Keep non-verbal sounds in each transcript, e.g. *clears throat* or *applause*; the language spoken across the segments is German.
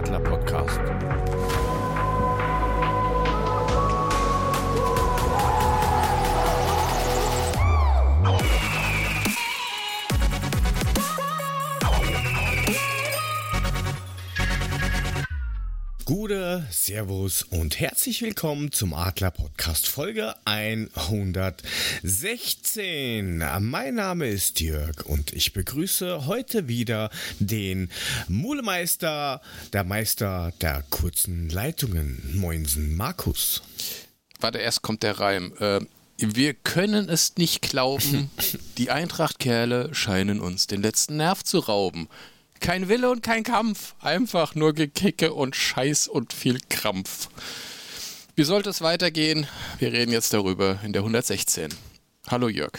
Adler Podcast. Gute, Servus und herzlich willkommen zum Adler Podcast Folge 116. Mein Name ist Jörg und ich begrüße heute wieder den Mulemeister, der Meister der kurzen Leitungen, Moinsen Markus. Warte, erst kommt der Reim. Äh, wir können es nicht glauben, *laughs* die Eintracht-Kerle scheinen uns den letzten Nerv zu rauben. Kein Wille und kein Kampf, einfach nur Gekicke und Scheiß und viel Krampf. Wie sollte es weitergehen? Wir reden jetzt darüber in der 116. Hallo Jörg.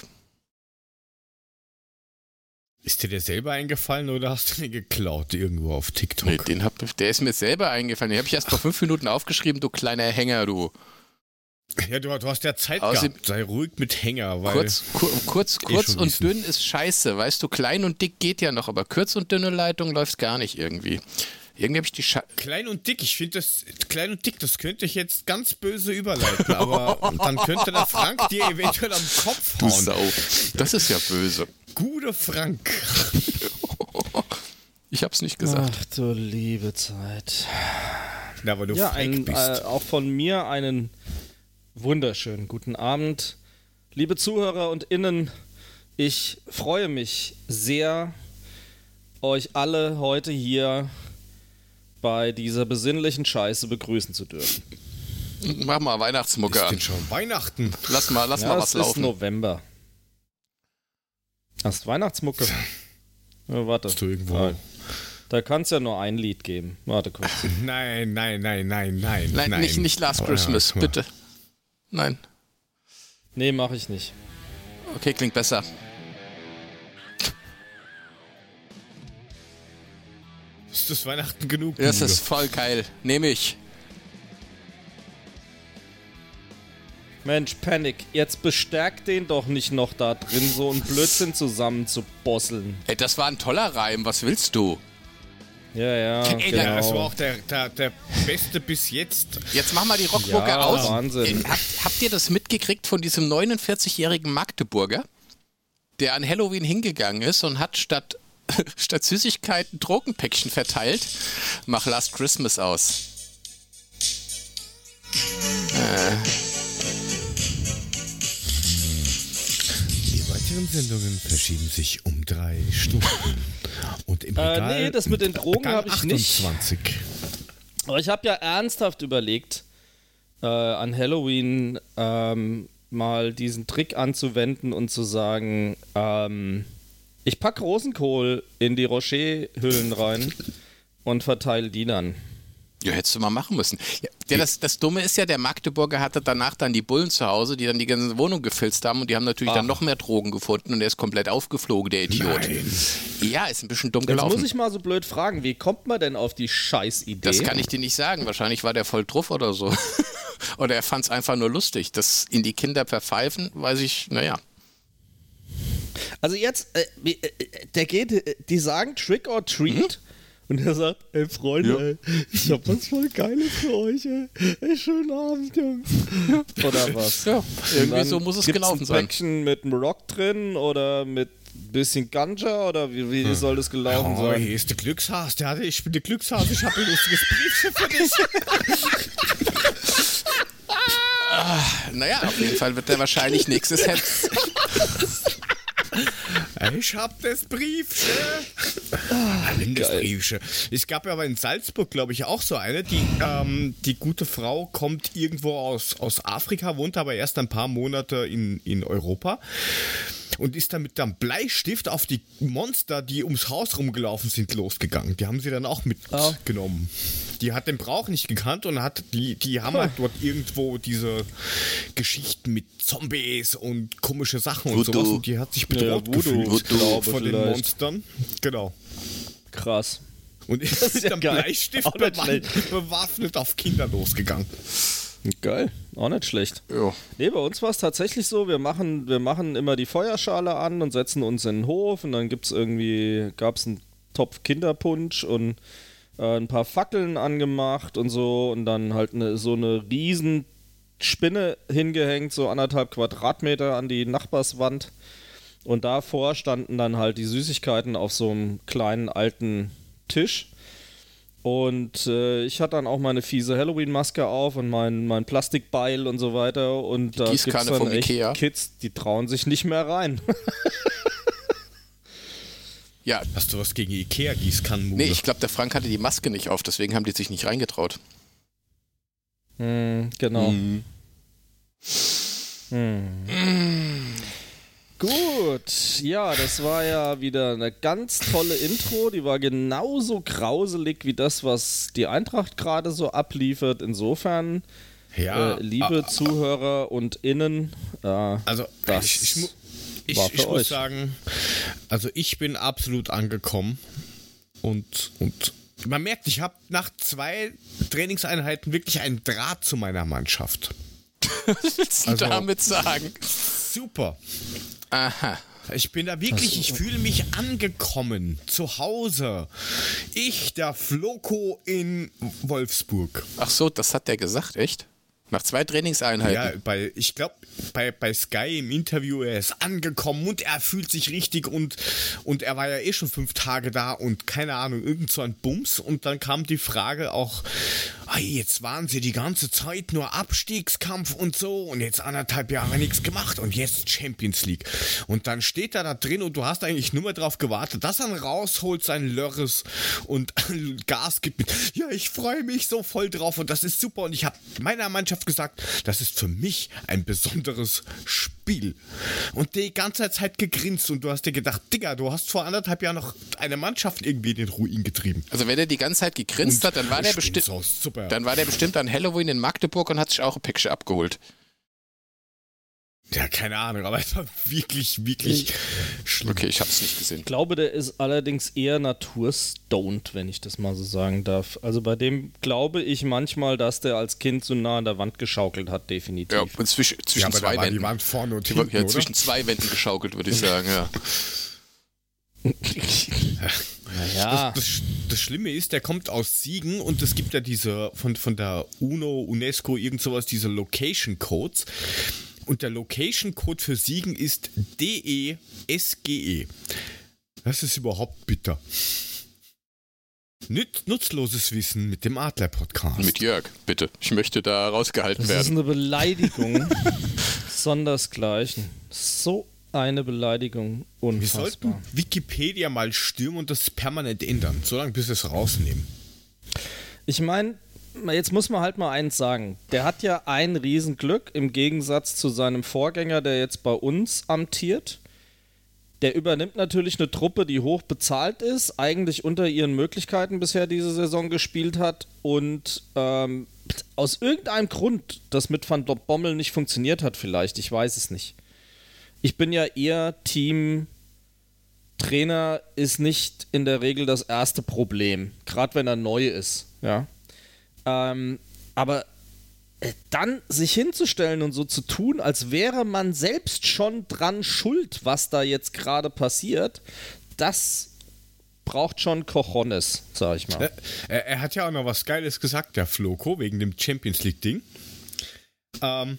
Ist dir der selber eingefallen oder hast du den geklaut irgendwo auf TikTok? Nee, den hab, der ist mir selber eingefallen. Den habe ich erst vor fünf Minuten aufgeschrieben, du kleiner Hänger, du. Ja, du, du hast ja Zeit Außerdem, gehabt. Sei ruhig mit Hänger, weil. Kurz, kur, kurz, eh kurz und wissen. dünn ist scheiße. Weißt du, klein und dick geht ja noch, aber kurz und dünne Leitung läuft gar nicht irgendwie. Irgendwie habe ich die Scha Klein und dick, ich finde das, klein und dick, das könnte ich jetzt ganz böse überleiten, aber *laughs* dann könnte der Frank dir eventuell am Kopf hauen. Du Sau. Das ist ja böse. Guter Frank. *laughs* Ich hab's nicht gesagt. Ach du liebe Zeit. Na, weil du ja, ein, äh, auch von mir einen wunderschönen guten Abend, liebe Zuhörer und Innen. Ich freue mich sehr, euch alle heute hier bei dieser besinnlichen Scheiße begrüßen zu dürfen. Mach mal Weihnachtsmucke ist an. Denn schon Weihnachten. Lass mal, lass ja, mal was es laufen. ist November. Hast Weihnachtsmucke? Ja, warte. Hast du irgendwo? Ah, da kann es ja nur ein Lied geben. Warte kurz. Nein, nein, nein, nein, nein. Nein, nein. Nicht, nicht Last Christmas, ja, bitte. Nein. Nee, mache ich nicht. Okay, klingt besser. Ist das Weihnachten genug? Das ist voll geil. Nehme ich. Mensch, Panic, jetzt bestärkt den doch nicht noch da drin, so ein Blödsinn zusammen zu bosseln. Ey, das war ein toller Reim. Was willst du? Ja, ja. Ey, genau. Das war auch der, der, der beste bis jetzt. Jetzt mach mal die Rockburger ja, aus. Wahnsinn. Habt, habt ihr das mitgekriegt von diesem 49-jährigen Magdeburger, der an Halloween hingegangen ist und hat statt, *laughs* statt Süßigkeiten Drogenpäckchen verteilt? Mach Last Christmas aus. Äh. Weiteren Sendungen verschieben sich um drei Stunden. Und im Regal äh, nee, das mit den Drogen habe ich 28. nicht. Aber ich habe ja ernsthaft überlegt, äh, an Halloween ähm, mal diesen Trick anzuwenden und zu sagen, ähm, ich packe Rosenkohl in die Rocher-Hüllen rein und verteile die dann. Ja, hättest du mal machen müssen. Ja, das, das Dumme ist ja, der Magdeburger hatte danach dann die Bullen zu Hause, die dann die ganze Wohnung gefilzt haben und die haben natürlich Ach. dann noch mehr Drogen gefunden und er ist komplett aufgeflogen, der Idiot. Nein. Ja, ist ein bisschen dumm gelaufen. Jetzt muss ich mal so blöd fragen, wie kommt man denn auf die Scheißidee? Das kann ich dir nicht sagen. Wahrscheinlich war der voll drauf oder so. *laughs* oder er fand es einfach nur lustig. Das in die Kinder verpfeifen, weiß ich, naja. Also jetzt, äh, äh der geht, äh, die sagen Trick or Treat. Mhm und er sagt, ey Freunde, ja. ey, ich hab was voll Geiles für euch, ey. ey schönen Abend, Jungs. *laughs* Oder was? Ja, irgendwie so muss es gelaufen sein. Päckchen mit einem Rock drin oder mit bisschen Ganja oder wie, wie hm. soll das gelaufen oh, sein? Hier ist der Glückshas, der hatte, ich bin der Glückshas, ich habe ein lustiges Briefchen für dich. ah, naja, auf jeden Fall wird der wahrscheinlich nächstes Hemd. *laughs* Ich hab das Briefchen. Ah, das Briefchen. Es gab ja aber in Salzburg, glaube ich, auch so eine. Die, ähm, die gute Frau kommt irgendwo aus, aus Afrika, wohnt aber erst ein paar Monate in, in Europa und ist dann mit einem Bleistift auf die Monster, die ums Haus rumgelaufen sind, losgegangen. Die haben sie dann auch mitgenommen. Oh. Die hat den Brauch nicht gekannt und hat die, die haben halt dort irgendwo diese Geschichten mit Zombies und komische Sachen und sowas und die hat sich bedroht ja, gefühlt Voodoo, von den Monstern. Genau. Krass. Und *laughs* ist mit ja einem Bleistift bewaffnet auf Kinder losgegangen. Geil, auch nicht schlecht. Ja. Nee, bei uns war es tatsächlich so, wir machen, wir machen immer die Feuerschale an und setzen uns in den Hof und dann gibt es irgendwie, gab es einen Topf Kinderpunsch und äh, ein paar Fackeln angemacht und so und dann halt eine, so eine riesen Spinne hingehängt, so anderthalb Quadratmeter an die Nachbarswand. Und davor standen dann halt die Süßigkeiten auf so einem kleinen alten Tisch. Und äh, ich hatte dann auch meine fiese Halloween-Maske auf und mein, mein Plastikbeil und so weiter. Und da gibt's Gießkanne dann vom echt Ikea. Kids, die trauen sich nicht mehr rein. *laughs* Ja, Hast du was gegen Ikea-Gießkannen, nee, ich glaube, der Frank hatte die Maske nicht auf, deswegen haben die sich nicht reingetraut. hm, genau. Mhm. Hm. Gut, ja, das war ja wieder eine ganz tolle Intro. Die war genauso grauselig wie das, was die Eintracht gerade so abliefert. Insofern, Ja, äh, liebe ah, Zuhörer und Innen, äh, Also, Das ich, ich, war für ich muss euch. sagen, also ich bin absolut angekommen und, und man merkt, ich habe nach zwei Trainingseinheiten wirklich einen Draht zu meiner Mannschaft. Was *laughs* willst du Also- damit sagen? Super. Aha. Ich bin da wirklich, ich fühle mich angekommen, zu Hause. Ich, der Floco in Wolfsburg. Ach so, das hat der gesagt, echt? Nach zwei Trainingseinheiten. Ja, bei, ich glaube, bei, bei Sky im Interview, er ist angekommen und er fühlt sich richtig und, und er war ja eh schon fünf Tage da und keine Ahnung, irgend so ein Bums. Und dann kam die Frage auch, "Ei, jetzt waren sie die ganze Zeit nur Abstiegskampf und so und jetzt anderthalb Jahre nichts gemacht und jetzt Champions League. Und dann steht er da drin und du hast eigentlich nur mehr drauf gewartet, dass er rausholt, sein Lörres und *laughs* Gas gibt. Ja, ich freue mich so voll drauf und das ist super. Und ich habe meiner Mannschaft gesagt, das ist für mich ein besonderes Spiel. Und die ganze Zeit gegrinst und du hast dir gedacht, Digga, du hast vor anderthalb Jahren noch eine Mannschaft irgendwie in den Ruin getrieben. Also wenn er die ganze Zeit gegrinst hat, dann war der bestimmt. So. Dann war der bestimmt an Halloween in Magdeburg und hat sich auch ein Päckchen abgeholt. Ja, keine Ahnung, aber es war wirklich, wirklich schlimm. Okay, ich hab's nicht gesehen. ich glaube, der ist allerdings eher naturstoned, wenn ich das mal so sagen darf. Also bei dem glaube ich manchmal, dass der als Kind so nah an der Wand geschaukelt hat, definitiv. Ja, und zwischen, Ja, zwischen aber zwei da war die Wänden. Wand vorne und Die hinten, ja, oder? zwischen zwei Wänden geschaukelt, würde ich *laughs* sagen, ja. Naja. Das, das Schlimme ist, der kommt aus Siegen und es gibt ja diese von, von der UNO, UNESCO, irgend sowas, diese Location Codes. Und der Location Code für Siegen ist DESGE. Das ist überhaupt bitter. Nüt, nutzloses Wissen mit dem Adler Podcast. Mit Jörg, bitte. Ich möchte da rausgehalten Das ist werden. eine Beleidigung. *laughs* Sondersgleichen. So eine Beleidigung. Wir Unfassbar. sollten Wikipedia mal stürmen und das permanent ändern, solange bis wir es rausnehmen. Ich meine, jetzt muss man halt mal eins sagen. Der hat ja ein Riesenglück im Gegensatz zu seinem Vorgänger, der jetzt bei uns amtiert. Der übernimmt natürlich eine Truppe, die hoch bezahlt ist, eigentlich unter ihren Möglichkeiten bisher diese Saison gespielt hat und ähm, aus irgendeinem Grund das mit Van Bommel nicht funktioniert hat vielleicht. Ich weiß es nicht. Ich bin ja eher Team Trainer ist nicht in der Regel das erste Problem, gerade wenn er neu ist, ja. Ähm, aber äh, dann sich hinzustellen und so zu tun, als wäre man selbst schon dran schuld, was da jetzt gerade passiert, das braucht schon Cojones, sag ich mal. Äh, Er, er hat ja auch noch was Geiles gesagt, der Floco, wegen dem Champions League-Ding. Ähm,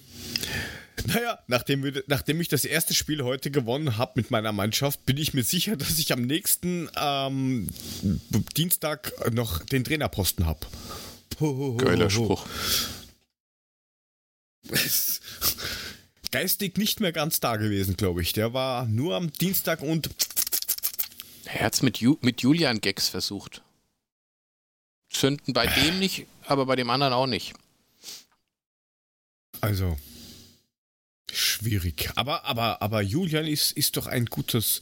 naja, nachdem, wir, nachdem ich das erste Spiel heute gewonnen habe mit meiner Mannschaft, bin ich mir sicher, *laughs* dass ich am nächsten ähm, Dienstag noch den Trainerposten habe. Geiler Spruch. *laughs* Geistig nicht mehr ganz da gewesen, glaube ich. Der war nur am Dienstag und Er hat's mit, Ju mit Julian Gags versucht. Zünden bei dem nicht, aber bei dem anderen auch nicht. Also, schwierig. Aber, aber, aber Julian ist, ist doch ein gutes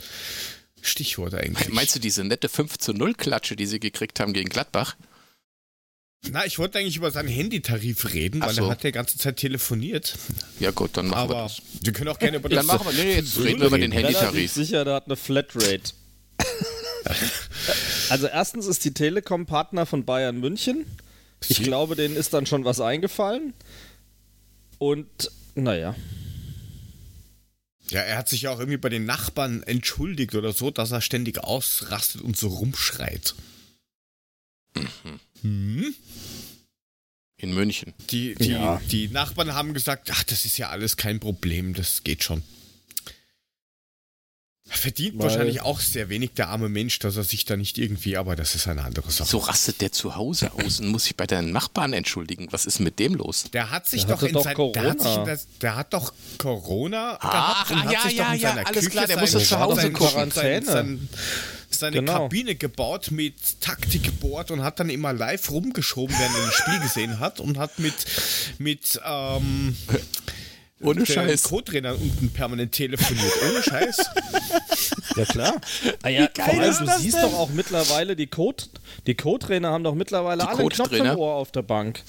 Stichwort eigentlich. Meinst du diese nette 5 zu 0 Klatsche, die sie gekriegt haben gegen Gladbach? Na, ich wollte eigentlich über seinen Handytarif reden, Ach weil so. er hat ja ganze Zeit telefoniert. Ja gut, dann machen wir Aber das. wir können auch gerne über Dann das. machen wir, nee, jetzt reden wir über den Handytarif. sicher, der hat eine Flatrate. *laughs* also erstens ist die Telekom Partner von Bayern München. Ich Sie- glaube, denen ist dann schon was eingefallen. Und naja. Ja, er hat sich ja auch irgendwie bei den Nachbarn entschuldigt oder so, dass er ständig ausrastet und so rumschreit. In München. Die, die, Ja. die Nachbarn haben gesagt, ach, das ist ja alles kein Problem, das geht schon. Er verdient Weil- wahrscheinlich auch sehr wenig, der arme Mensch, dass er sich da nicht irgendwie, aber das ist eine andere Sache. So rastet der zu Hause aus und muss sich bei deinen Nachbarn entschuldigen. Was ist mit dem los? Der hat sich Der doch in doch sein, der hat, sich das, der hat doch Corona Ach, gehabt und hat ja, sich ja, doch in ja, seiner alles Küche klar, der sein- muss das zu Hause sein- gucken. sein- sein- seine Genau. Kabine gebaut mit Taktikboard und hat dann immer live rumgeschoben, während er das Spiel gesehen hat und hat mit, mit ähm, Ohne Scheiß. Co-Trainern unten permanent telefoniert. Ohne Scheiß. *laughs* Ja klar. Ah, ja, geil vor allem, ist du das siehst denn? doch auch mittlerweile, die Code, die Co-Trainer haben doch mittlerweile Die alle einen Knopf im Ohr auf der Bank.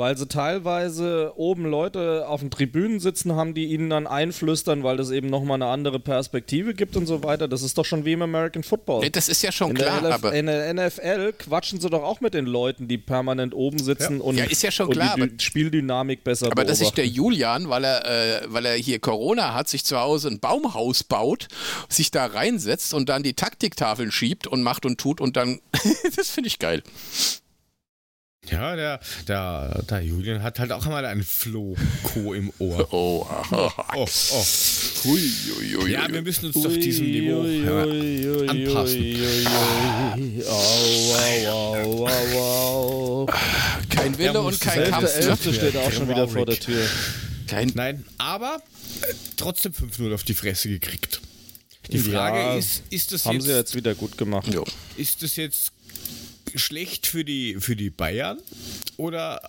Weil sie teilweise oben Leute auf den Tribünen sitzen haben, die ihnen dann einflüstern, weil das eben nochmal eine andere Perspektive gibt und so weiter. Das ist doch schon wie im American Football. Nee, Das ist ja schon In klar, der, aber in der NFL quatschen sie doch auch mit den Leuten, die permanent oben sitzen Ja. und, Ja, ist ja schon klar, die aber- Spieldynamik besser Aber dass sich der beobachten. Julian, weil er, äh, weil er hier Corona hat, sich zu Hause ein Baumhaus baut, sich da reinsetzt und dann die Taktiktafeln schiebt und macht und tut und dann, *laughs* das finde ich geil. Ja, der, der, der Julian hat halt auch einmal einen Floh-Co im Ohr. *laughs* Oh, Oh, oh. Hui, hui, hui, Ja, hui. wir müssen uns auf diesem Niveau anpassen. Au, au, au, au, au. kein Wille Der und kein Kampf. Elfte, Ne? Elfte steht auch schon wieder vor der Tür. Kein, Nein, aber äh, trotzdem 5-0 auf die Fresse gekriegt. Die Frage Ja, ist, ist das Haben jetzt, sie jetzt wieder gut gemacht. jo. ist das jetzt schlecht für die, für die Bayern oder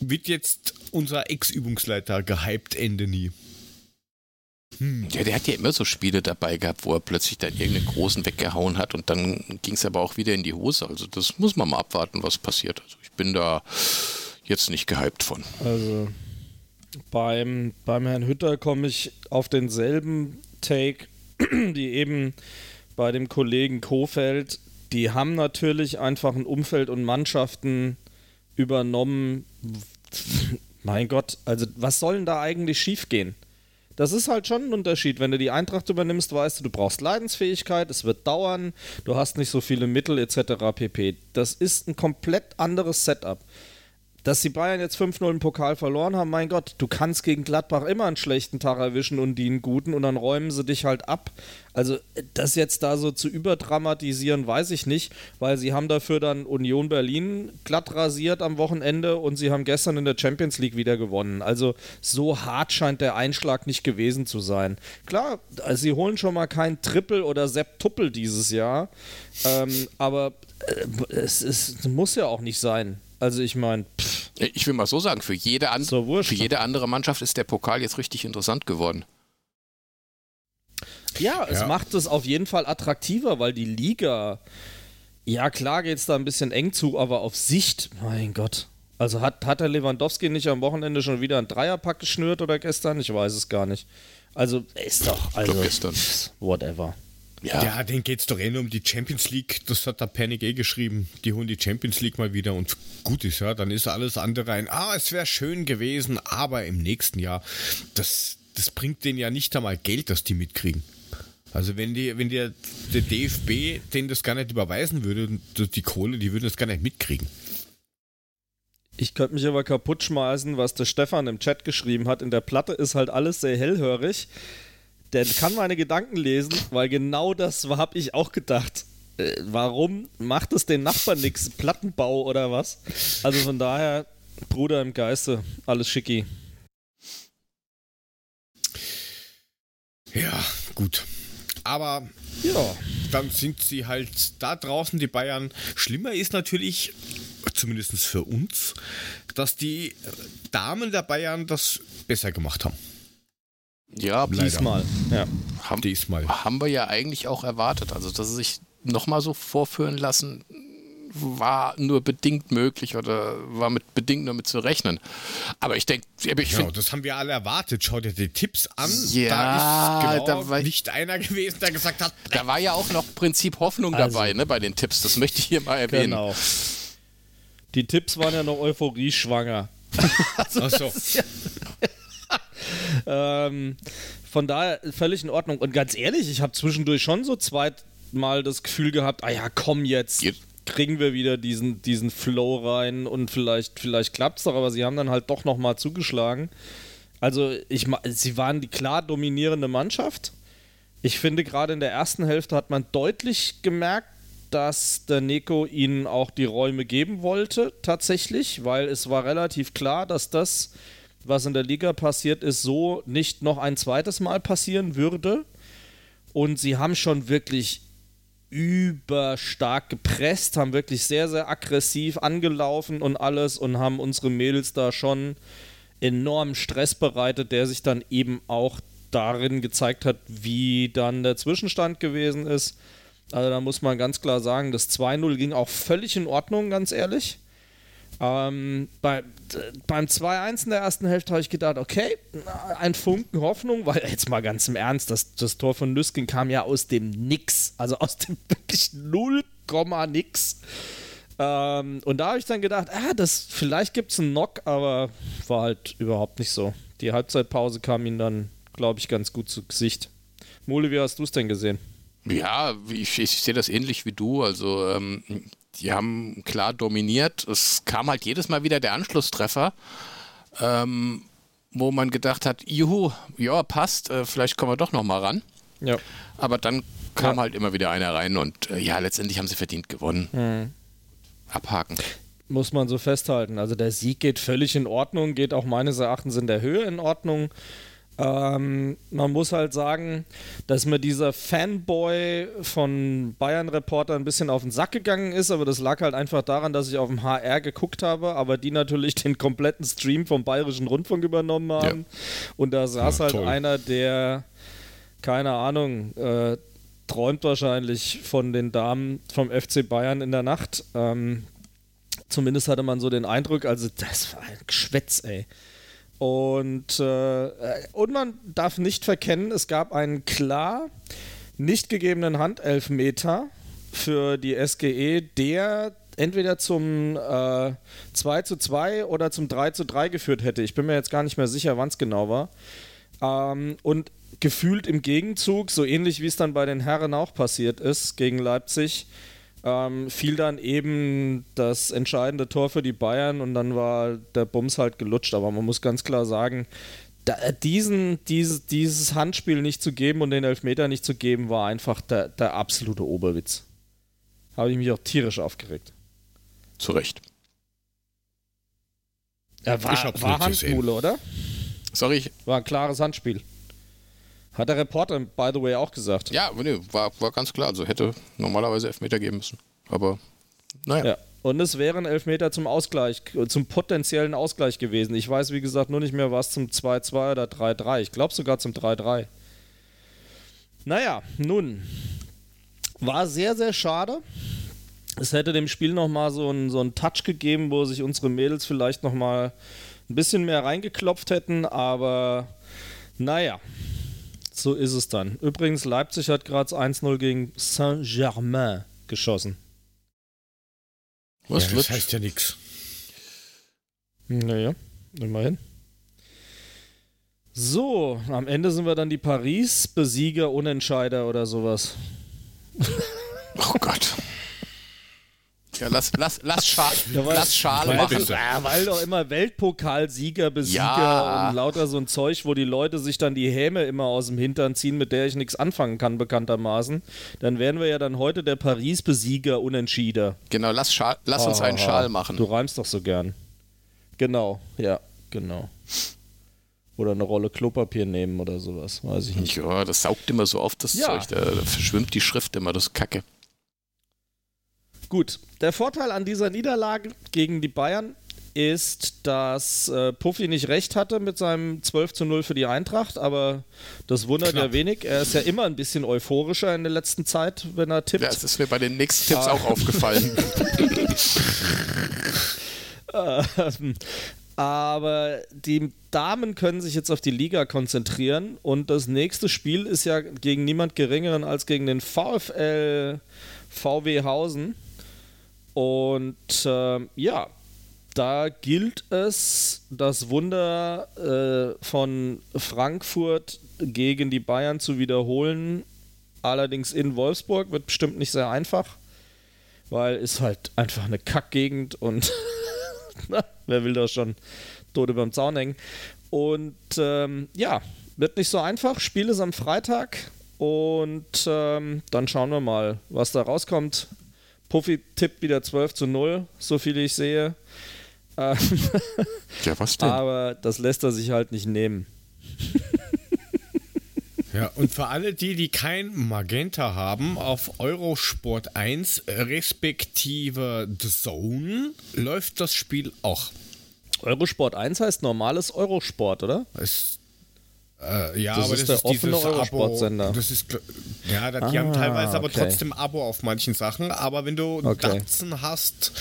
wird jetzt unser Ex-Übungsleiter gehypt Ende nie? Ja, der hat ja immer so Spiele dabei gehabt, wo er plötzlich dann irgendeinen großen weggehauen hat und dann ging es aber auch wieder in die Hose. Also das muss man mal abwarten, was passiert. Also ich bin da jetzt nicht gehypt von. Also beim, beim Herrn Hütter komme ich auf denselben Take, *clears throat* die eben bei dem Kollegen Kofeld. Die haben natürlich einfach ein Umfeld und Mannschaften übernommen. Mein Gott, also was soll denn da eigentlich schiefgehen? Das ist halt schon ein Unterschied. Wenn du die Eintracht übernimmst, weißt du, du brauchst Leidensfähigkeit, es wird dauern, du hast nicht so viele Mittel etc. pp. Das ist ein komplett anderes Setup. Dass die Bayern jetzt 5-0 im Pokal verloren haben, mein Gott, du kannst gegen Gladbach immer einen schlechten Tag erwischen und die einen guten und dann räumen sie dich halt ab. Also das jetzt da so zu überdramatisieren, weiß ich nicht, weil sie haben dafür dann Union Berlin glatt rasiert am Wochenende und sie haben gestern in der Champions League wieder gewonnen. Also so hart scheint der Einschlag nicht gewesen zu sein. Klar, sie holen schon mal kein Triple oder Septuppel dieses Jahr, ähm, aber äh, es, es muss ja auch nicht sein. Also ich meine, Ich will mal so sagen, für jede, an So wurscht. für jede andere Mannschaft ist der Pokal jetzt richtig interessant geworden. Ja, es Ja. macht es auf jeden Fall attraktiver, weil die Liga, ja klar geht es da ein bisschen eng zu, aber auf Sicht, mein Gott. Also hat, hat der Lewandowski nicht am Wochenende schon wieder einen Dreierpack geschnürt oder gestern? Ich weiß es gar nicht. Also ist doch, also glaub, gestern. whatever. Ja, Ja, denen geht es doch eh nur um die Champions League. Das hat der Panic eh geschrieben. Die holen die Champions League mal wieder und gut ist, ja. Dann ist alles andere ein, ah, es wäre schön gewesen, aber im nächsten Jahr, das, das bringt denen ja nicht einmal Geld, dass die mitkriegen. Also wenn die, wenn der, der DFB denen das gar nicht überweisen würde, die Kohle, die würden das gar nicht mitkriegen. Ich könnte mich aber kaputt schmeißen, was der Stefan im Chat geschrieben hat. In der Platte ist halt alles sehr hellhörig. Der kann meine Gedanken lesen, weil genau das habe ich auch gedacht. Äh, warum macht es den Nachbarn nichts? Plattenbau oder was? Also von daher, Bruder im Geiste, alles schicki. Ja, gut. Aber Ja. dann sind sie halt da draußen, die Bayern. Schlimmer ist natürlich, zumindest für uns, dass die Damen der Bayern das besser gemacht haben. Ja Leider. Diesmal. Ja. haben, Diesmal. haben wir ja eigentlich auch erwartet. Also, dass sie sich nochmal so vorführen lassen, war nur bedingt möglich oder war mit bedingt nur mit zu rechnen. Aber ich denke, ich Genau, das haben wir alle erwartet. Schau dir die Tipps an. Ja, da ist genau da nicht einer gewesen, der gesagt hat, da war ja auch noch Prinzip Hoffnung Also- dabei, ne, bei den Tipps. Das möchte ich hier mal erwähnen. Genau. Die Tipps waren ja noch euphorie-schwanger. ach so. *laughs* Ähm, von daher völlig in Ordnung. Und ganz ehrlich, ich habe zwischendurch schon so zwei, mal das Gefühl gehabt, ah ja, komm jetzt, Jetzt. kriegen wir wieder diesen, diesen Flow rein und vielleicht, vielleicht klappt es doch, aber sie haben dann halt doch nochmal zugeschlagen. Also ich, sie waren die klar dominierende Mannschaft. Ich finde, gerade in der ersten Hälfte hat man deutlich gemerkt, dass der Neko ihnen auch die Räume geben wollte, tatsächlich, weil es war relativ klar, dass das, was in der Liga passiert ist, so nicht noch ein zweites Mal passieren würde. Und sie haben schon wirklich überstark gepresst, haben wirklich sehr, sehr aggressiv angelaufen und alles und haben unsere Mädels da schon enormen Stress bereitet, der sich dann eben auch darin gezeigt hat, wie dann der Zwischenstand gewesen ist. Also da muss man ganz klar sagen, das 2-0 ging auch völlig in Ordnung, ganz ehrlich. Ähm, bei, beim 2-1 in der ersten Hälfte habe ich gedacht, okay, ein Funken Hoffnung, weil jetzt mal ganz im Ernst, das, das Tor von Nüsken kam ja aus dem Nix, also aus dem *laughs* wirklich 0, nix. Ähm, und da habe ich dann gedacht, ah, das, vielleicht gibt es einen Knock, aber war halt überhaupt nicht so. Die Halbzeitpause kam ihnen dann, glaube ich, ganz gut zu Gesicht. Mole, wie hast du es denn gesehen? Ja, ich, ich sehe das ähnlich wie du. Also, ähm, die haben klar dominiert. Es kam halt jedes Mal wieder der Anschlusstreffer, ähm, wo man gedacht hat: Juhu, ja, passt, äh, vielleicht kommen wir doch noch mal ran. Ja. Aber dann kam Ja. halt immer wieder einer rein und äh, ja, letztendlich haben sie verdient gewonnen. Mhm. Abhaken. Muss man so festhalten. Also der Sieg geht völlig in Ordnung, geht auch meines Erachtens in der Höhe in Ordnung. Ähm, man muss halt sagen, dass mir dieser Fanboy von Bayern Reporter ein bisschen auf den Sack gegangen ist, aber das lag halt einfach daran, dass ich auf dem HR geguckt habe, aber die natürlich *laughs* den kompletten Stream vom Bayerischen Rundfunk übernommen haben. Und da saß Ja, halt toll. einer, der, keine Ahnung, äh, träumt wahrscheinlich von den Damen vom FC Bayern in der Nacht. Ähm, zumindest hatte man so den Eindruck, also das war ein Geschwätz, ey. Und, äh, und man darf nicht verkennen, es gab einen klar nicht gegebenen Handelfmeter für die SGE, der entweder zum äh, 2 zu 2 oder zum 3 zu 3 geführt hätte. Ich bin mir jetzt gar nicht mehr sicher, wann es genau war. Ähm, und gefühlt im Gegenzug, so ähnlich wie es dann bei den Herren auch passiert ist gegen Leipzig, ähm, fiel dann eben das entscheidende Tor für die Bayern und dann war der Bums halt gelutscht. Aber man muss ganz klar sagen, da, äh, diesen, dieses, dieses Handspiel nicht zu geben und den Elfmeter nicht zu geben, war einfach der, der absolute Oberwitz. Habe ich mich auch tierisch aufgeregt. Zu Recht. Ja, war, war. Handmule, oder? Sorry, ich, War ein klares Handspiel. Hat der Reporter, by the way, auch gesagt. ja, nee, war, war ganz klar. Also hätte normalerweise Elfmeter geben müssen. Aber naja. Ja. Und es wären Elfmeter zum Ausgleich, zum potenziellen Ausgleich gewesen. Ich weiß, wie gesagt, nur nicht mehr, was zum 2-2 oder 3-3. Ich glaube sogar zum 3-3. Naja, nun. War sehr, sehr schade. Es hätte dem Spiel nochmal so einen so einen Touch gegeben, wo sich unsere Mädels vielleicht nochmal ein bisschen mehr reingeklopft hätten, aber naja, so ist es dann. Übrigens, Leipzig hat gerade 1-0 gegen Saint-Germain geschossen. Was ja, das heißt ja nichts. Naja, immerhin. So, am Ende sind wir dann die Paris-Besieger, Unentscheider oder sowas. Oh Gott. Ja, lass, lass, lass, Schal, lass Schal weil- machen. Ja, weil doch immer Weltpokalsieger, Besieger Ja. und lauter so ein Zeug, wo die Leute sich dann die Häme immer aus dem Hintern ziehen, mit der ich nichts anfangen kann, bekanntermaßen. Dann wären wir ja dann heute der Paris-Besieger, Unentschieder. Genau, lass, Schal, lass uns einen Aha. Schal machen. Du reimst doch so gern. Genau, ja, genau. Oder eine Rolle Klopapier nehmen oder sowas, weiß ich nicht. Ja, das saugt immer so auf das Ja. Zeug. Da, da verschwimmt die Schrift immer, das ist Kacke. Gut, der Vorteil an dieser Niederlage gegen die Bayern ist, dass äh, Puffy nicht recht hatte mit seinem 12 zu 0 für die Eintracht, aber das wundert Knapp. ja wenig. Er ist ja immer ein bisschen euphorischer in der letzten Zeit, wenn er tippt. Ja, das ist mir bei den nächsten Tipps Ah. auch aufgefallen. Ähm, *laughs* Aber die Damen können sich jetzt auf die Liga konzentrieren und das nächste Spiel ist ja gegen niemand Geringeren als gegen den VfL VW Hausen. Und ähm, ja, da gilt es, das Wunder äh, von Frankfurt gegen die Bayern zu wiederholen allerdings in Wolfsburg, wird bestimmt nicht sehr einfach, weil ist halt einfach eine Kackgegend und *laughs* wer will da schon tot über dem Zaun hängen. Und ähm, ja, wird nicht so einfach. Spiel ist am Freitag und ähm, dann schauen wir mal, was da rauskommt. Puffy tippt wieder 12 zu 0, so viel ich sehe. Ähm, *laughs* Ja, was denn? aber das lässt er sich halt nicht nehmen. *laughs* Ja, und für alle die, die kein Magenta haben, auf Eurosport 1 respektive The Zone läuft das Spiel auch. Eurosport 1 heißt normales Eurosport, oder? Es, äh, ja, Das aber ist das der ist offene dieses. Abo. Das ist, ja, die haben Ah, teilweise aber okay. trotzdem Abo auf manchen Sachen. Aber wenn du Okay. Datsen hast,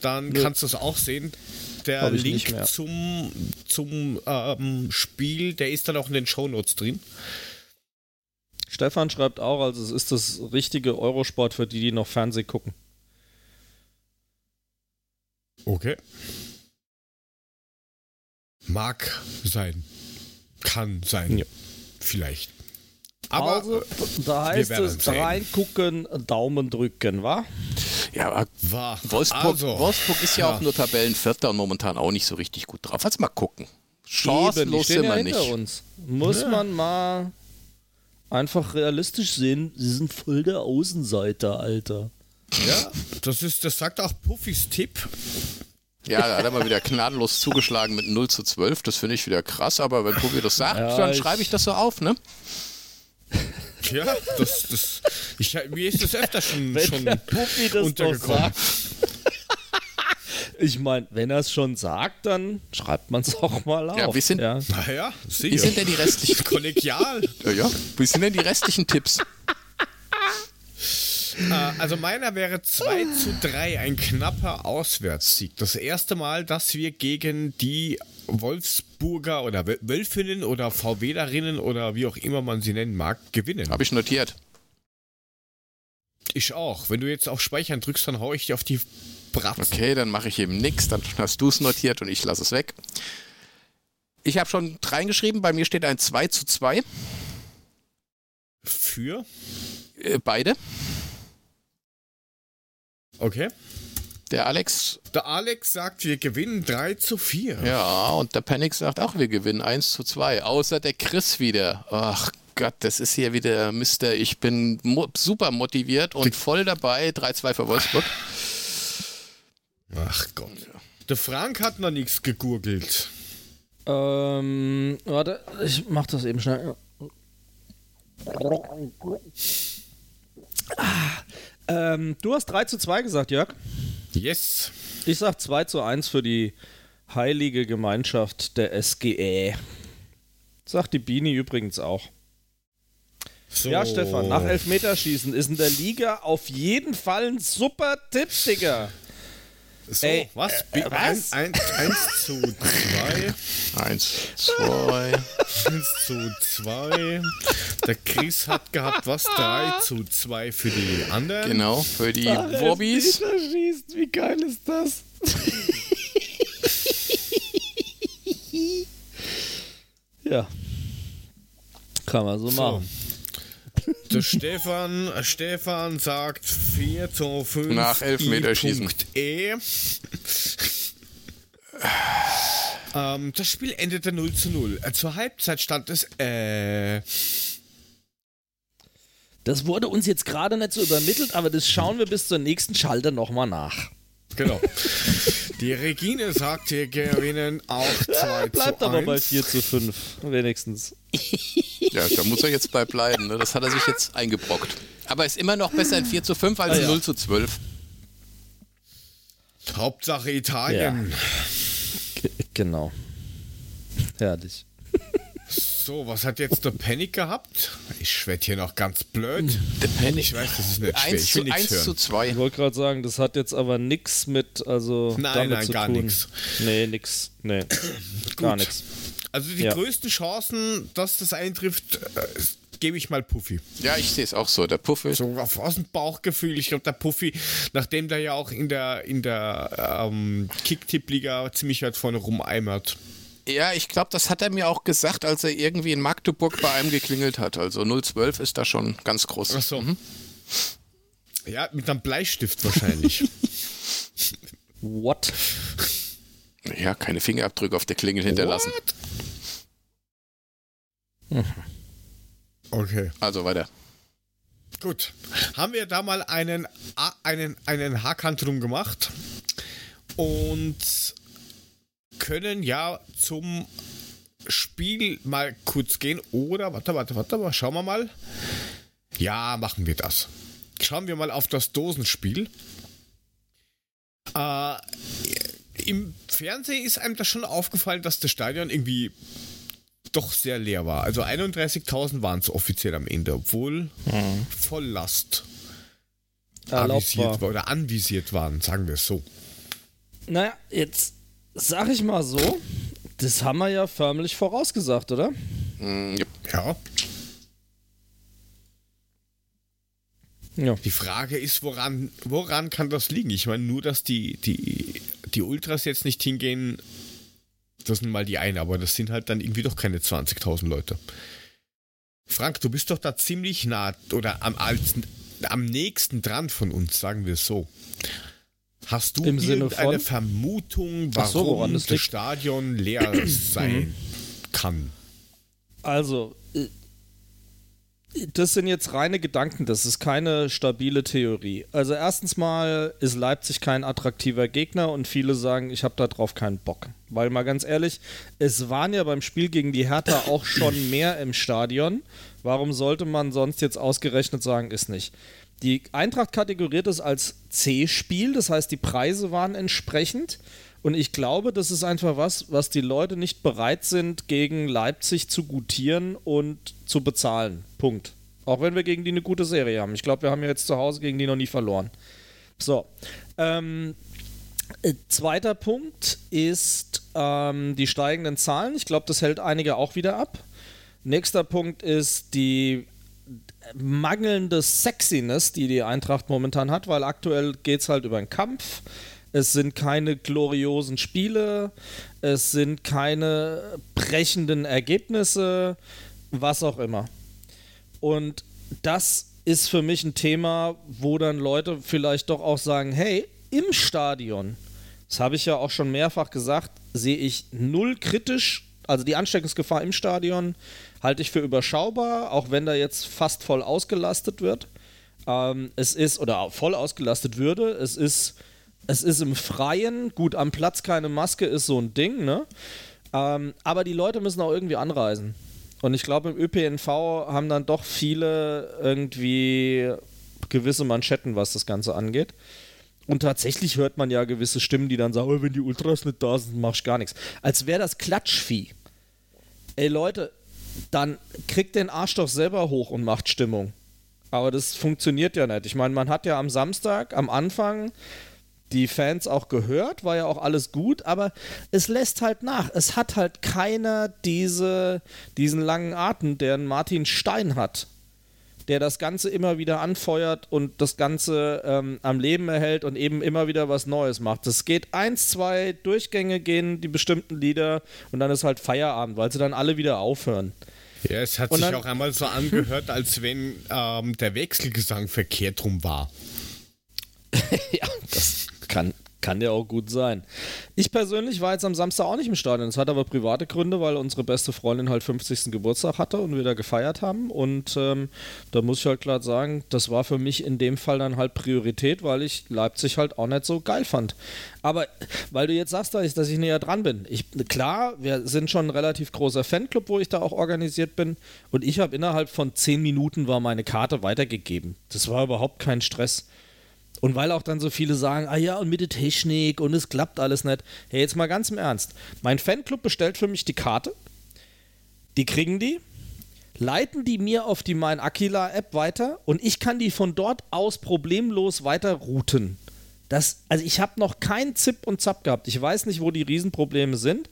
dann kannst du es auch sehen. Der Link zum, zum ähm, Spiel, der ist dann auch in den Shownotes drin. Stefan schreibt auch, also es ist das richtige Eurosport für die, die noch Fernsehen gucken. Okay. Mag sein. Kann sein. Ja. Vielleicht. Aber also, da heißt es sehen. reingucken, Daumen drücken, wa? ja, aber war. Wolfsburg, also, Wolfsburg ist ja, ja. auch nur Tabellenvierter und momentan auch nicht so richtig gut drauf. Also mal gucken. Chancenlos stehen sind ja wir hinter nicht. uns. Muss Ja. man mal einfach realistisch sehen, sie sind voll der Außenseiter, Alter. Ja, das ist, das sagt auch Puffys Tipp. Ja, da hat er mal wieder gnadenlos zugeschlagen mit 0 zu 12. Das finde ich wieder krass, aber wenn Pupi das sagt, Ja, dann schreibe ich das so auf, ne? Ja, das, das, ich, mir ist das öfter schon, Wenn schon der Puppi das doch untergekommen. sagt. Ich meine, wenn er es schon sagt, dann schreibt man es auch mal auf. Ja, wir sind- ja. Naja. Wie sind denn die restlichen? kollegial. Ja, ja. Wie sind denn die restlichen Tipps? Äh, also meiner wäre 2 zu 3, ein knapper Auswärtssieg. Das erste Mal, dass wir gegen die Wolfsburger oder Wöl- Wölfinnen oder VWlerinnen oder wie auch immer man sie nennen mag, gewinnen. Habe ich notiert. Ich auch. Wenn du jetzt auf Speichern drückst, dann hau ich dir auf die Bratzen. Okay, dann mache ich eben nichts. Dann hast du es notiert und ich lasse es weg. Ich habe schon reingeschrieben, bei mir steht ein 2 zu 2. Für? Äh, beide. Okay. Der Alex, Der Alex sagt, wir gewinnen 3 zu 4. ja, und der Panic sagt auch, wir gewinnen 1 zu 2. Außer der Chris wieder. Ach Gott, das ist hier wieder Mister. Ich bin mo super motiviert und voll dabei. 3-2 für Wolfsburg. Ach Gott. Der Frank hat noch nichts gegurgelt. Ähm, warte, ich mach das eben schnell. Ah, ähm, du hast 3 zu 2 gesagt, Jörg. Yes. Ich sag 2 zu 1 für die heilige Gemeinschaft der SGE. Sagt die Bini übrigens auch. So. Ja, Stefan, nach Elfmeterschießen ist in der Liga auf jeden Fall ein super Tipp, Digga. So, Ey, was? äh, was? Ein, ein, eins zu zwei. 1, 2. *laughs* Eins zu zwei. Der Chris hat gehabt, was? Drei zu zwei für die anderen. Genau, für die Wobbis. Elfmeterschießen, wie geil ist das? *laughs* ja. Kann man so, So. machen. Der Stefan, Stefan sagt 4 zu 5. Nach Elfmeterschießen. E. ähm, das Spiel endete 0 zu 0. Äh, Zur Halbzeit stand es, äh, Das wurde uns jetzt gerade nicht so übermittelt, aber das schauen wir bis zur nächsten Schalte nochmal nach. Genau. Die Regine sagt, wir gewinnen auch *laughs* 2 Bleibt zu aber 1. bei 4 zu 5, wenigstens. Ja, da muss er jetzt bei bleiben. Ne? Das hat er sich jetzt eingebrockt. Aber ist immer noch besser in 4 zu 5 als Ah, in ja. 0 zu 12. Hauptsache Italien. G genau. Herrlich. So, was hat jetzt der Panic gehabt? Ich werd hier noch ganz blöd. Der Panic. Ich weiß, das ist nicht schwer. 1 Ich zu, will nichts 1 zu hören. 2. Ich wollte gerade sagen, das hat jetzt aber nichts mit, also Nein, damit nein, zu gar nix. Nee, nix. Nee, gar nichts. Also die Ja. größten Chancen, dass das eintrifft, äh, gebe ich mal Puffy. Ja, ich sehe es auch so. Der Puff ist. So auf, aus dem Bauchgefühl. Ich glaube, der Puffy, nachdem der ja auch in der, in der ähm, Kicktipp-Liga ziemlich weit vorne rumeimert, Ja, ich glaube, das hat er mir auch gesagt, als er irgendwie in Magdeburg bei einem geklingelt hat. Also 012 ist da schon ganz groß. Ach so. Mhm. Ja, mit einem Bleistift wahrscheinlich. *laughs* What? Ja, keine Fingerabdrücke auf der Klingel hinterlassen. Mhm. Okay. Also weiter. Gut. Haben wir da mal einen, einen, einen Haken drum gemacht und können ja zum Spiel mal kurz gehen. Oder, warte, warte, warte, mal, schauen wir mal. Ja, machen wir das. Schauen wir mal auf das Dosenspiel. Äh, Im Fernsehen ist einem das schon aufgefallen, dass das Stadion irgendwie doch sehr leer war. Also 31.000 waren es offiziell am Ende, obwohl hm. Volllast avisiert war. oder anvisiert waren, sagen wir es so. Naja, jetzt sag ich mal so, das haben wir ja förmlich vorausgesagt, oder? Mm, ja. ja. Die Frage ist, woran, woran kann das liegen? Ich meine, nur, dass die, die, die Ultras jetzt nicht hingehen, das sind mal die einen, aber das sind halt dann irgendwie doch keine 20.000 Leute. Frank, du bist doch da ziemlich nah oder am, als, am nächsten dran von uns, sagen wir es so. Hast du Im irgendeine Vermutung, warum so, das, das Stadion leer *clears throat* sein kann? Also, äh, das sind jetzt reine Gedanken, das ist keine stabile Theorie. Also erstens mal ist Leipzig kein attraktiver Gegner und viele sagen, ich habe darauf keinen Bock. Weil mal ganz ehrlich, es waren ja beim Spiel gegen die Hertha auch schon mehr im Stadion. Warum sollte man sonst jetzt ausgerechnet sagen, ist nicht? Die Eintracht kategoriert es als C-Spiel, das heißt, die Preise waren entsprechend. Und ich glaube, das ist einfach was, was die Leute nicht bereit sind, gegen Leipzig zu gutieren und zu bezahlen. Punkt. Auch wenn wir gegen die eine gute Serie haben. Ich glaube, wir haben ja jetzt zu Hause gegen die noch nie verloren. So. Ähm, äh, zweiter Punkt ist ähm, die steigenden Zahlen. Ich glaube, das hält einige auch wieder ab. Nächster Punkt ist die mangelnde Sexiness, die die Eintracht momentan hat, weil aktuell geht es halt über einen Kampf. Es sind keine gloriosen Spiele, es sind keine brechenden Ergebnisse, was auch immer. Und das ist für mich ein Thema, wo dann Leute vielleicht doch auch sagen, hey, im Stadion, das habe ich ja auch schon mehrfach gesagt, sehe ich null kritisch, also die Ansteckungsgefahr im Stadion halte ich für überschaubar, auch wenn da jetzt fast voll ausgelastet wird. Ähm, es ist, oder voll ausgelastet würde, es ist, es ist im Freien, gut, am Platz keine Maske ist so ein Ding, ne? Ähm, aber die Leute müssen auch irgendwie anreisen. Und ich glaube, im ÖPNV haben dann doch viele irgendwie gewisse Manschetten, was das Ganze angeht. Und tatsächlich hört man ja gewisse Stimmen, die dann sagen, oh, wenn die Ultras nicht da sind, mach ich gar nichts. Als wäre das Klatschvieh. Ey Leute, dann kriegt den Arsch doch selber hoch und macht Stimmung. Aber das funktioniert ja nicht. Ich meine, man hat ja am Samstag, am Anfang, die Fans auch gehört, war ja auch alles gut, aber es lässt halt nach. Es hat halt keiner diese, diesen langen Atem, den Martin Stein hat der das Ganze immer wieder anfeuert und das Ganze ähm, am Leben erhält und eben immer wieder was Neues macht. Es geht eins, zwei Durchgänge gehen die bestimmten Lieder und dann ist halt Feierabend, weil sie dann alle wieder aufhören. Ja, es hat und sich auch einmal so angehört, als wenn ähm, der Wechselgesang verkehrt rum war. *laughs* ja, das kann, kann ja auch gut sein. Ich persönlich war jetzt am Samstag auch nicht im Stadion. Das hat aber private Gründe, weil unsere beste Freundin halt 50. Geburtstag hatte und wir da gefeiert haben. Und ähm, da muss ich halt klar sagen, das war für mich in dem Fall dann halt Priorität, weil ich Leipzig halt auch nicht so geil fand. Aber weil du jetzt sagst, dass ich, näher dran bin. Ich, klar, wir sind schon ein relativ großer Fanclub, wo ich da auch organisiert bin. Und ich habe innerhalb von 10 Minuten war meine Karte weitergegeben. Das war überhaupt kein Stress. Und weil auch dann so viele sagen, ah ja, und mit der Technik und es klappt alles nicht. Hey, jetzt mal ganz im Ernst. Mein Fanclub bestellt für mich die Karte. Die kriegen die, leiten die mir auf die Mein Aquila App weiter und ich kann die von dort aus problemlos weiter routen. Das, also ich habe noch kein Zip und Zap gehabt. Ich weiß nicht, wo die Riesenprobleme sind.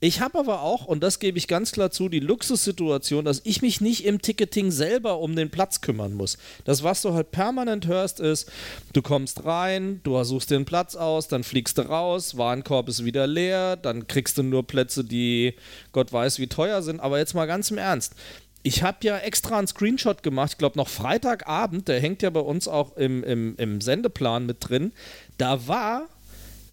Ich habe aber auch, und das gebe ich ganz klar zu, die Luxussituation, dass ich mich nicht im Ticketing selber um den Platz kümmern muss. Das, was du halt permanent hörst, ist, du kommst rein, du suchst den Platz aus, dann fliegst du raus, Warenkorb ist wieder leer, dann kriegst du nur Plätze, die Gott weiß wie teuer sind. Aber jetzt mal ganz im Ernst. Ich habe ja extra einen Screenshot gemacht, ich glaube noch Freitagabend, der hängt ja bei uns auch im, im, im Sendeplan mit drin. Da war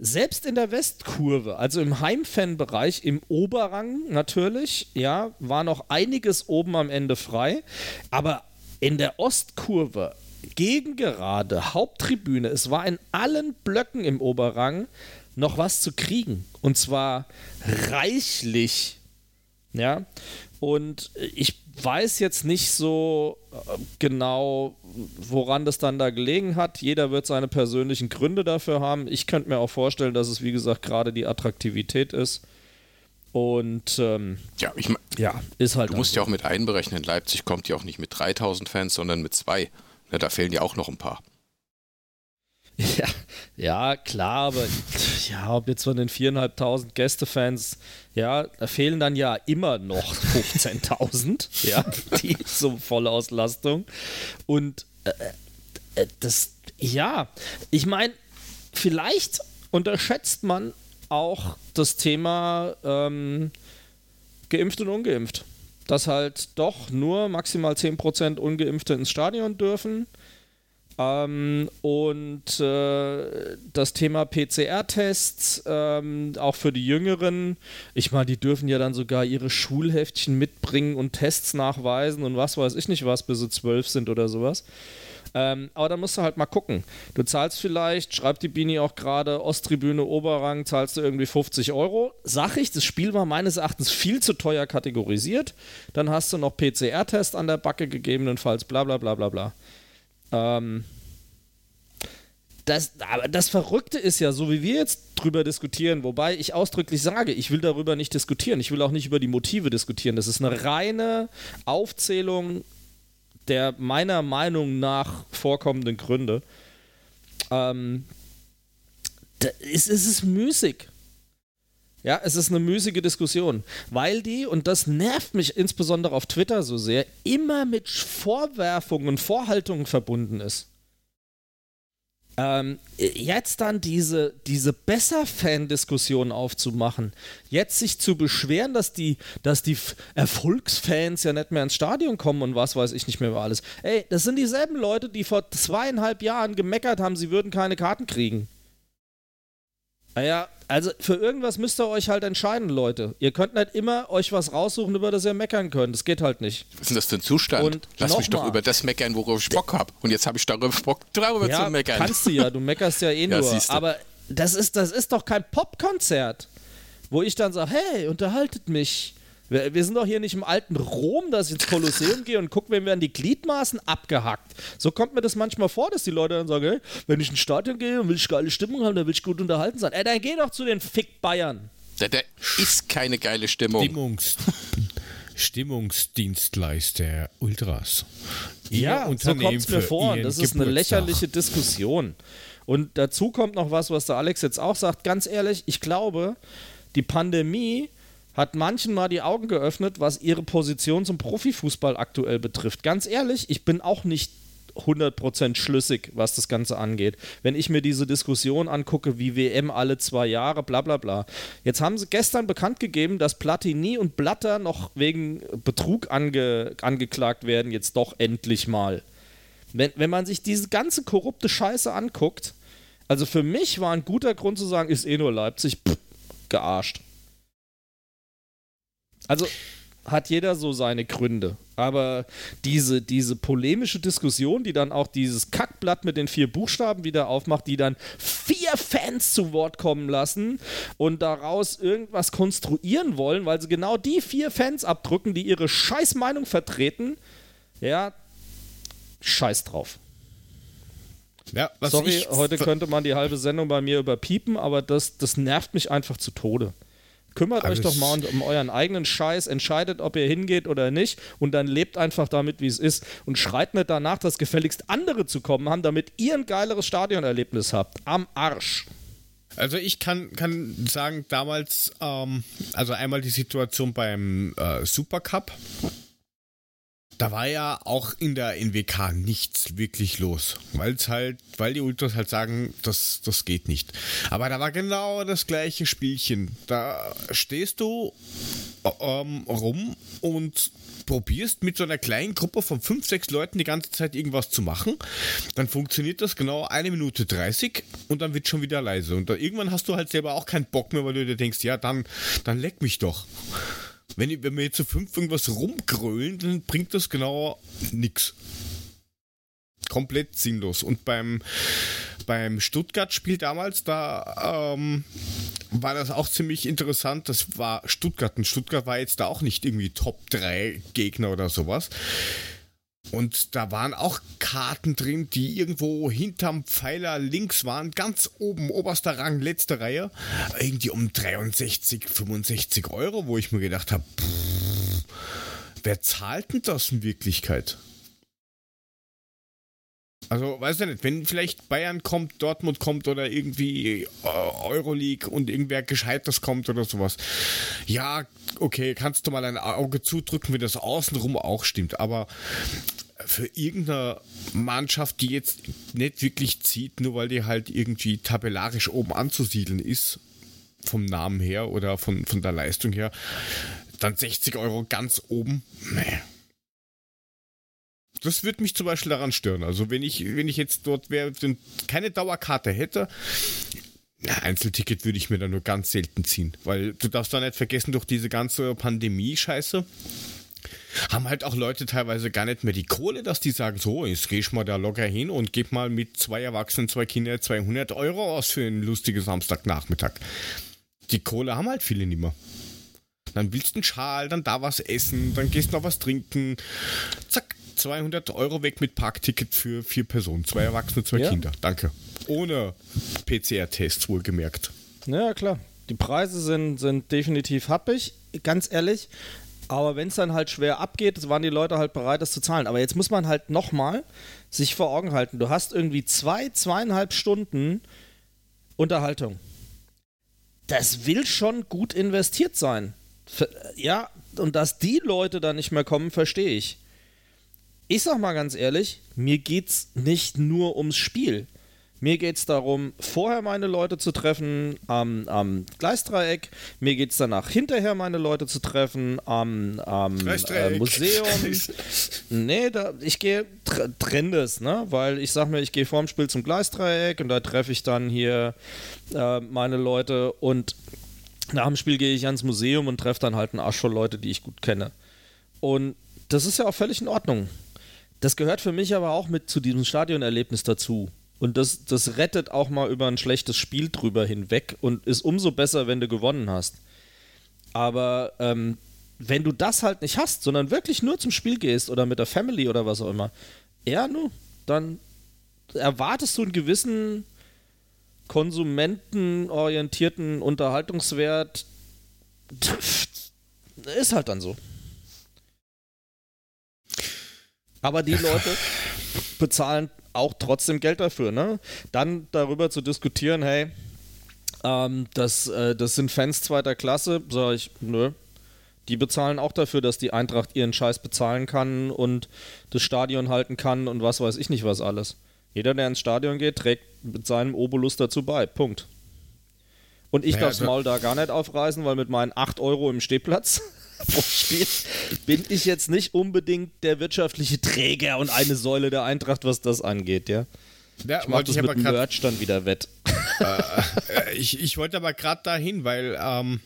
selbst in der Westkurve, also im Heimfanbereich, im Oberrang natürlich, ja, war noch einiges oben am Ende frei. Aber in der Ostkurve, Gegengerade, Haupttribüne, es war in allen Blöcken im Oberrang noch was zu kriegen. Und zwar reichlich. Ja. Und ich weiß jetzt nicht so äh, genau, woran das dann da gelegen hat. Jeder wird seine persönlichen Gründe dafür haben. Ich könnte mir auch vorstellen, dass es, wie gesagt, gerade die Attraktivität ist. Und ähm, ja, ich ja, ist halt. Du musst so. ja auch mit einberechnen, Leipzig kommt ja auch nicht mit 3000 Fans, sondern mit zwei. Ja, da fehlen ja auch noch ein paar. *laughs* Ja, ja, klar, aber *laughs* ja, ob jetzt von den 4.500 Gästefans, ja, da fehlen dann ja immer noch *laughs* 15.000, ja, die so Vollauslastung. Und äh, äh, das, ja, ich meine, vielleicht unterschätzt man auch das Thema ähm, geimpft und ungeimpft. Dass halt doch nur maximal 10% Ungeimpfte ins Stadion dürfen ähm, und äh, das Thema PCR-Tests, ähm, auch für die Jüngeren, ich meine, die dürfen ja dann sogar ihre Schulheftchen mitbringen und Tests nachweisen und was weiß ich nicht was, bis sie zwölf sind oder sowas. Ähm, aber da musst du halt mal gucken. Du zahlst vielleicht, schreibt die Bini auch gerade, Osttribüne, Oberrang, zahlst du irgendwie 50 Euro. Sag ich, das Spiel war meines Erachtens viel zu teuer kategorisiert. Dann hast du noch PCR-Test an der Backe gegebenenfalls, bla bla bla bla bla. Ähm, das, aber das Verrückte ist ja, so wie wir jetzt drüber diskutieren, wobei ich ausdrücklich sage, ich will darüber nicht diskutieren. Ich will auch nicht über die Motive diskutieren. Das ist eine reine Aufzählung der meiner Meinung nach vorkommenden Gründe. Ähm, es, es ist müßig. Ja, es ist eine müßige Diskussion, weil die, und das nervt mich insbesondere auf Twitter so sehr, immer mit Vorwerfungen, Vorhaltungen verbunden ist. Ähm, jetzt dann diese, diese Besser-Fan-Diskussion aufzumachen, jetzt sich zu beschweren, dass die, dass die Erfolgsfans ja nicht mehr ins Stadion kommen und was weiß ich nicht mehr über alles. Ey, das sind dieselben Leute, die vor zweieinhalb Jahren gemeckert haben, sie würden keine Karten kriegen. Naja, also für irgendwas müsst ihr euch halt entscheiden, Leute. Ihr könnt nicht immer euch was raussuchen, über das ihr meckern könnt. Das geht halt nicht. Was ist denn das für ein Zustand? Und Lass mich doch mal. über das meckern, worauf ich Bock habe. Und jetzt habe ich darüber Bock, darüber ja, zu meckern. kannst du ja. Du meckerst ja *laughs* eh ja, nur. Aber das ist, das ist doch kein Popkonzert, wo ich dann sage, hey, unterhaltet mich. Wir, wir, sind doch hier nicht im alten Rom, dass ich ins Kolosseum gehe und gucke, wenn wir an die Gliedmaßen abgehackt. So kommt mir das manchmal vor, dass die Leute dann sagen, hey, wenn ich ins Stadion gehe und will ich geile Stimmung haben, dann will ich gut unterhalten sein. Ey, dann geh doch zu den Fick Bayern. Da, da ist keine geile Stimmung. Stimmungs Stimmungsdienstleister Ultras. ja, so kommt es mir vor. Das ist eine lächerliche Diskussion. Und dazu kommt noch was, was der Alex jetzt auch sagt. Ganz ehrlich, ich glaube, die Pandemie hat manchen mal die Augen geöffnet, was ihre Position zum Profifußball aktuell betrifft. Ganz ehrlich, ich bin auch nicht 100% schlüssig, was das Ganze angeht. Wenn ich mir diese Diskussion angucke, wie WM alle zwei Jahre, bla bla bla. Jetzt haben sie gestern bekannt gegeben, dass Platini und Blatter noch wegen Betrug ange, angeklagt werden, jetzt doch endlich mal. Wenn, wenn man sich diese ganze korrupte Scheiße anguckt, also für mich war ein guter Grund zu sagen, ist eh nur Leipzig, pff, gearscht. Also hat jeder so seine Gründe. Aber diese, diese polemische Diskussion, die dann auch dieses Kackblatt mit den vier Buchstaben wieder aufmacht, die dann vier Fans zu Wort kommen lassen und daraus irgendwas konstruieren wollen, weil sie genau die vier Fans abdrücken, die ihre Scheißmeinung vertreten, ja, scheiß drauf. Ja, Sorry, heute könnte man die halbe Sendung bei mir überpiepen, aber das, das nervt mich einfach zu Tode. Kümmert Alles- euch doch mal um, euren eigenen Scheiß, entscheidet, ob ihr hingeht oder nicht und dann lebt einfach damit, wie es ist und schreit nicht danach, dass gefälligst andere zu kommen haben, damit ihr ein geileres Stadionerlebnis habt. Am Arsch. Also ich kann, kann sagen, damals, ähm, also einmal die Situation beim äh, Supercup. Da war ja auch in der NWK nichts wirklich los, weil es halt, weil die Ultras halt sagen, das, das geht nicht. Aber da war genau das gleiche Spielchen. Da stehst du ähm, rum und probierst mit so einer kleinen Gruppe von fünf, sechs Leuten die ganze Zeit irgendwas zu machen, dann funktioniert das genau eine Minute 30 und dann wird schon wieder leise. Und dann, irgendwann hast du halt selber auch keinen Bock mehr, weil du dir denkst, ja, dann, dann leck mich doch. Wenn, wenn wir jetzt zu fünf irgendwas rumgrölen, dann bringt das genau nix. Komplett sinnlos. Und beim, beim Stuttgart-Spiel damals, da ähm, war das auch ziemlich interessant. Das war Stuttgart. Und Stuttgart war jetzt da auch nicht irgendwie Top 3 Gegner oder sowas. Und da waren auch Karten drin, die irgendwo hinterm Pfeiler links waren, ganz oben, oberster Rang, letzte Reihe. Irgendwie um 63, 65 Euro, wo ich mir gedacht habe, wer zahlt denn das in Wirklichkeit? Also, weiß ich nicht, wenn vielleicht Bayern kommt, Dortmund kommt oder irgendwie äh, Euroleague und irgendwer Gescheites kommt oder sowas. Ja, okay, kannst du mal ein Auge zudrücken, wenn das außenrum auch stimmt, aber für irgendeine Mannschaft, die jetzt nicht wirklich zieht, nur weil die halt irgendwie tabellarisch oben anzusiedeln ist, vom Namen her oder von, von der Leistung her, dann 60 Euro ganz oben. Nee. Das würde mich zum Beispiel daran stören. Also wenn ich, wenn ich jetzt dort wäre, keine Dauerkarte hätte, ja, Einzelticket würde ich mir dann nur ganz selten ziehen. Weil du darfst da nicht vergessen, durch diese ganze Pandemie-Scheiße haben halt auch Leute teilweise gar nicht mehr die Kohle, dass die sagen, so, jetzt geh ich mal da locker hin und gib mal mit zwei Erwachsenen, zwei Kindern 200 Euro aus für einen lustigen Samstagnachmittag. Die Kohle haben halt viele nicht mehr. Dann willst du einen Schal, dann da was essen, dann gehst noch was trinken. Zack, 200 Euro weg mit Parkticket für vier Personen. Zwei Erwachsene, zwei Ja. Kinder. Danke. Ohne PCR-Tests wohlgemerkt. Ja, klar. Die Preise sind, sind definitiv happig, ganz ehrlich. Aber wenn es dann halt schwer abgeht, waren die Leute halt bereit, das zu zahlen. Aber jetzt muss man halt nochmal sich vor Augen halten. Du hast irgendwie zwei, zweieinhalb Stunden Unterhaltung. Das will schon gut investiert sein. Ja, und dass die Leute da nicht mehr kommen, verstehe ich. Ich sag mal ganz ehrlich, mir geht's nicht nur ums Spiel. Mir geht es darum, vorher meine Leute zu treffen am, am Gleisdreieck. Mir geht es danach, hinterher meine Leute zu treffen am, am äh. Museum. *laughs* nee, da, ich gehe, tr trenn das, ne? Weil ich sag mir, ich gehe vorm Spiel zum Gleisdreieck und da treffe ich dann hier äh, meine Leute und nach dem Spiel gehe ich ans Museum und treffe dann halt einen Arsch voll Leute, die ich gut kenne. Und das ist ja auch völlig in Ordnung. Das gehört für mich aber auch mit zu diesem Stadionerlebnis dazu. Und das, das rettet auch mal über ein schlechtes Spiel drüber hinweg und ist umso besser, wenn du gewonnen hast. Aber ähm, wenn du das halt nicht hast, sondern wirklich nur zum Spiel gehst oder mit der Family oder was auch immer, ja, nu, dann erwartest du einen gewissen konsumentenorientierten Unterhaltungswert. Ist halt dann so. Aber die *laughs* Leute bezahlen auch trotzdem Geld dafür, ne? Dann darüber zu diskutieren, hey, ähm, das, äh, das sind Fans zweiter Klasse, sage ich, nö. Die bezahlen auch dafür, dass die Eintracht ihren Scheiß bezahlen kann und das Stadion halten kann und was weiß ich nicht was alles. Jeder, der ins Stadion geht, trägt mit seinem Obolus dazu bei. Punkt. Und ich Naja, darf's also- Maul da gar nicht aufreißen, weil mit meinen 8 Euro im Stehplatz *laughs* pro Spiel bin ich jetzt nicht unbedingt der wirtschaftliche Träger und eine Säule der Eintracht, was das angeht, ja. Ja, Ich mach das mit dem Merch dann wieder wett. Äh, ich, ich wollte aber gerade dahin, weil ähm,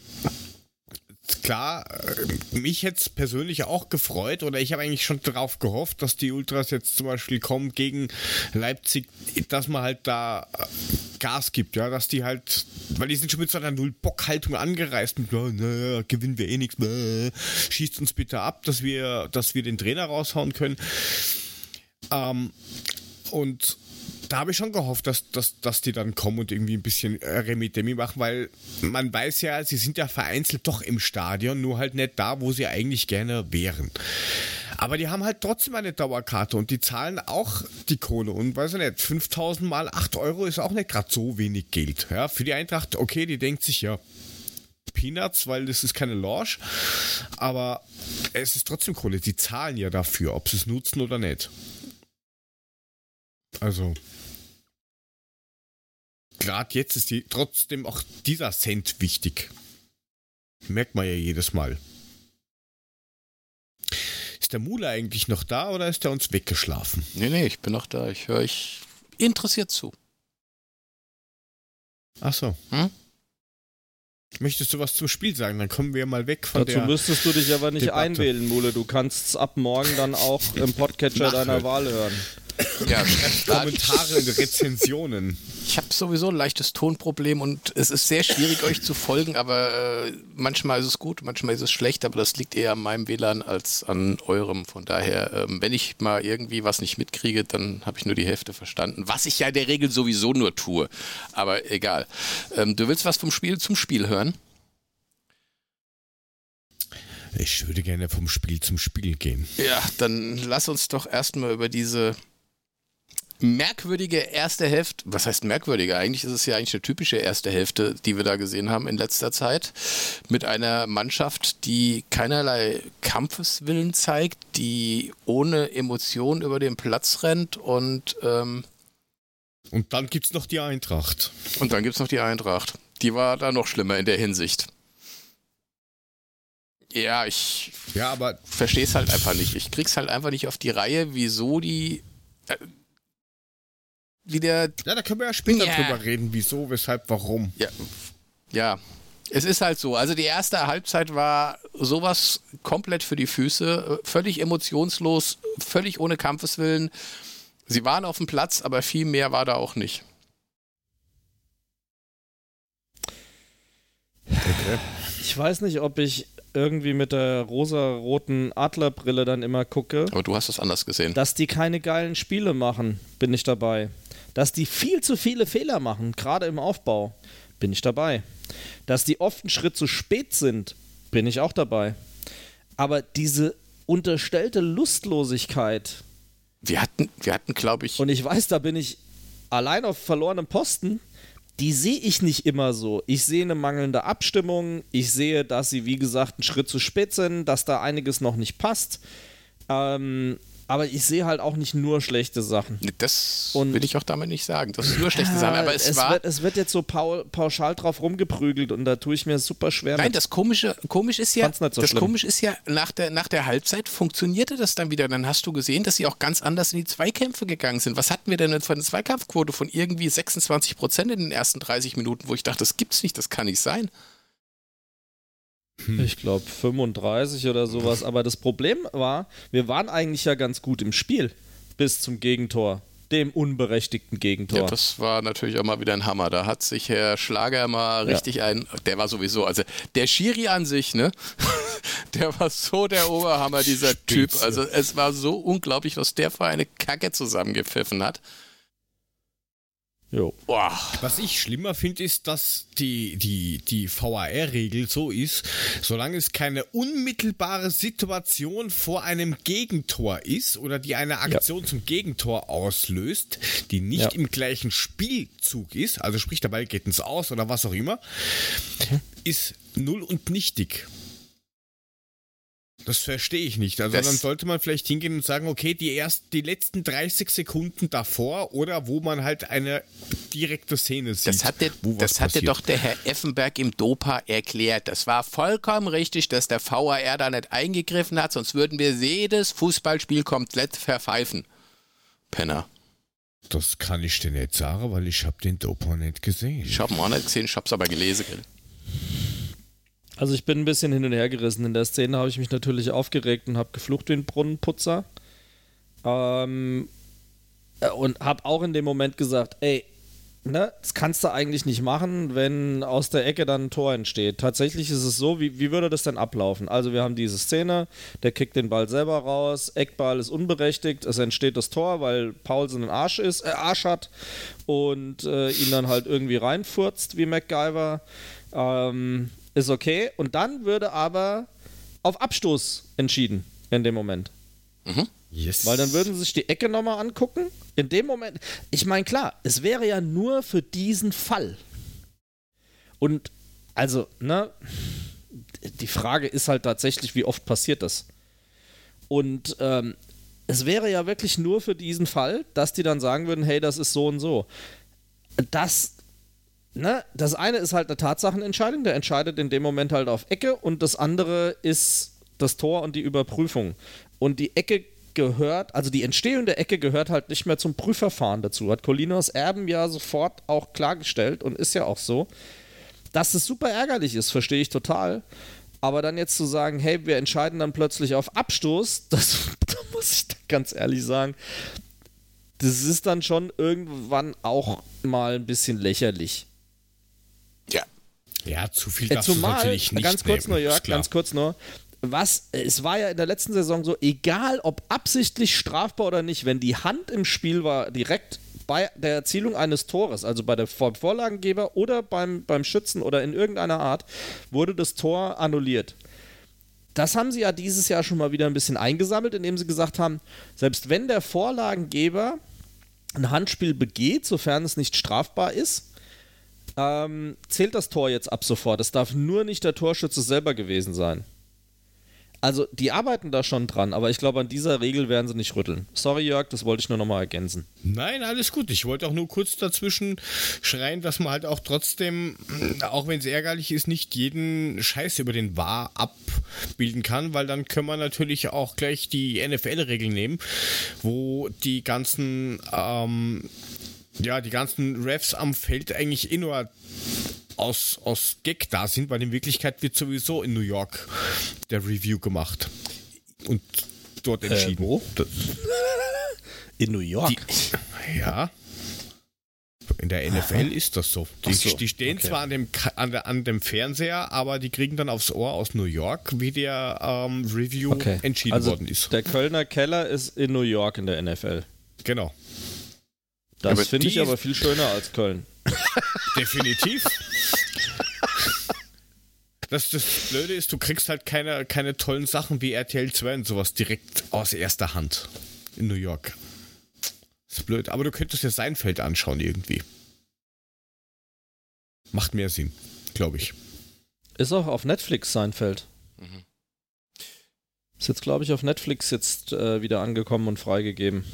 klar, äh, mich hätte es persönlich auch gefreut oder ich habe eigentlich schon darauf gehofft, dass die Ultras jetzt zum Beispiel kommen gegen Leipzig, dass man halt da äh, Gas gibt, ja, dass die halt, weil die sind schon mit so einer Null-Bock-Haltung angereist ja, naja, gewinnen wir eh nichts, schießt uns bitte ab, dass wir, dass wir den Trainer raushauen können. Ähm, und da habe ich schon gehofft, dass, dass, dass die dann kommen und irgendwie ein bisschen äh, Remi-Demi machen, weil man weiß ja, sie sind ja vereinzelt doch im Stadion, nur halt nicht da, wo sie eigentlich gerne wären. Aber die haben halt trotzdem eine Dauerkarte und die zahlen auch die Kohle. Und weiß ich nicht, 5000 mal 8 Euro ist auch nicht gerade so wenig Geld. Ja, für die Eintracht, okay, die denkt sich ja, Peanuts, weil das ist keine Lounge. Aber es ist trotzdem Kohle. Die zahlen ja dafür, ob sie es nutzen oder nicht. Also. Gerade jetzt ist die, trotzdem auch dieser Cent wichtig. Merkt man ja jedes Mal. Ist der Mule eigentlich noch da oder ist er uns weggeschlafen? Nee, nee, ich bin noch da. Ich höre ich interessiert zu. Ach so. Hm? Möchtest du was zum Spiel sagen? Dann kommen wir mal weg von Dazu der müsstest du dich aber nicht Debatte. einwählen, Mule. Du kannst es ab morgen dann auch im Podcatcher deiner Wahl hören. Ja, *laughs* Kommentare und Rezensionen. Ich habe sowieso ein leichtes Tonproblem und es ist sehr schwierig, euch zu folgen, aber äh, manchmal ist es gut, manchmal ist es schlecht, aber das liegt eher an meinem WLAN als an eurem. Von daher, ähm, wenn ich mal irgendwie was nicht mitkriege, dann habe ich nur die Hälfte verstanden, was ich ja in der Regel sowieso nur tue. Aber egal. Ähm, du willst was vom Spiel zum Spiel hören? Ich würde gerne vom Spiel zum Spiel gehen. Ja, dann lass uns doch erstmal über diese merkwürdige erste Hälfte, was heißt merkwürdige? Eigentlich ist es ja eigentlich eine typische erste Hälfte, die wir da gesehen haben in letzter Zeit. Mit einer Mannschaft, die keinerlei Kampfeswillen zeigt, die ohne Emotion über den Platz rennt und. Ähm, und dann gibt es noch die Eintracht. Und dann gibt es noch die Eintracht. Die war da noch schlimmer in der Hinsicht. Ja, ich ja, aber verstehe es halt einfach nicht. Ich krieg's halt einfach nicht auf die Reihe, wieso die. Äh, wie der. Ja, da können wir ja später ja. drüber reden, wieso, weshalb, warum. Ja. Ja. Es ist halt so. Also die erste Halbzeit war sowas komplett für die Füße, völlig emotionslos, völlig ohne Kampfeswillen. Sie waren auf dem Platz, aber viel mehr war da auch nicht. Okay. Ich weiß nicht, ob ich irgendwie mit der rosa-roten Adlerbrille dann immer gucke. Aber du hast es anders gesehen. Dass die keine geilen Spiele machen, bin ich dabei. Dass die viel zu viele Fehler machen, gerade im Aufbau, bin ich dabei. Dass die oft einen Schritt zu spät sind, bin ich auch dabei. Aber diese unterstellte Lustlosigkeit. Wir hatten, wir hatten, glaube ich. Und ich weiß, da bin ich allein auf verlorenem Posten die sehe ich nicht immer so. Ich sehe eine mangelnde Abstimmung. Ich sehe, dass sie, wie gesagt, einen Schritt zu spät sind, dass da einiges noch nicht passt. Ähm, aber ich sehe halt auch nicht nur schlechte Sachen. Das und will ich auch damit nicht sagen. Das ist nur schlechte Sachen. Aber es, es, war wird, es wird jetzt so pauschal drauf rumgeprügelt und da tue ich mir super schwer. Nein, das Komische, komisch ist ja, so das schlimm. Komisch ist ja, nach der, nach der Halbzeit funktionierte das dann wieder. Dann hast du gesehen, dass sie auch ganz anders in die Zweikämpfe gegangen sind. Was hatten wir denn für eine Zweikampfquote von irgendwie 26 Prozent in den ersten 30 Minuten, wo ich dachte, das gibt's nicht, das kann nicht sein. Hm. Ich glaube 35 oder sowas. Aber das Problem war, wir waren eigentlich ja ganz gut im Spiel bis zum Gegentor. Dem unberechtigten Gegentor. Ja, das war natürlich auch mal wieder ein Hammer. Da hat sich Herr Schlager mal richtig ja. ein. Der war sowieso, also der Schiri an sich, ne? *laughs* Der war so der Oberhammer, dieser Typ. Also es war so unglaublich, was der für eine Kacke zusammengepfiffen hat. Jo. Was ich schlimmer finde, ist, dass die, die, die VAR-Regel so ist, solange es keine unmittelbare Situation vor einem Gegentor ist oder die eine Aktion ja. zum Gegentor auslöst, die nicht ja. im gleichen Spielzug ist, also sprich der Ball geht ins Aus oder was auch immer, ist null und nichtig. Das verstehe ich nicht. Also das dann sollte man vielleicht hingehen und sagen, okay, die erst die letzten 30 Sekunden davor oder wo man halt eine direkte Szene sieht. Das hat, der, das hatte doch der Herr Effenberg im Dopa erklärt. Das war vollkommen richtig, dass der VAR da nicht eingegriffen hat, sonst würden wir jedes Fußballspiel komplett verpfeifen. Penner. Das kann ich dir nicht sagen, weil ich habe den Dopa nicht gesehen. Ich habe ihn auch nicht gesehen, ich habe es aber gelesen. Also ich bin ein bisschen hin und her gerissen. In der Szene habe ich mich natürlich aufgeregt und habe geflucht wie ein Brunnenputzer. Ähm, äh, und habe auch in dem Moment gesagt, ey, ne, das kannst du eigentlich nicht machen, wenn aus der Ecke dann ein Tor entsteht. Tatsächlich ist es so, wie, wie würde das denn ablaufen? Also wir haben diese Szene, der kickt den Ball selber raus, Eckball ist unberechtigt, es entsteht das Tor, weil Paulsen einen Arsch, ist, äh, Arsch hat und äh, ihn dann halt irgendwie reinfurzt wie MacGyver. Ähm, ist okay. Und dann würde aber auf Abstoß entschieden in dem Moment. Mhm. Yes. Weil dann würden sie sich die Ecke nochmal angucken. In dem Moment, ich meine, klar, es wäre ja nur für diesen Fall. Und also, ne, die Frage ist halt tatsächlich, wie oft passiert das? Und ähm, es wäre ja wirklich nur für diesen Fall, dass die dann sagen würden, hey, das ist so und so. Das, ne, das eine ist halt eine Tatsachenentscheidung, der entscheidet in dem Moment halt auf Ecke und das andere ist das Tor und die Überprüfung. Und die Ecke gehört, also die Entstehung der Ecke gehört halt nicht mehr zum Prüfverfahren dazu. Hat Colinos Erben ja sofort auch klargestellt und ist ja auch so. Dass es super ärgerlich ist, verstehe ich total. Aber dann jetzt zu sagen, hey, wir entscheiden dann plötzlich auf Abstoß, *laughs* das da muss ich ganz ehrlich sagen, das ist dann schon irgendwann auch mal ein bisschen lächerlich. Ja. Zu viel Äh, darfst du Zumal, natürlich nicht ganz kurz nehmen, nur, Jörg, ganz kurz nur, was, es war ja in der letzten Saison so, egal ob absichtlich strafbar oder nicht, wenn die Hand im Spiel war, direkt bei der Erzielung eines Tores, also bei der Vor- Vorlagengeber oder beim, beim Schützen oder in irgendeiner Art, wurde das Tor annulliert. Das haben sie ja dieses Jahr schon mal wieder ein bisschen eingesammelt, indem sie gesagt haben, selbst wenn der Vorlagengeber ein Handspiel begeht, sofern es nicht strafbar ist, ähm, zählt das Tor jetzt ab sofort. Es darf nur nicht der Torschütze selber gewesen sein. Also, die arbeiten da schon dran, aber ich glaube, an dieser Regel werden sie nicht rütteln. Sorry, Jörg, das wollte ich nur nochmal ergänzen. Nein, alles gut. Ich wollte auch nur kurz dazwischen schreien, dass man halt auch trotzdem, auch wenn es ärgerlich ist, nicht jeden Scheiß über den War abbilden kann, weil dann können wir natürlich auch gleich die NFL-Regeln nehmen, wo die ganzen, ähm, ja, die ganzen Refs am Feld eigentlich eh nur aus, aus Gag da sind, weil in Wirklichkeit wird sowieso in New York der Review gemacht und dort entschieden. wo? Das- In New York. die, ja. In der NFL ist das so. Die, so, die stehen okay. zwar an dem, an, der, an dem Fernseher, aber die kriegen dann aufs Ohr aus New York, wie der ähm, Review okay. entschieden also, worden ist. Der Kölner Keller ist in New York in der NFL. Genau. Das finde ich aber viel schöner als Köln. *laughs* Definitiv. Das, das Blöde ist, du kriegst halt keine, keine tollen Sachen wie RTL 2 und sowas direkt aus erster Hand in New York. Das ist blöd. Aber du könntest dir Seinfeld anschauen irgendwie. Macht mehr Sinn, glaube ich. Ist auch auf Netflix Seinfeld. Mhm. Ist jetzt, glaube ich, auf Netflix jetzt äh, wieder angekommen und freigegeben.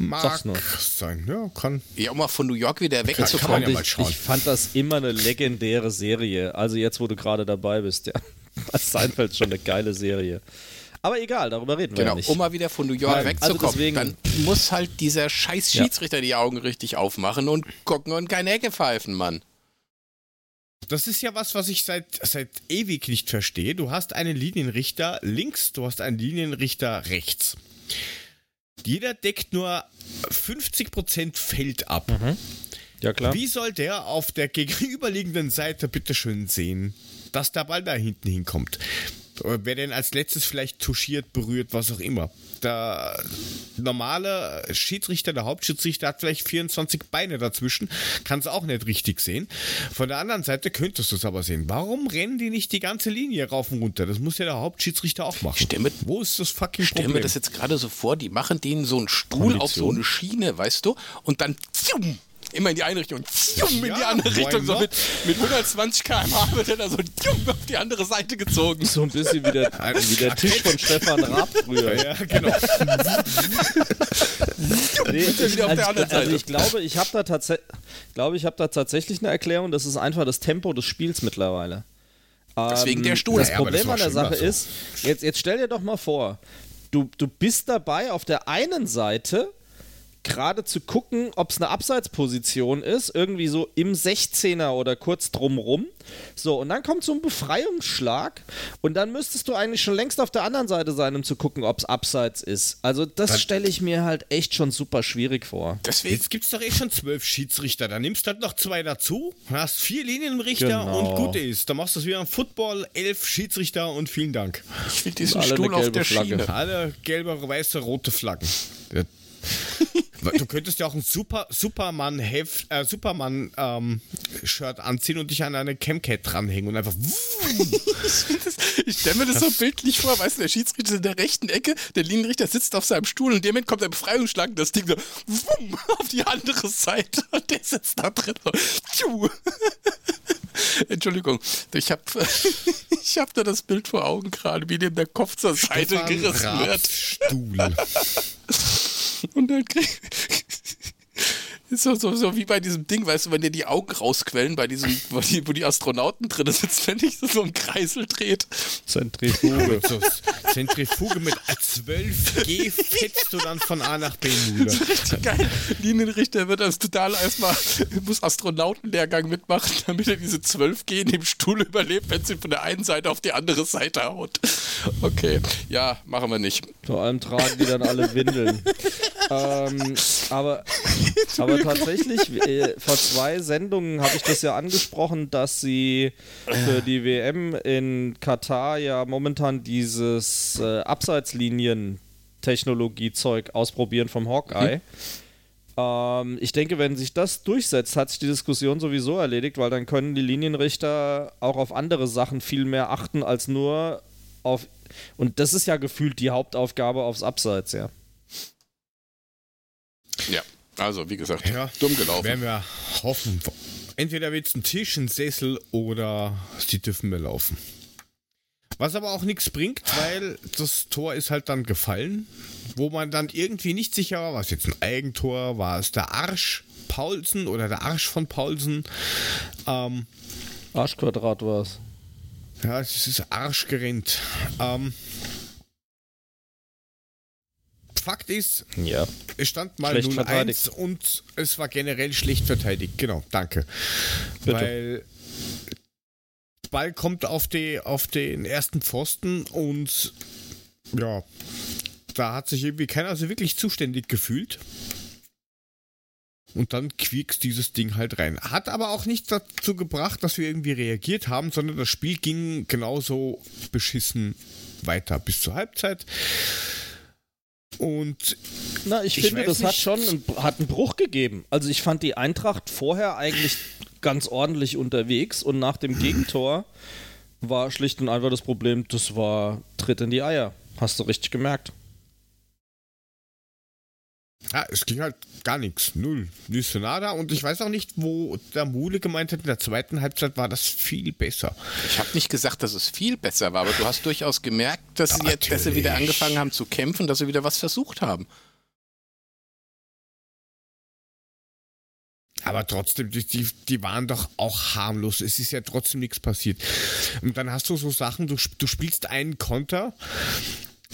Mag sein, ja, kann. Ja, um mal von New York wieder wegzukommen. ja mal ich, schauen. ich fand das immer eine legendäre Serie. Also jetzt, wo du gerade dabei bist, ja. *laughs* Seinfeld ist schon eine geile Serie. Aber egal, darüber reden wir Genau, ja nicht. um mal wieder von New York Nein, also wegzukommen. deswegen- dann muss halt dieser scheiß Ja. Schiedsrichter die Augen richtig aufmachen und gucken und keine Ecke pfeifen, Mann. Das ist ja was, was ich seit, seit ewig nicht verstehe. Du hast einen Linienrichter links, du hast einen Linienrichter rechts. Jeder deckt nur 50% Feld ab. ja, klar. Wie soll der auf der gegenüberliegenden Seite bitte schön sehen, dass der Ball da hinten hinkommt? Oder Wer denn als letztes vielleicht touchiert, berührt, was auch immer. Der normale Schiedsrichter, der Hauptschiedsrichter hat vielleicht 24 Beine dazwischen, kann es auch nicht richtig sehen. Von der anderen Seite könntest du es aber sehen. Warum rennen die nicht die ganze Linie rauf und runter? Das muss ja der Hauptschiedsrichter auch machen. Stell mir- Wo ist das fucking Stell Problem? mir das jetzt gerade so vor, die machen denen so einen Stuhl auf so Kondition. eine Schiene, weißt du, und dann zium, immer in die eine Richtung, zium, in die andere Richtung, so not? mit, mit 120 km/h wird er da so zium, auf die andere Seite gezogen. so ein bisschen wie der, *laughs* wie der Tisch von Stefan Raab früher. *laughs* ja, genau. Nee, ich, wieder auf der also, anderen also Seite. ich glaube, ich habe da, tats glaube, ich hab da tatsächlich eine Erklärung. Das ist einfach das Tempo des Spiels mittlerweile. Deswegen der Stuhl. Das Ja, das Problem war an der Sache so. ist, jetzt, jetzt stell dir doch mal vor, du, du bist dabei, auf der einen Seite gerade zu gucken, ob es eine Abseitsposition ist, irgendwie so im 16er oder kurz drumrum. So, und dann kommt so ein Befreiungsschlag und dann müsstest du eigentlich schon längst auf der anderen Seite sein, um zu gucken, ob es Abseits ist. Also das stelle ich mir halt echt schon super schwierig vor. Deswegen. Jetzt gibt es doch eh schon zwölf Schiedsrichter. Da nimmst du halt noch zwei dazu, hast vier Linienrichter genau. und gut ist. Da machst du es wie am Football, elf Schiedsrichter und vielen Dank. Ich will diesen Stuhl auf der Flagge. Schiene. Alle gelbe, weiße, rote Flaggen. Du könntest ja auch ein Super, Superman Heft, äh, Superman ähm, Shirt anziehen und dich an eine Camcat dranhängen und einfach. ich stelle mir das so bildlich vor, weißt du, der Schiedsrichter in der rechten Ecke, der Linienrichter sitzt auf seinem Stuhl und in dem Moment kommt der Befreiungsschlag und das Ding so wumm, *laughs* auf die andere Seite und der sitzt da drin. So, *laughs* Entschuldigung, ich habe *laughs* ich hab da das Bild vor Augen gerade, wie dem der Kopf zur Seite Stefan gerissen wird. Stuhl. Und dann krieg *laughs* ist so, so, so wie bei diesem Ding, weißt du, wenn dir die Augen rausquellen, bei diesem, wo die, wo die Astronauten drin sitzen, wenn dich so, so ein Kreisel dreht. Zentrifuge. so, Zentrifuge mit 12G fetzt du dann von A nach B Mule. Richtig geil. Linienrichter wird das total erstmal, muss Astronautenlehrgang mitmachen, damit er diese 12G in dem Stuhl überlebt, wenn sie von der einen Seite auf die andere Seite haut. Okay, ja, machen wir nicht. Vor allem tragen die dann alle Windeln. *laughs* ähm, aber, aber tatsächlich, äh, vor zwei Sendungen habe ich das ja angesprochen, dass sie für die WM in Katar ja momentan dieses äh, Abseitslinien-Technologie-Zeug ausprobieren vom Hawkeye. Mhm. Ich denke, wenn sich das durchsetzt, hat sich die Diskussion sowieso erledigt, weil dann können die Linienrichter auch auf andere Sachen viel mehr achten als nur auf. Und das ist ja gefühlt die Hauptaufgabe aufs Abseits, ja. Ja. Also, wie gesagt, ja, dumm gelaufen. Werden wir hoffen. Entweder wird es ein Tisch, ein Sessel oder sie dürfen mehr laufen. Was aber auch nichts bringt, weil das Tor ist halt dann gefallen, wo man dann irgendwie nicht sicher war, war es jetzt ein Eigentor, war es der Arsch Paulsen oder der Arsch von Paulsen. Ähm, Arschquadrat war es. Ja, es ist Arschgerinnt. Ähm, Fakt ist, ja. es stand mal 0-1 und es war generell schlecht verteidigt. Genau, danke. Bitte. Weil Ball kommt auf, die, auf den ersten Pfosten und ja, da hat sich irgendwie keiner so wirklich zuständig gefühlt. Und dann quiekst dieses Ding halt rein. Hat aber auch nichts dazu gebracht, dass wir irgendwie reagiert haben, sondern das Spiel ging genauso beschissen weiter bis zur Halbzeit. Und na, ich, ich finde, das nicht. hat schon einen, hat einen Bruch gegeben. Also ich fand die Eintracht vorher eigentlich ganz ordentlich unterwegs und nach dem Gegentor war schlicht und einfach das Problem, das war Tritt in die Eier. Hast du richtig gemerkt. Ja, es ging halt gar nichts. Null. Nichts nada. Und ich weiß auch nicht, wo der Mule gemeint hat, in der zweiten Halbzeit war das viel besser. Ich habe nicht gesagt, dass es viel besser war, aber du hast durchaus gemerkt, dass, ja, sie, jetzt, dass sie wieder angefangen haben zu kämpfen, dass sie wieder was versucht haben. Aber trotzdem, die, die, die, waren doch auch harmlos. Es ist ja trotzdem nichts passiert. Und dann hast du so Sachen, du, du spielst einen Konter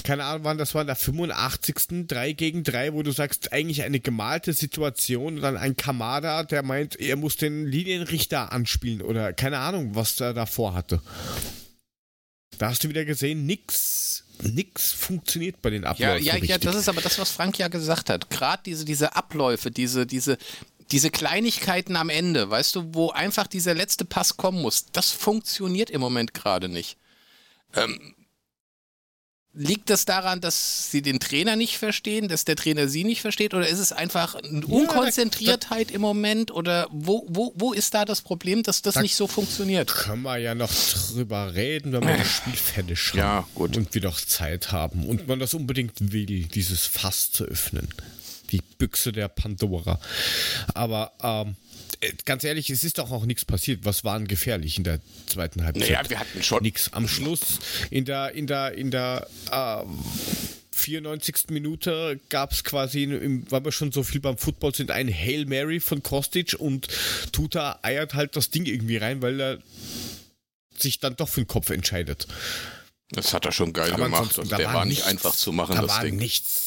keine Ahnung wann, das war in der 85. 3 gegen 3, wo du sagst, eigentlich eine gemalte Situation und dann ein Kamada, der meint, er muss den Linienrichter anspielen oder keine Ahnung, was er davor hatte. Da hast du wieder gesehen, nix, nix funktioniert bei den Abläufen. Ja, ja, ja, das ist aber das, was Frank ja gesagt hat. Gerade diese, diese Abläufe, diese, diese, diese Kleinigkeiten am Ende, weißt du, wo einfach dieser letzte Pass kommen muss, das funktioniert im Moment gerade nicht. Ähm, Liegt das daran, dass sie den Trainer nicht verstehen, dass der Trainer sie nicht versteht? Oder ist es einfach eine Unkonzentriertheit ja, im Moment? Oder wo, wo, wo ist da das Problem, dass das da nicht so funktioniert? Können wir ja noch drüber reden, wenn wir das Spiel fertig haben. Ja, gut. Und wir doch Zeit haben. Und man das unbedingt will, dieses Fass zu öffnen. Die Büchse der Pandora. Aber, ähm, äh, ganz ehrlich, es ist doch auch nichts passiert. Was war denn gefährlich in der zweiten Halbzeit? Naja, wir hatten schon nichts. Am Schluss in der in der in der äh, 94. Minute gab es quasi, im, weil wir schon so viel beim Football sind, ein Hail Mary von Kostic und Tuta eiert halt das Ding irgendwie rein, weil er sich dann doch für den Kopf entscheidet. Das hat er schon geil Aber gemacht und der war, war nicht einfach zu machen, da das war Ding. nichts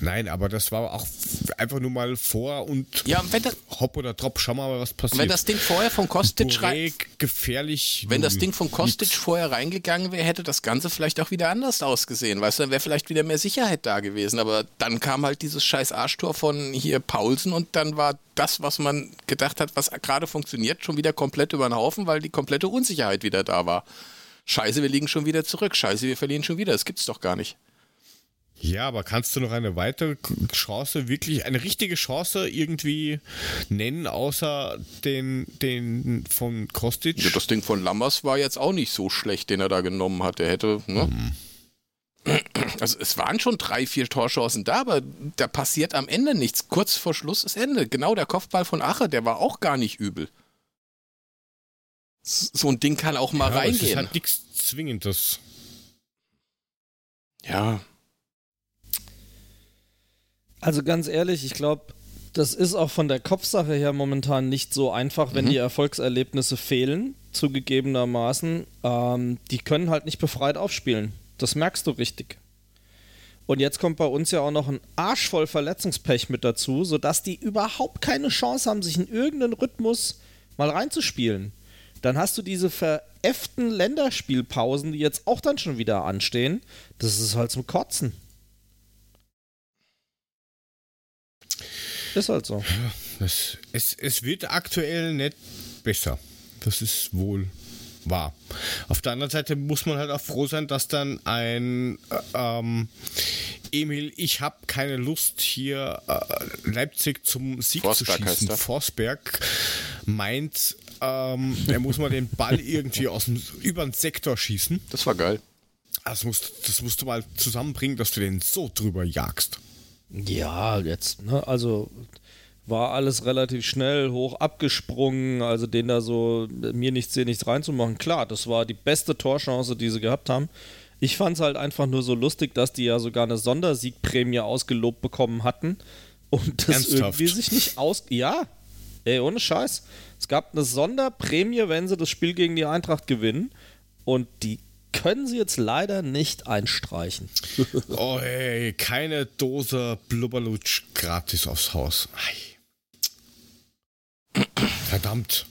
Nein, aber das war auch einfach nur mal vor und Ja, wenn das, hopp oder drop, schau mal, was passiert. wenn das Ding vorher von Kostic rein, gefährlich. wenn das. Ding von Kostic vorher reingegangen wäre, hätte das Ganze vielleicht auch wieder anders ausgesehen. Weißt du, dann wäre vielleicht wieder mehr Sicherheit da gewesen. Aber dann kam halt dieses scheiß Arschtor von hier Paulsen und dann war das, was man gedacht hat, was gerade funktioniert, schon wieder komplett über den Haufen, weil die komplette Unsicherheit wieder da war. Scheiße, wir liegen schon wieder zurück. Scheiße, wir verlieren schon wieder. Das gibt's doch gar nicht. Ja, aber kannst du noch eine weitere Chance, wirklich eine richtige Chance irgendwie nennen, außer den, den von Kostic? Ja, das Ding von Lammers war jetzt auch nicht so schlecht, den er da genommen hat. Der hätte, ne? Also es waren schon drei, vier Torchancen da, aber da passiert am Ende nichts. Kurz vor Schluss ist Ende. Genau der Kopfball von Ache, der war auch gar nicht übel. So ein Ding kann auch mal ja, aber Es ist reingehen. halt nichts Zwingendes. Ja, Also ganz ehrlich, ich glaube, das ist auch von der Kopfsache her momentan nicht so einfach, wenn Mhm. die Erfolgserlebnisse fehlen, zugegebenermaßen. Ähm, die können halt nicht befreit aufspielen. Das merkst du richtig. Und jetzt kommt bei uns ja auch noch ein Arsch voll Verletzungspech mit dazu, sodass die überhaupt keine Chance haben, sich in irgendeinen Rhythmus mal reinzuspielen. Dann hast du diese veräfften Länderspielpausen, die jetzt auch dann schon wieder anstehen. Das ist halt zum Kotzen. Ist halt so. Das, es, es wird aktuell nicht besser. Das ist wohl wahr. Auf der anderen Seite muss man halt auch froh sein, dass dann ein äh, ähm, Emil, ich habe keine Lust hier äh, Leipzig zum Sieg Forsberg zu schießen. er. Forsberg meint, ähm, er muss mal den Ball *laughs* irgendwie aus dem über den Sektor schießen. das war geil. Das musst, das musst du mal zusammenbringen, dass du den so drüber jagst. Ja, jetzt, ne, also war alles relativ schnell hoch abgesprungen, also den da so mir nichts, dir nichts reinzumachen. Klar, das war die beste Torchance, die sie gehabt haben. Ich fand es halt einfach nur so lustig, dass die ja sogar eine Sondersiegprämie ausgelobt bekommen hatten und das Ernsthaft? irgendwie sich nicht aus. Ja, ey, ohne Scheiß. Es gab eine Sonderprämie, wenn sie das Spiel gegen die Eintracht gewinnen und die können sie jetzt leider nicht einstreichen. *laughs* Oh hey, keine Dose Blubberlutsch gratis aufs Haus. Ei. Verdammt.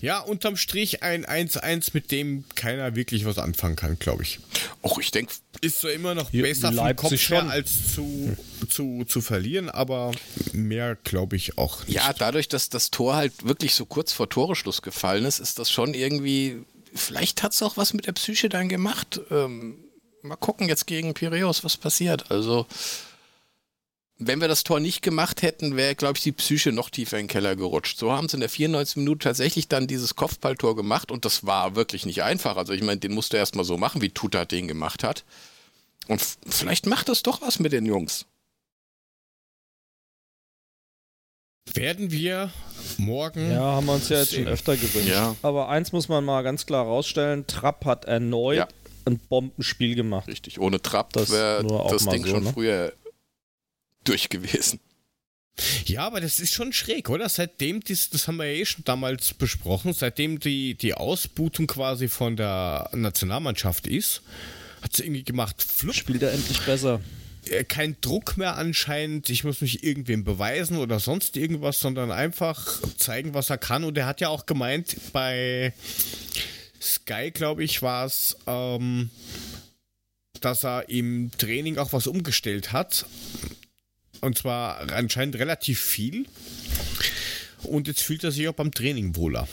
Ja, unterm Strich ein 1-1, mit dem keiner wirklich was anfangen kann, glaube ich. Och, ich denke, Ist so immer noch besser vom Kopf her, schon. als zu, zu, zu verlieren, aber mehr glaube ich auch nicht. ja, dadurch, dass das Tor halt wirklich so kurz vor Toreschluss gefallen ist, ist das schon irgendwie. Vielleicht hat es auch was mit der Psyche dann gemacht. Ähm, mal gucken jetzt gegen Piraeus, was passiert. Also, wenn wir das Tor nicht gemacht hätten, wäre, glaube ich, die Psyche noch tiefer in den Keller gerutscht. So haben sie in der 94. Minute tatsächlich dann dieses Kopfballtor gemacht und das war wirklich nicht einfach. Also, ich meine, den musst du erstmal so machen, wie Tuta den gemacht hat. Und vielleicht macht das doch was mit den Jungs. Werden wir morgen. Ja, haben wir uns ja jetzt schon Sehen. öfter gewünscht. Ja. Aber eins muss man mal ganz klar rausstellen: Trapp hat erneut Ja. ein Bombenspiel gemacht. Richtig, ohne Trapp Das wäre das Ding so, schon ne? früher durch gewesen. Ja, aber das ist schon schräg, oder? Seitdem, das, das haben wir ja eh schon damals besprochen, seitdem die, die Ausbutung quasi von der Nationalmannschaft ist, hat sie irgendwie gemacht, flupp, Spielt er endlich besser. Äh, kein Druck mehr anscheinend, ich muss mich irgendwem beweisen oder sonst irgendwas, sondern einfach zeigen, was er kann. Und er hat ja auch gemeint, bei Sky, glaube ich, war es, ähm, dass er im Training auch was umgestellt hat. Und zwar anscheinend relativ viel. Und jetzt fühlt er sich auch beim Training wohler.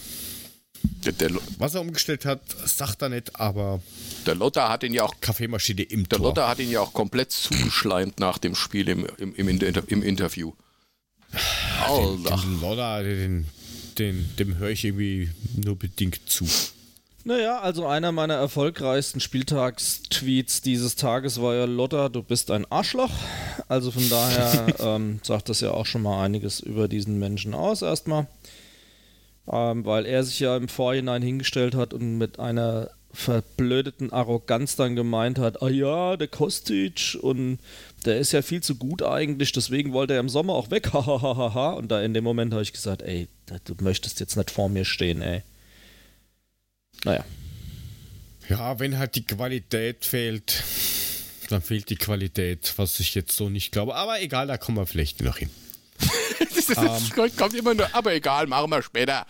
Der, der, Was er umgestellt hat, sagt er nicht, aber der Lothar hat ihn ja auch Kaffeemaschine im der Tor. Lothar hat ihn ja auch komplett zugeschleimt nach dem Spiel im, im, im, im Interview. Alter. Den Lodder, den, den, dem höre ich irgendwie nur bedingt zu. Naja, also einer meiner erfolgreichsten Spieltagstweets dieses Tages war ja Lotta, du bist ein Arschloch. Also von daher *laughs* ähm, sagt das ja auch schon mal einiges über diesen Menschen aus erstmal. Ähm, weil er sich ja im Vorhinein hingestellt hat und mit einer verblödeten Arroganz dann gemeint hat, ah ja, der Kostic und der ist ja viel zu gut eigentlich, deswegen wollte er im Sommer auch weg, *laughs* hahaha. und da in dem Moment habe ich gesagt, ey, du möchtest jetzt nicht vor mir stehen, ey. Naja. Ja, wenn halt die Qualität fehlt. Dann fehlt die Qualität, was ich jetzt so nicht glaube. Aber egal, da kommen wir vielleicht noch hin. Das ist, um, kommt immer nur, aber egal, machen wir später.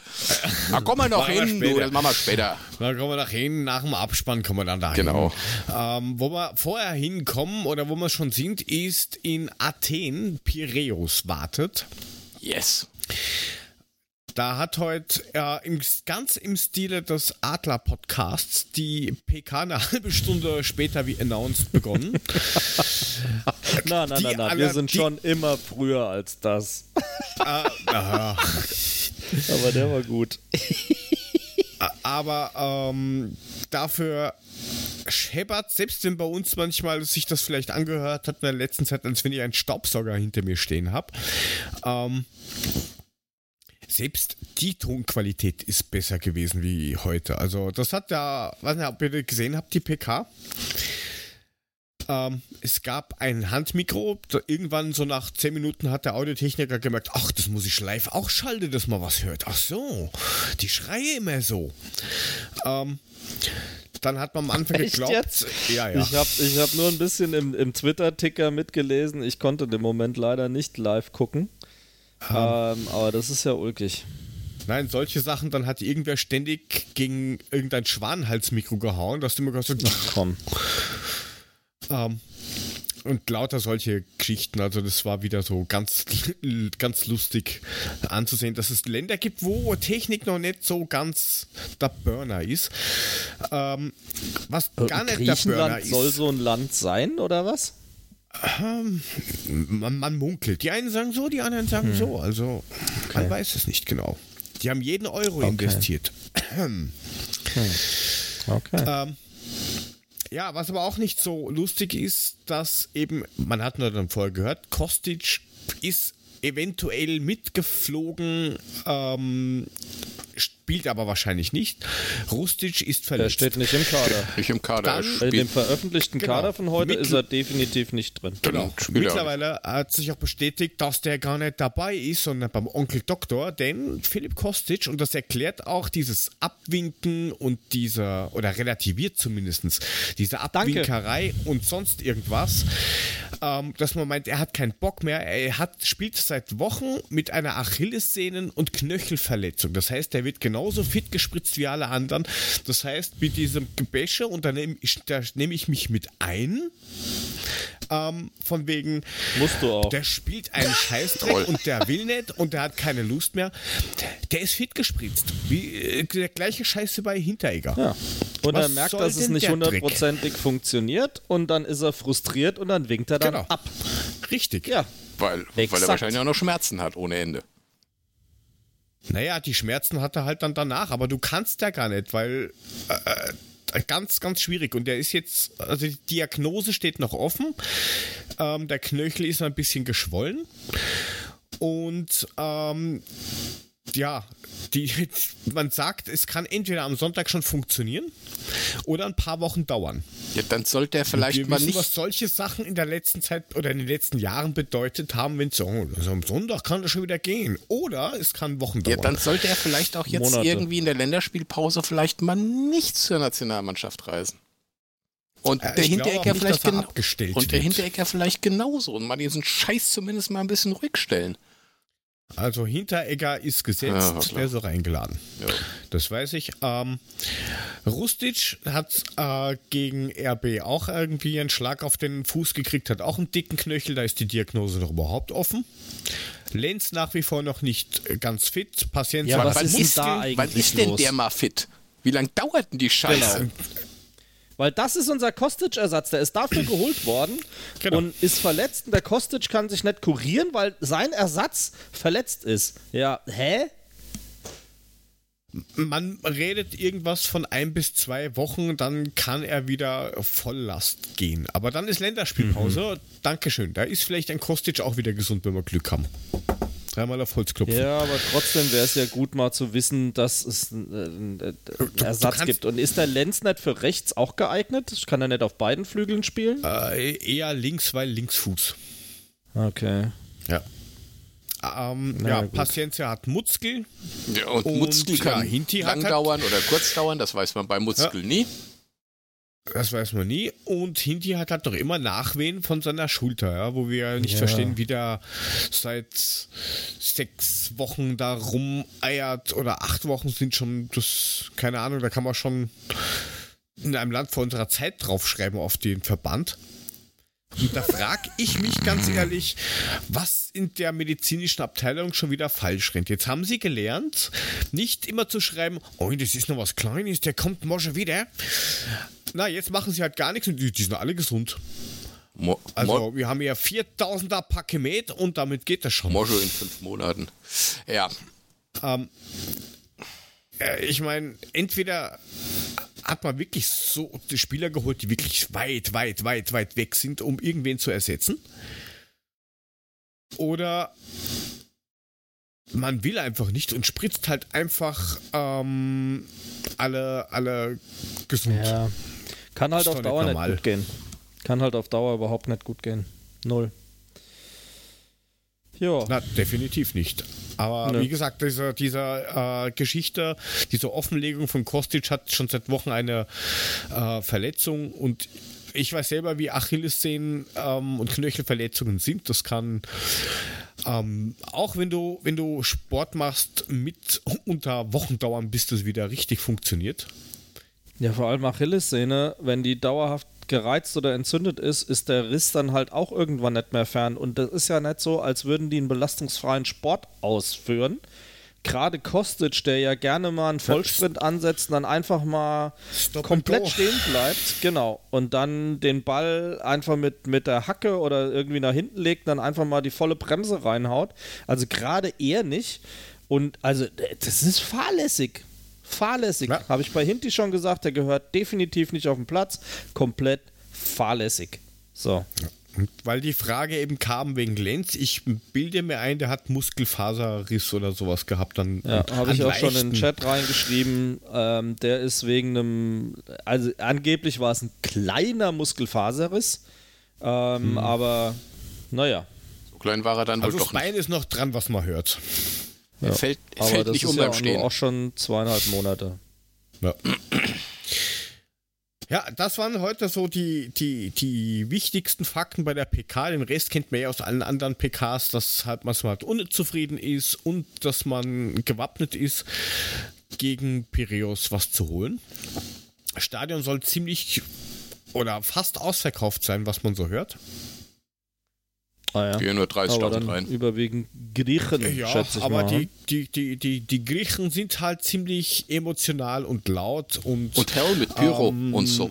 Da kommen wir noch hin, du, das machen wir später. Da kommen wir noch hin, nach dem Abspann kommen wir dann da Genau. Ähm, wo wir vorher hinkommen oder wo wir schon sind, ist in Athen, Piräus wartet. Yes. Da hat heute äh, im, ganz im Stile des Adler-Podcasts die PK eine *laughs* halbe Stunde später wie announced begonnen. Nein, nein, nein, nein. wir sind schon immer früher als das. aha. *laughs* Aber der war gut. Aber ähm, dafür scheppert, selbst wenn bei uns manchmal sich das vielleicht angehört hat in der letzten Zeit, als wenn ich einen Staubsauger hinter mir stehen habe. Ähm, selbst die Tonqualität ist besser gewesen wie heute. Also das hat ja, weiß nicht, ob ihr gesehen habt, die PK. Ähm, es gab ein Handmikro. Irgendwann so nach 10 Minuten hat der Audiotechniker gemerkt, ach, das muss ich live auch schalten, dass man was hört. Ach so, die schreie immer so. Ähm, dann hat man am Anfang Echt geglaubt. Jetzt? Ja, ja. Ich habe ich hab nur ein bisschen im, im Twitter-Ticker mitgelesen. Ich konnte den Moment leider nicht live gucken. Ähm, aber das ist ja ulkig. Nein, solche Sachen, dann hat irgendwer ständig gegen irgendein Schwanenhalsmikro gehauen, dass du immer gesagt Ach komm. Ähm, und lauter solche Geschichten. Also das war wieder so ganz, *laughs* ganz lustig anzusehen, dass es Länder gibt, wo Technik noch nicht so ganz der Burner ist. Ähm, was gar nicht der Burner ist. soll so ein Land sein, oder was? Ähm, man, man, munkelt. Die einen sagen so, die anderen sagen hm. so. Also okay. man weiß es nicht genau. Die haben jeden Euro okay. investiert. Hm. Okay. Ähm, ja, was aber auch nicht so lustig ist, dass eben, man hat nur dann vorher gehört, Kostic ist eventuell mitgeflogen, ähm, spielt aber wahrscheinlich nicht. Rustic ist verletzt. Er steht nicht im Kader. *laughs* Nicht im Kader. Dann, in dem veröffentlichten genau. Kader von heute ist er definitiv nicht drin. Genau. Mittlerweile hat sich auch bestätigt, dass der gar nicht dabei ist, sondern beim Onkel Doktor, denn Philipp Kostic, und das erklärt auch dieses Abwinken und dieser, oder relativiert zumindest, diese Abwinkerei Danke. und sonst irgendwas, ähm, dass man meint, er hat keinen Bock mehr. Er hat, spielt seit Wochen mit einer Achillessehnen- und Knöchelverletzung. Das heißt, er wird genauso fit gespritzt wie alle anderen. Das heißt, mit diesem Gebäsche, und da nehme ich, nehm ich mich mit ein, ähm, von wegen, Musst du auch. der spielt einen Scheißdreck und der will nicht und der hat keine Lust mehr. Der ist fit gespritzt. Wie, äh, der gleiche Scheiße bei Hinteregger. Ja. Und Was er merkt, dass es nicht hundertprozentig funktioniert und dann ist er frustriert und dann winkt er dann genau. ab. Richtig. Ja. Weil, weil er wahrscheinlich auch noch Schmerzen hat ohne Ende. Naja, die Schmerzen hat er halt dann danach, aber du kannst ja gar nicht, weil äh, ganz, ganz schwierig. Und der ist jetzt, also die Diagnose steht noch offen. Ähm, der Knöchel ist ein bisschen geschwollen. Und ähm, ja, die, *laughs* man sagt, es kann entweder am Sonntag schon funktionieren oder ein paar Wochen dauern. Ja, dann sollte er vielleicht wir mal wissen, nicht. was solche Sachen in der letzten Zeit oder in den letzten Jahren bedeutet haben, wenn so, also am Sonntag kann das schon wieder gehen. Oder es kann Wochen dauern. Ja, dann sollte er vielleicht auch jetzt Monate. irgendwie in der Länderspielpause vielleicht mal nicht zur Nationalmannschaft reisen. Und äh, der Hinterecker vielleicht und der Hinterecker vielleicht genauso und mal diesen Scheiß zumindest mal ein bisschen ruhig stellen. Also Hinteregger ist gesetzt, ja, wäre so reingeladen. Ja. Das weiß ich. Ähm, Rustic hat äh, gegen RB auch irgendwie einen Schlag auf den Fuß gekriegt, hat auch einen dicken Knöchel, da ist die Diagnose noch überhaupt offen. Lenz nach wie vor noch nicht ganz fit. Paciencia ja, was ist da eigentlich Wann ist denn los? der mal fit? Wie lange dauert denn die Scheiße? Genau. Weil das ist unser Kostic-Ersatz. Der ist dafür *clears throat* geholt worden genau. und ist verletzt. Und der Kostic kann sich nicht kurieren, weil sein Ersatz verletzt ist. Ja, hä? Man redet irgendwas von ein bis zwei Wochen, dann kann er wieder Volllast gehen. Aber dann ist Länderspielpause. Mhm. Dankeschön. Da ist vielleicht ein Kostic auch wieder gesund, wenn wir Glück haben. Dreimal auf Holz klopfen. Ja, aber trotzdem wäre es ja gut, mal zu wissen, dass es einen, einen Ersatz gibt. Und ist der Lenz nicht für rechts auch geeignet? Kann er nicht auf beiden Flügeln spielen? Äh, eher links, weil Linksfuß. Okay. Ja. Ähm, ja, gut. Paciencia hat Muskel. Ja, und, und Muskel kann ja, lang halt dauern oder kurz dauern, das weiß man bei Muskel ja. nie. Das weiß man nie. Und Hindi hat halt noch immer Nachwehen von seiner Schulter, ja, wo wir nicht Ja. verstehen, wie der seit sechs Wochen da rumeiert oder acht Wochen sind schon, das, keine Ahnung, da kann man schon in einem Land vor unserer Zeit draufschreiben auf den Verband. Und da frage ich mich ganz ehrlich, was in der medizinischen Abteilung schon wieder falsch rennt. Jetzt haben sie gelernt, nicht immer zu schreiben, oh, das ist noch was Kleines, der kommt morgen wieder. Na, jetzt machen sie halt gar nichts und die, die sind alle gesund. Mo Also, wir haben ja 4000er Pakemet und damit geht das schon. Mojo in fünf Monaten. Ja, Ähm, äh, ich meine, entweder hat man wirklich so die Spieler geholt, die wirklich weit, weit, weit, weit weg sind, um irgendwen zu ersetzen. Oder man will einfach nicht und spritzt halt einfach ähm, alle, alle gesund. Ja. Kann halt auf Dauer nicht gut gehen. Kann halt auf Dauer überhaupt nicht gut gehen. Null. Ja. Na, definitiv nicht. Aber Nö. wie gesagt, dieser, dieser äh, Geschichte, diese Offenlegung von Kostic hat schon seit Wochen eine äh, Verletzung und ich weiß selber, wie Achillessehnen ähm, und Knöchelverletzungen sind. Das kann ähm, auch wenn du, wenn du Sport machst, mit unter Wochen dauern, bis das wieder richtig funktioniert. Ja, vor allem Achillessehne, wenn die dauerhaft gereizt oder entzündet ist, ist der Riss dann halt auch irgendwann nicht mehr fern. Und das ist ja nicht so, als würden die einen belastungsfreien Sport ausführen. Gerade Kostic, der ja gerne mal einen Vollsprint ansetzt und dann einfach mal Stop komplett stehen bleibt, genau, und dann den Ball einfach mit, mit der Hacke oder irgendwie nach hinten legt, dann einfach mal die volle Bremse reinhaut. Also gerade er nicht. Und also, das ist fahrlässig. Fahrlässig. Ja. Habe ich bei Hinti schon gesagt, der gehört definitiv nicht auf den Platz. Komplett fahrlässig. So. Und weil die Frage eben kam wegen Lenz, ich bilde mir ein, der hat Muskelfaserriss oder sowas gehabt. Dann Ja, habe ich auch schon in den. Chat reingeschrieben. Ähm, der ist wegen einem, also angeblich war es ein kleiner Muskelfaserriss. Ähm, Aber naja. so klein war er dann Also wohl das doch nicht. Bein ist noch dran, was man hört. Er fällt, er Aber fällt das nicht ist um ja beim auch, Stehen. auch schon zweieinhalb Monate. Ja. Ja, das waren heute so die, die, die wichtigsten Fakten bei der PK. Den Rest kennt man ja aus allen anderen PKs, dass halt man halt unzufrieden ist und dass man gewappnet ist, gegen Piraeus was zu holen. Stadion soll ziemlich oder fast ausverkauft sein, was man so hört. Ah, ja. Gehen nur Aber 30.000 dann rein. überwiegend Griechen, Ja, schätze ich aber mal. die, die, die, die, die Griechen sind halt ziemlich emotional und laut und, Und Hell mit Pyro Ähm, und so.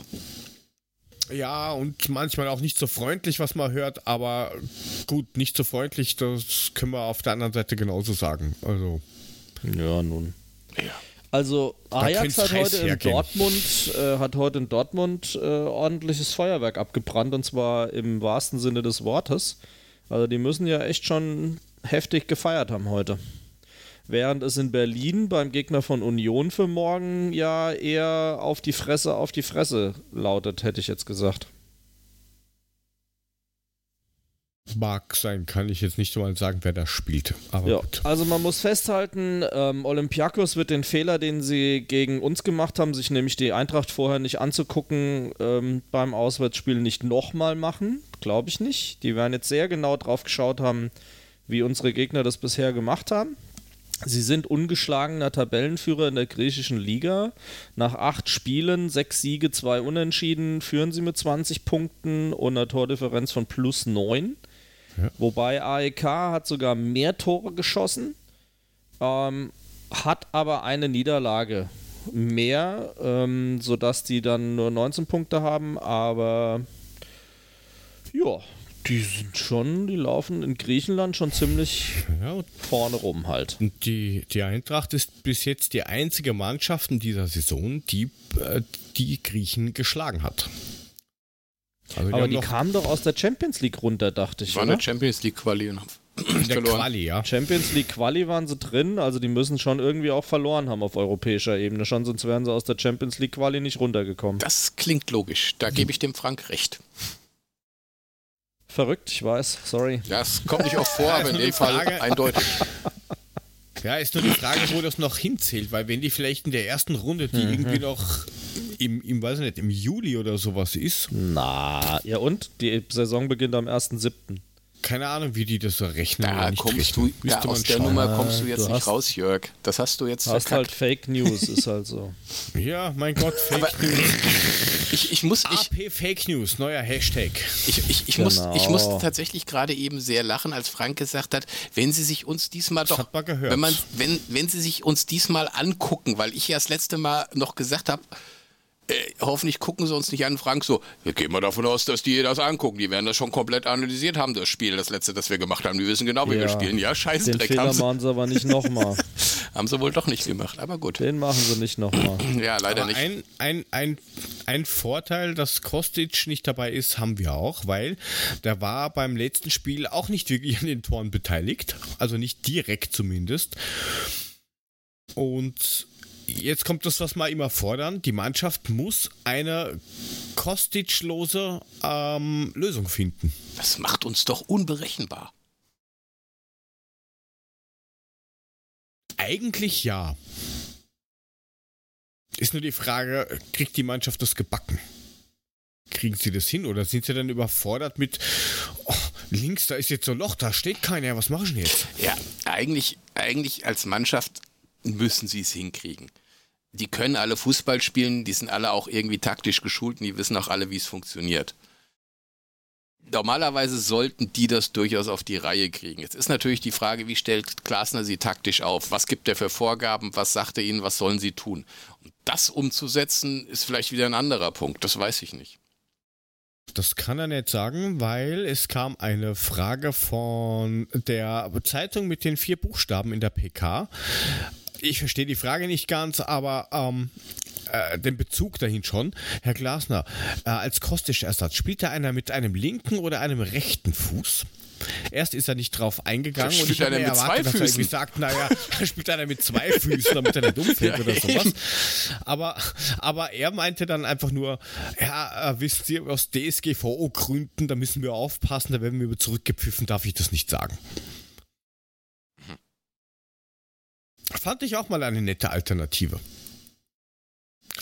ja, und manchmal auch nicht so freundlich, was man hört, aber gut, nicht so freundlich, das können wir auf der anderen Seite genauso sagen. Also, Ja, nun. Ja. Also Ajax hat heute in hergehen. Dortmund äh, hat heute in Dortmund äh, ordentliches Feuerwerk abgebrannt und zwar im wahrsten Sinne des Wortes. Also die müssen ja echt schon heftig gefeiert haben heute. Während es in Berlin beim Gegner von Union für morgen ja eher auf die Fresse, auf die Fresse lautet, hätte ich jetzt gesagt. Mag sein, kann ich jetzt nicht mal sagen, wer da spielt. Aber Ja, gut. also man muss festhalten, ähm, Olympiakos wird den Fehler, den sie gegen uns gemacht haben, sich nämlich die Eintracht vorher nicht anzugucken, ähm, beim Auswärtsspiel nicht nochmal machen. Glaube ich nicht. Die werden jetzt sehr genau drauf geschaut haben, wie unsere Gegner das bisher gemacht haben. Sie sind ungeschlagener Tabellenführer in der griechischen Liga. Nach acht Spielen, sechs Siege, zwei Unentschieden, führen sie mit 20 Punkten und einer Tordifferenz von plus 9. Wobei AEK hat sogar mehr Tore geschossen, ähm, hat aber eine Niederlage mehr, ähm, sodass die dann nur 19 Punkte haben, aber ja, die sind schon, die laufen in Griechenland schon ziemlich Ja, vorne rum halt. die, die Eintracht ist bis jetzt die einzige Mannschaft in dieser Saison, die äh, die Griechen geschlagen hat. Also Aber die kamen doch aus der Champions League runter, dachte ich. War Oder? eine Champions League Quali und haben *clears throat* in der verloren. Quali, ja. Champions League Quali waren sie drin, also die müssen schon irgendwie auch verloren haben auf europäischer Ebene. Schon sonst wären sie aus der Champions League Quali nicht runtergekommen. Das klingt logisch. Da gebe ich dem Frank recht. Verrückt, ich weiß, sorry. Das kommt nicht oft vor, *laughs* aber in nur dem die Fall Frage. eindeutig. *laughs* Ja, ist nur die Frage, wo das noch hinzählt, weil wenn die vielleicht in der ersten Runde, Mhm. die irgendwie noch im, im, weiß nicht, im Juli oder sowas ist. Na, ja und? Die Saison beginnt am 1.7. Keine Ahnung, wie die das so rechnen. Da kommst du, da aus der schauen. Nummer kommst du jetzt du nicht raus, Jörg. Das hast du jetzt hast verkackt. halt Fake News, *laughs* ist halt so. ja, mein Gott, Fake Aber News. Ich, ich muss. Ich, AP Fake News, neuer Hashtag. Ich, ich, ich, genau. muss, ich musste tatsächlich gerade eben sehr lachen, als Frank gesagt hat, wenn sie sich uns diesmal doch. Das hat man gehört. Wenn, man, wenn, wenn sie sich uns diesmal angucken, weil ich ja das letzte Mal noch gesagt habe, äh, hoffentlich gucken sie uns nicht an, Frank, so, wir gehen mal davon aus, dass die das angucken. Die werden das schon komplett analysiert haben, das Spiel, das letzte, das wir gemacht haben. Die wissen genau, wie ja, wir spielen. Ja, scheiße, Den Fehler haben sie, machen sie aber nicht nochmal. *laughs* haben sie wohl doch nicht gemacht, aber gut. Den machen sie nicht nochmal. *clears throat* ja, leider aber nicht. Ein, ein, ein, ein Vorteil, dass Kostic nicht dabei ist, haben wir auch, weil der war beim letzten Spiel auch nicht wirklich an den Toren beteiligt. Also nicht direkt zumindest. Und jetzt kommt das, was wir immer fordern. Die Mannschaft muss eine Kostic-lose ähm, Lösung finden. Das macht uns doch unberechenbar. Eigentlich ja. Ist nur die Frage, kriegt die Mannschaft das gebacken? Kriegen sie das hin oder sind sie dann überfordert mit oh, links, da ist jetzt so ein Loch, da steht keiner, was machen sie jetzt? Ja, eigentlich, eigentlich als Mannschaft müssen sie es hinkriegen. Die können alle Fußball spielen, die sind alle auch irgendwie taktisch geschult und die wissen auch alle, wie es funktioniert. Normalerweise sollten die das durchaus auf die Reihe kriegen. Jetzt ist natürlich die Frage, wie stellt Klasner sie taktisch auf? Was gibt er für Vorgaben? Was sagt er ihnen? Was sollen sie tun? Und das umzusetzen, ist vielleicht wieder ein anderer Punkt. Das weiß ich nicht. Das kann er nicht sagen, weil es kam eine Frage von der Zeitung mit den vier Buchstaben in der PK ich verstehe die Frage nicht ganz, aber ähm, äh, den Bezug dahin schon. Herr Glasner, äh, als Kostic-Ersatz, spielt er einer mit einem linken oder einem rechten Fuß? Erst ist er nicht drauf eingegangen und ich habe erwartet, dass er irgendwie sagt, naja, *laughs* spielt einer mit zwei Füßen, damit er nicht umfällt *laughs* ja, oder sowas. Aber, aber er meinte dann einfach nur, ja, äh, wisst ihr, aus DSGVO-Gründen, da müssen wir aufpassen, da werden wir zurückgepfiffen, darf ich das nicht sagen. Fand ich auch mal eine nette Alternative.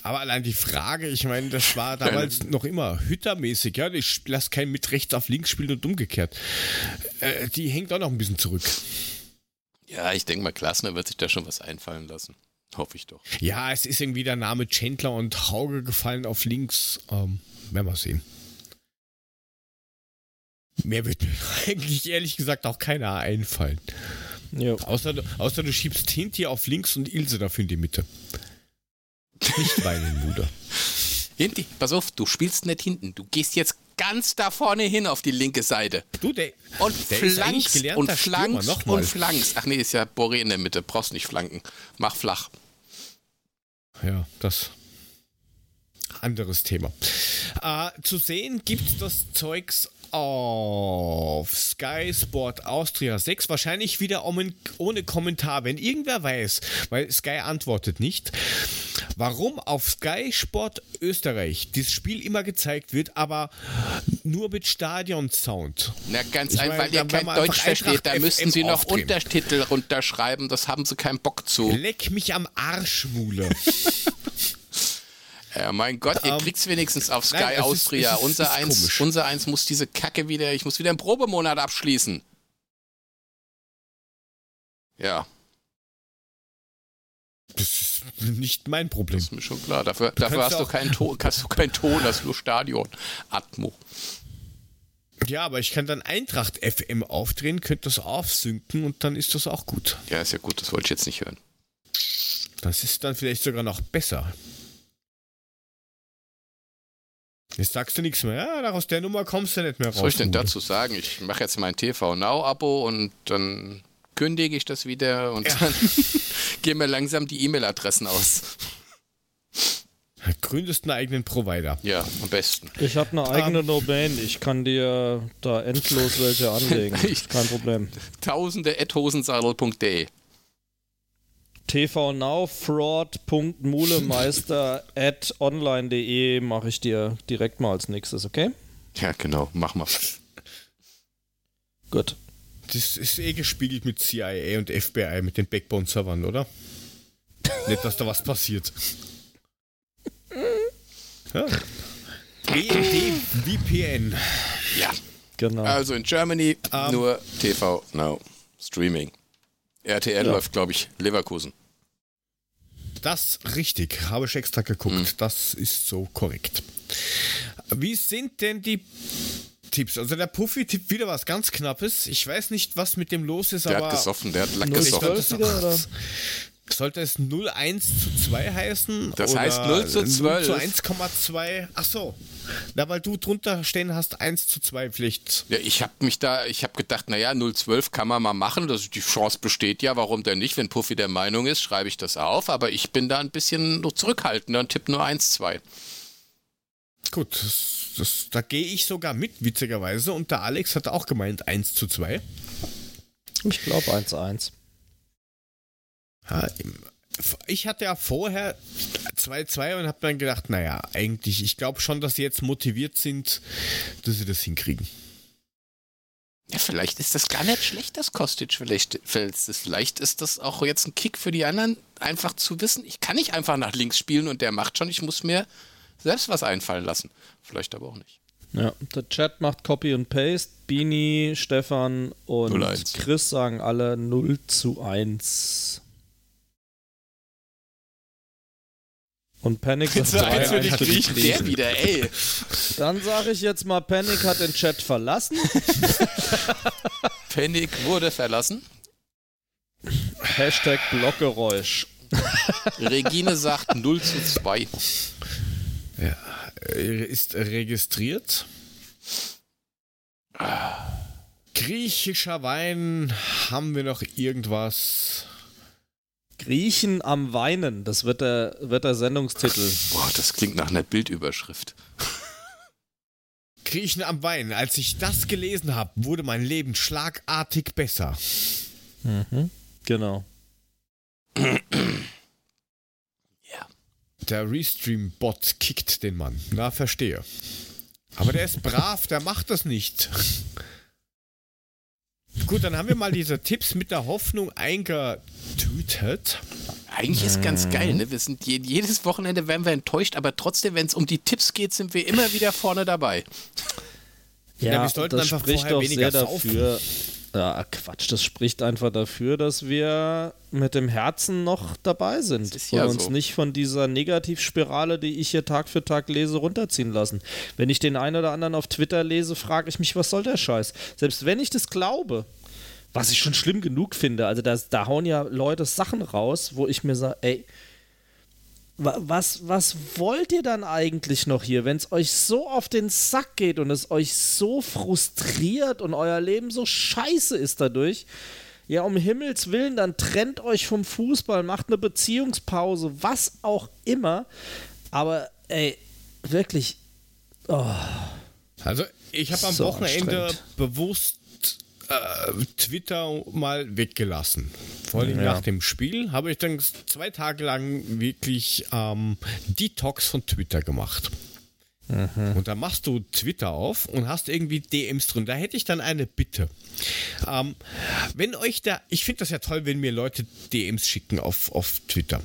Aber allein die Frage, ich meine, das war damals *laughs* noch immer hüttermäßig, ja. Ich lasse keinen mit rechts auf links spielen und umgekehrt. Äh, die hängt auch noch ein bisschen zurück. Ja, ich denke mal, Klasner wird sich da schon was einfallen lassen. Hoffe ich doch. Ja, es ist irgendwie der Name Chandler und Hauge gefallen auf links. Ähm, werden wir sehen. Mehr wird mir *laughs* eigentlich ehrlich gesagt auch keiner einfallen. Ja. Außer, außer du schiebst Hinti auf links und Ilse dafür in die Mitte. Nicht weinen, Bruder. Hinti, pass auf, du spielst nicht hinten. Du gehst jetzt ganz da vorne hin auf die linke Seite. Du, der, und der flankst und flankst und flankst. Ach nee, ist ja Boré in der Mitte. Brauchst nicht flanken. Mach flach. Ja, das anderes Thema. Äh, zu sehen gibt das Zeugs auf Sky Sport Austria 6. Wahrscheinlich wieder ohne Kommentar, wenn irgendwer weiß, weil Sky antwortet nicht. Warum auf Sky Sport Österreich dieses Spiel immer gezeigt wird, aber nur mit Stadion-Sound. Na, ganz einfach, weil hier kein Deutsch versteht. Da müssten Sie noch aufdrehen. Untertitel runterschreiben. Das haben Sie keinen Bock zu. Leck mich am Arsch, Mule. *laughs* Ja, mein Gott, ihr um, ähm, kriegt's wenigstens auf Sky nein, Austria. Ist, ist, unser, ist eins, unser eins muss diese Kacke wieder, ich muss wieder einen Probemonat abschließen. Ja. Das ist nicht mein Problem. Das ist mir schon klar. Dafür, dafür hast, *laughs* du keinen Ton, hast du keinen Ton, hast nur Stadion. Atmo. Ja, aber ich kann dann Eintracht FM aufdrehen, könnte das aufsynken und dann ist das auch gut. Ja, ist ja gut, das wollte ich jetzt nicht hören. Das ist dann vielleicht sogar noch besser. Jetzt sagst du nichts mehr. Ja, aus der Nummer kommst du nicht mehr raus. Was soll ich denn dazu sagen? Ich mache jetzt mein TV Now-Abo und dann kündige ich das wieder und ja. dann *laughs* gehen mir langsam die E-Mail-Adressen aus. *laughs* Gründest einen eigenen Provider. Ja, am besten. Ich habe eine eigene um, Domain. Ich kann dir da endlos welche anlegen. *laughs* Kein Problem. Tausende ethosensadel.de tvnowfraud.mulemeister at online.de mache ich dir direkt mal als nächstes, okay? Ja, genau, mach mal. Gut. Das ist eh gespiegelt mit CIA und FBI, mit den Backbone-Servern, oder? Nicht, dass da was passiert. *laughs* Ja. BND VPN. Ja. Genau. Also in Germany Ähm. nur TV Now Streaming. RTL Ja. läuft, glaube ich, Leverkusen. Das richtig, habe ich extra geguckt. Das ist so korrekt. Wie sind denn die Tipps? Also der Puffy tippt wieder was ganz Knappes. Ich weiß nicht, was mit dem los ist, Der aber hat gesoffen, der hat Lack 0-12 gesoffen. wieder? *laughs* sollte es 0,1 zu 2 heißen? Das oder heißt 0 zu 12. 0 zu 1,2. Ach so. Na, weil du drunter stehen hast, 1 zu 2 Pflicht. Ja, ich habe mich da, ich habe gedacht, naja, 012 kann man mal machen. Das, die Chance besteht ja, warum denn nicht? Wenn Puffy der Meinung ist, schreibe ich das auf. Aber ich bin da ein bisschen noch zurückhaltender und tippe nur 1, 2. Gut, das, das, da gehe ich sogar mit, witzigerweise. Und der Alex hat auch gemeint 1 zu 2. Ich glaube 1-1. Ja, ich hatte ja vorher 2-2 und habe dann gedacht, naja, eigentlich, ich glaube schon, dass sie jetzt motiviert sind, dass sie das hinkriegen. Ja, vielleicht ist das gar nicht schlecht, das Kostic. Vielleicht, vielleicht ist das auch jetzt ein Kick für die anderen, einfach zu wissen, ich kann nicht einfach nach links spielen und der macht schon, ich muss mir selbst was einfallen lassen. Vielleicht aber auch nicht. Ja, der Chat macht Copy und Paste. Bini, Stefan und 0-1. Chris sagen alle 0 zu 1. Und Panic sagt Jetzt eins für die 3-1 für die Griechen. Griechen. Der wieder, ey. Dann sage ich jetzt mal, Panic hat den Chat verlassen. *laughs* Panic wurde verlassen. Hashtag Blockgeräusch. Regine sagt 0 zu 2. Äh, Ist registriert. Griechischer Wein, haben wir noch irgendwas? Griechen am Weinen, das wird der, wird der Sendungstitel. Boah, das klingt nach einer Bildüberschrift. Griechen am Wein. Als ich das gelesen habe, wurde mein Leben schlagartig besser. Genau. Ja. Der Restream-Bot kickt den Mann. Na, verstehe. Aber der ist brav, der macht das nicht. Gut, dann haben wir mal diese Tipps mit der Hoffnung eingetütet. Eigentlich ist ganz geil, ne? Wir sind je, jedes Wochenende werden wir enttäuscht, aber trotzdem, wenn es um die Tipps geht, sind wir immer wieder vorne dabei. Ja, wir sollten das einfach spricht doch weniger sehr saufen. Ja, Quatsch, das spricht einfach dafür, dass wir mit dem Herzen noch dabei sind und ja uns so. nicht von dieser Negativspirale, die ich hier Tag für Tag lese, runterziehen lassen. Wenn ich den einen oder anderen auf Twitter lese, frage ich mich, was soll der Scheiß? Selbst wenn ich das glaube, was ich schon schlimm genug finde, also das, da hauen ja Leute Sachen raus, wo ich mir sage, ey, was, was wollt ihr dann eigentlich noch hier, wenn es euch so auf den Sack geht und es euch so frustriert und euer Leben so scheiße ist dadurch? Ja, um Himmels Willen, dann trennt euch vom Fußball, macht eine Beziehungspause, was auch immer. Aber, ey, wirklich, Also, ich habe am So Wochenende bewusst äh, Twitter mal weggelassen. Vor allem Ja. nach dem Spiel habe ich dann zwei Tage lang wirklich ähm, Detox von Twitter gemacht. Mhm. Und da machst du Twitter auf und hast irgendwie DMs drin. Da hätte ich dann eine Bitte. Ähm, wenn euch da, ich finde das ja toll, wenn mir Leute DMs schicken auf, auf Twitter.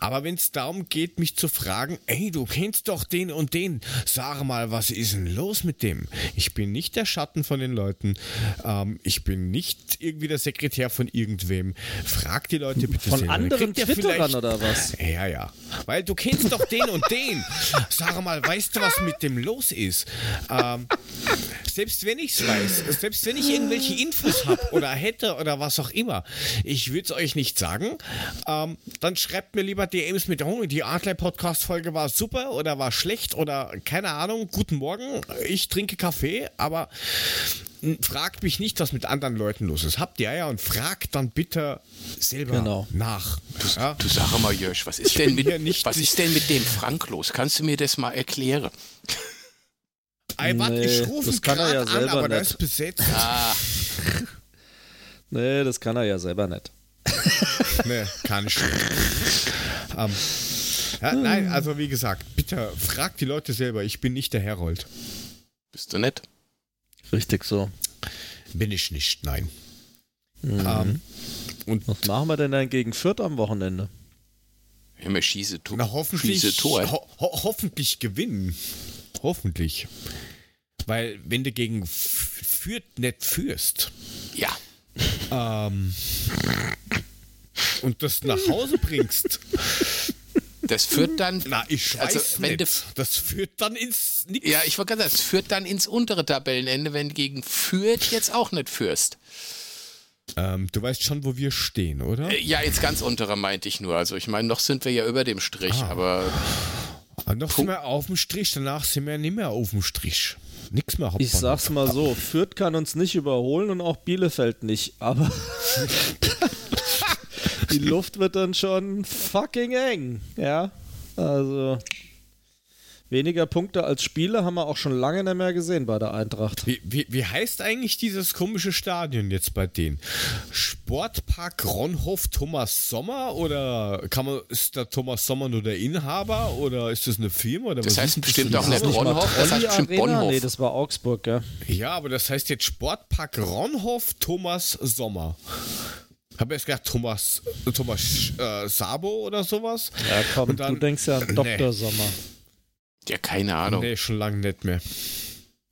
Aber wenn es darum geht, mich zu fragen, ey, du kennst doch den und den, sag mal, was ist denn los mit dem? Ich bin nicht der Schatten von den Leuten. Ähm, ich bin nicht irgendwie der Sekretär von irgendwem. Frag die Leute bitte von. Dann anderen Twitterern oder was? ja, ja. Weil du kennst doch den und den. *laughs* Sag mal, weißt du, was mit dem los ist? Ähm, selbst wenn ich es weiß, selbst wenn ich irgendwelche Infos habe oder hätte oder was auch immer, ich würde es euch nicht sagen. Ähm, dann schreibt mir lieber DMs mit, oh, die Adler-Podcast-Folge war super oder war schlecht oder keine Ahnung, guten Morgen, ich trinke Kaffee, aber fragt mich nicht, was mit anderen Leuten los ist. Habt ihr ja und fragt dann bitte selber Genau. nach. Ja? Du sag mal, Jörsch, was ist denn mit, nicht- was ist denn mit dem Frank los? Kannst du mir das mal erklären? Ey, warte, Nee, ich rufe das kann er ja gerade an, selber aber nicht. ist besetzt. Ah, *laughs* Nee, das kann er ja selber nicht. *laughs* nee, kann ich nicht. ähm, ja, nein, also wie gesagt, bitte fragt die Leute selber. Ich bin nicht der Herold. bist du nett? Richtig so. Bin ich nicht, nein. Mhm. Ähm, und Was machen wir denn dann gegen Fürth am Wochenende? Immer schieße, to Na, hoffentlich, schieße Tor. ho ho hoffentlich gewinnen. Hoffentlich. Weil, wenn du gegen Fürth nicht führst Ja. ähm, und das nach Hause bringst, Das führt dann. na, ich weiß Also, wenn nicht. das führt dann ins Nix. Ja, ich wollte gerade sagen, das führt dann ins untere Tabellenende, wenn du gegen Fürth jetzt auch nicht führst. Ähm, du weißt schon, wo wir stehen, oder? Äh, Ja, jetzt ganz untere meinte ich nur. Also ich meine, noch sind wir ja über dem Strich, aber Und Ah, noch sind wir auf dem Strich, danach sind wir nicht mehr auf dem Strich. Nix mehr Ich sag's mal so, Fürth kann uns nicht überholen und auch Bielefeld nicht, aber *laughs* *laughs* *laughs* die Luft wird dann schon fucking eng, ja. Also weniger Punkte als Spiele haben wir auch schon lange nicht mehr gesehen bei der Eintracht. Wie, wie, wie heißt eigentlich dieses komische Stadion jetzt bei denen? Sportpark Ronhof Thomas Sommer oder kann man, ist der Thomas Sommer nur der Inhaber oder ist das eine Firma? Oder Das was heißt bestimmt für auch nicht? Ronhof, das heißt bestimmt Arena? Bonhof. Nee, das war Augsburg, gell? Ja, aber das heißt jetzt Sportpark Ronhof Thomas Sommer. Habe erst gedacht Thomas Thomas äh, Sabo oder sowas. Ja, komm, Und dann- du denkst ja an Dr. Nee. Sommer. ja, keine Ahnung. Nee, schon lange nicht mehr.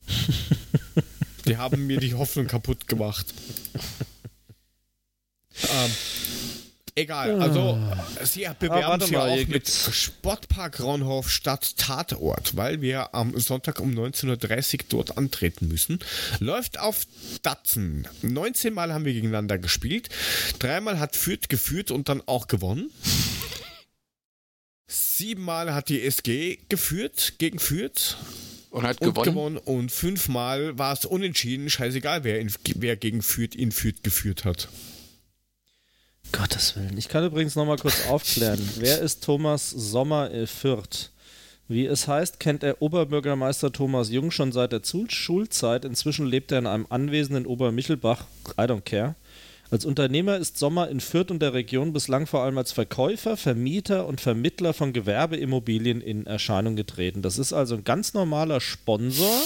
*laughs* die haben mir die Hoffnung kaputt gemacht. *laughs* ähm, egal, also sie bewerben Ah, mal, auch mit Sportpark Raunhof statt Tatort, weil wir am Sonntag um 19.30 Uhr dort antreten müssen. Läuft auf Datsen. 19 Mal haben wir gegeneinander gespielt. Dreimal hat Fürth geführt und dann auch gewonnen. Siebenmal hat die SG geführt gegen Fürth Und hat und gewonnen. gewonnen. Und fünfmal war es unentschieden. Scheißegal, wer, in, wer gegen Fürth in Fürth geführt hat. Gottes Willen. Ich kann übrigens noch mal kurz aufklären. *laughs* Wer ist Thomas Sommer in Fürth? Wie es heißt, kennt er Oberbürgermeister Thomas Jung schon seit der Schulzeit. Inzwischen lebt er in einem Anwesen in Obermichelbach. I don't care. Als Unternehmer ist Sommer in Fürth und der Region bislang vor allem als Verkäufer, Vermieter und Vermittler von Gewerbeimmobilien in Erscheinung getreten. Das ist also ein ganz normaler Sponsor,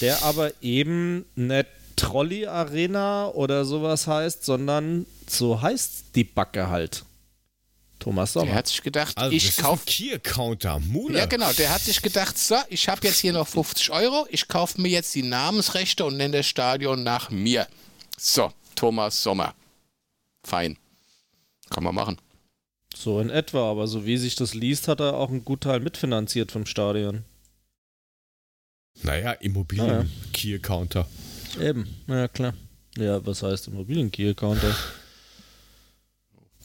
der aber eben nicht Trolley Arena oder sowas heißt, sondern so heißt die Backe halt. Thomas Der Sommer. hat sich gedacht, Also, ich kaufe. Kier-Counter. Mule. Ja, genau. Der hat sich gedacht, so, ich habe jetzt hier noch 50 Euro, ich kaufe mir jetzt die Namensrechte und nenne das Stadion nach mir. So, Thomas Sommer. Fein. Kann man machen. So in etwa, aber so wie sich das liest, hat er auch einen Gutteil mitfinanziert vom Stadion. Naja, Ah, ja. Immobilien-Kier-Counter. Eben, ja klar. Ja, was heißt Immobilien-Key-Counter?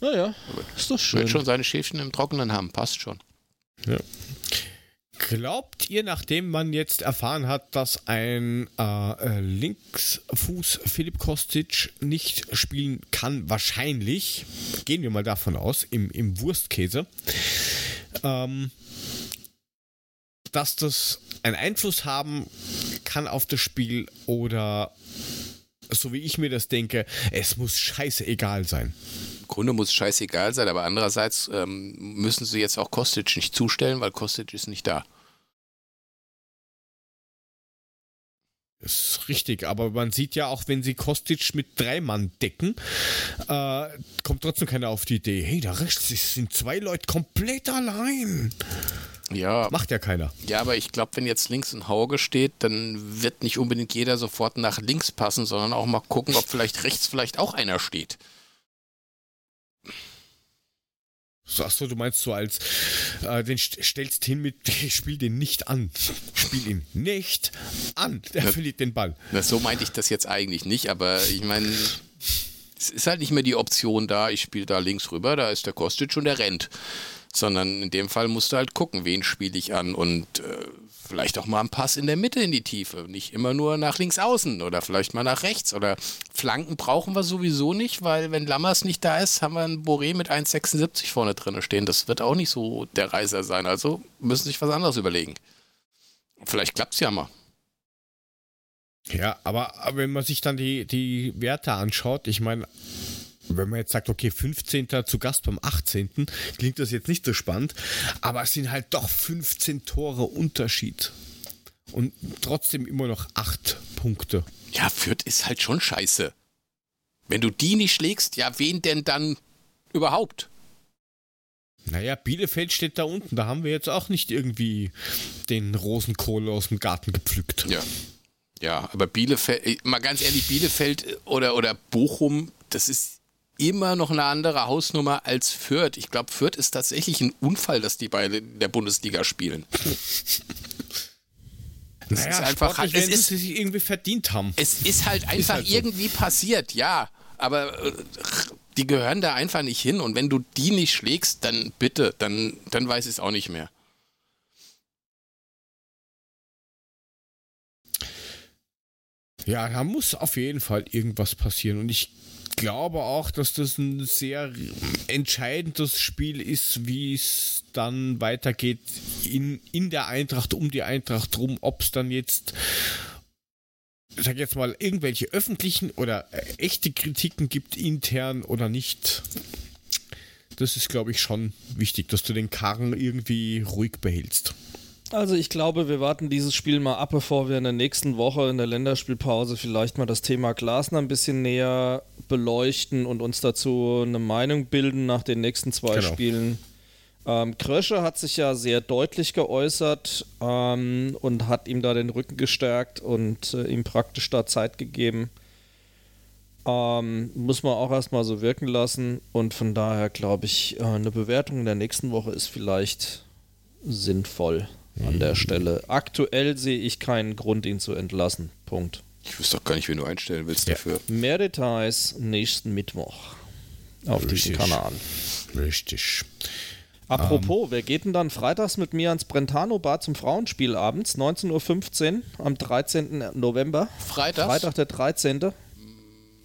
Naja, ist doch schön. Wird schon seine Schäfchen im Trockenen haben, passt schon. Glaubt ihr, nachdem man jetzt erfahren hat, dass ein äh, Linksfuß Philipp Kostic nicht spielen kann, wahrscheinlich, gehen wir mal davon aus, im, im Wurstkäse, ähm, dass das einen Einfluss haben kann auf das Spiel oder so wie ich mir das denke, es muss scheißegal sein. Im Grunde muss es scheißegal sein, aber andererseits ähm, müssen sie jetzt auch Kostic nicht zustellen, weil Kostic ist nicht da. Das ist richtig, aber man sieht ja auch, wenn sie Kostic mit drei Mann decken, äh, kommt trotzdem keiner auf die Idee, hey, da rechts sind zwei Leute komplett allein. Ja, Macht ja keiner. ja, aber ich glaube, wenn jetzt links ein Hauge steht, dann wird nicht unbedingt jeder sofort nach links passen, sondern auch mal gucken, ob vielleicht rechts vielleicht auch einer steht. So, Achso, du meinst so als, äh, den st stellst hin mit, *laughs* spiel den nicht an. Spiel ihn nicht an. Der Ja. verliert den Ball. Na, so meinte ich das jetzt eigentlich nicht, aber ich meine, es ist halt nicht mehr die Option da, ich spiele da links rüber, da ist der Kostic und der rennt. Sondern in dem Fall musst du halt gucken, wen spiele ich an und äh, vielleicht auch mal einen Pass in der Mitte in die Tiefe. Nicht immer nur nach links außen oder vielleicht mal nach rechts. Oder Flanken brauchen wir sowieso nicht, weil wenn Lammers nicht da ist, haben wir einen Boré mit 1,76 vorne drin stehen. Das wird auch nicht so der Reißer sein. Also müssen sich was anderes überlegen. Vielleicht klappt es ja mal. Ja, aber, aber wenn man sich dann die, die Werte anschaut, ich meine, wenn man jetzt sagt, okay, 15. zu Gast beim 18., klingt das jetzt nicht so spannend, aber es sind halt doch 15 Tore Unterschied. Und trotzdem immer noch 8 Punkte. Ja, Fürth ist halt schon scheiße. Wenn du die nicht schlägst, ja, wen denn dann überhaupt? Naja, Bielefeld steht da unten. Da haben wir jetzt auch nicht irgendwie den Rosenkohl aus dem Garten gepflückt. Ja. Ja, aber Bielefeld, äh, mal ganz ehrlich, Bielefeld oder, oder Bochum, das ist immer noch eine andere Hausnummer als Fürth. Ich glaube, Fürth ist tatsächlich ein Unfall, dass die beide in der Bundesliga spielen. Das naja, ist einfach halt, es ist, sie sich irgendwie verdient haben. Es ist halt einfach ist halt so. irgendwie passiert, ja. Aber äh, die gehören da einfach nicht hin. Und wenn du die nicht schlägst, dann bitte, dann, dann weiß ich es auch nicht mehr. Ja, da muss auf jeden Fall irgendwas passieren. Und ich glaube auch, dass das ein sehr entscheidendes Spiel ist, wie es dann weitergeht in, in der Eintracht, um die Eintracht rum, ob es dann jetzt sag jetzt mal, irgendwelche öffentlichen oder äh, echte Kritiken gibt, intern oder nicht. Das ist, glaube ich, schon wichtig, dass du den Karren irgendwie ruhig behältst. Also ich glaube, wir warten dieses Spiel mal ab, bevor wir in der nächsten Woche in der Länderspielpause vielleicht mal das Thema Glasner ein bisschen näher beleuchten und uns dazu eine Meinung bilden nach den nächsten zwei genau. Spielen. Ähm, Krösche hat sich ja sehr deutlich geäußert ähm, und hat ihm da den Rücken gestärkt und äh, ihm praktisch da Zeit gegeben. Ähm, muss man auch erstmal so wirken lassen und von daher glaube ich, äh, eine Bewertung in der nächsten Woche ist vielleicht sinnvoll an der Stelle. Aktuell sehe ich keinen Grund, ihn zu entlassen. Punkt. Ich wüsste doch gar nicht, wen du einstellen willst ja. dafür. Mehr Details nächsten Mittwoch auf Richtig. diesem Kanal. Richtig. Apropos, um, wer geht denn dann freitags mit mir ans Brentano Bar zum Frauenspiel abends, 19.15 Uhr am 13. November? Freitag? Freitag der 13.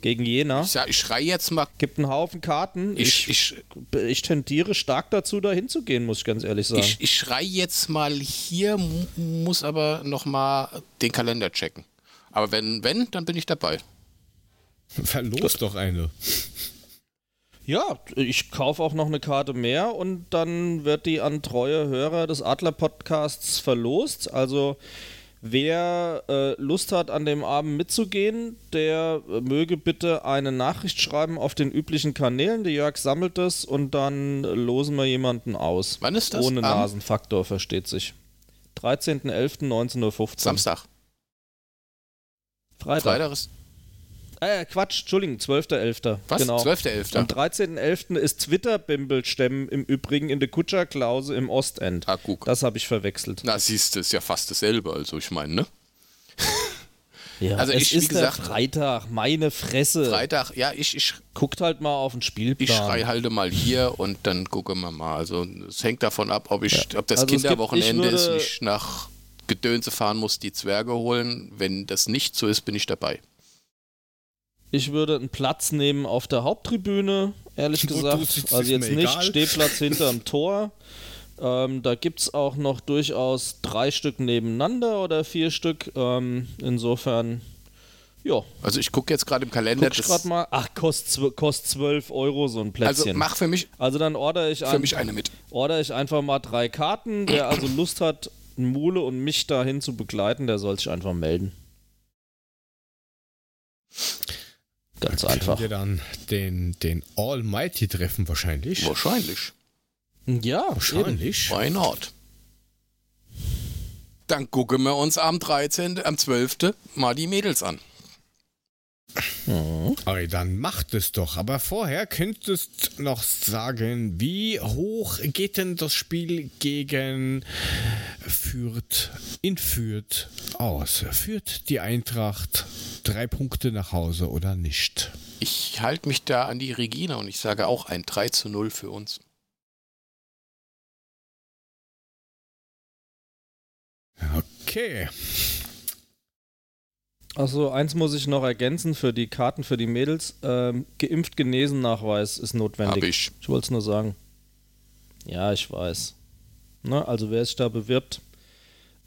Gegen Jena. Ich, ich schreie jetzt mal. Gibt einen Haufen Karten. Ich, ich, ich, ich tendiere stark dazu, da hinzugehen, muss ich ganz ehrlich sagen. Ich, ich schreie jetzt mal hier, muss aber nochmal den Kalender checken. Aber wenn, wenn, dann bin ich dabei. Verlos doch eine. Ja, ich kaufe auch noch eine Karte mehr und dann wird die an treue Hörer des Adler-Podcasts verlost. Also wer äh, Lust hat, an dem Abend mitzugehen, der äh, möge bitte eine Nachricht schreiben auf den üblichen Kanälen. Der Jörg sammelt das und dann losen wir jemanden aus. Wann ist das? Ohne Nasenfaktor, versteht sich. 13.11.19.15 Uhr. Samstag. Freitag. Freitag ist äh, Quatsch, Entschuldigung, 12.11. Was? Genau. 12.11. Am 13.11. ist Twitter-Bimbelstemmen im Übrigen in der Kutscherklause im Ostend. Ah, guck. Das habe ich verwechselt. Na, siehst du, ist ja fast dasselbe, also ich meine, ne? *laughs* Ja, also es ich, ist wie gesagt, Freitag, meine Fresse. Freitag, ja, ich, ich guckt halt mal auf den Spielplan. Ich schrei halt mal hier und dann gucken wir mal. Also es hängt davon ab, ob ich, ja. ob das also Kinderwochenende gibt, ist, und ich nach Gedönse fahren muss, die Zwerge holen. Wenn das nicht so ist, bin ich dabei. Ich würde einen Platz nehmen auf der Haupttribüne, ehrlich gesagt. Also jetzt nicht egal. Stehplatz *laughs* hinterm Tor. Ähm, da gibt es auch noch durchaus drei Stück nebeneinander oder vier Stück. Ähm, insofern, ja. Also ich gucke jetzt gerade im Kalender. Guck gerade mal. Ach, kostet kost 12 Euro so ein Plätzchen. Also mach für mich. Also dann order ich, ein, mich eine mit. order ich einfach mal drei Karten. Wer also Lust hat, Mule und mich dahin zu begleiten, der soll sich einfach melden. Ganz einfach. wir dann den, den Almighty treffen wahrscheinlich. Wahrscheinlich. Ja, wahrscheinlich. Why not? Dann gucken wir uns am 13., am 12. mal die Mädels an. Mhm. Okay, dann macht es doch. Aber vorher könntest du noch sagen, wie hoch geht denn das Spiel gegen Fürth in Fürth aus? Führt die Eintracht drei Punkte nach Hause oder nicht? Ich halte mich da an die Regina und ich sage auch ein 3 zu 0 für uns. Okay. Achso, eins muss ich noch ergänzen für die Karten für die Mädels. Ähm, geimpft genesen Nachweis ist notwendig. Hab ich. Ich wollte es nur sagen. Ja, ich weiß. Na, also wer sich da bewirbt,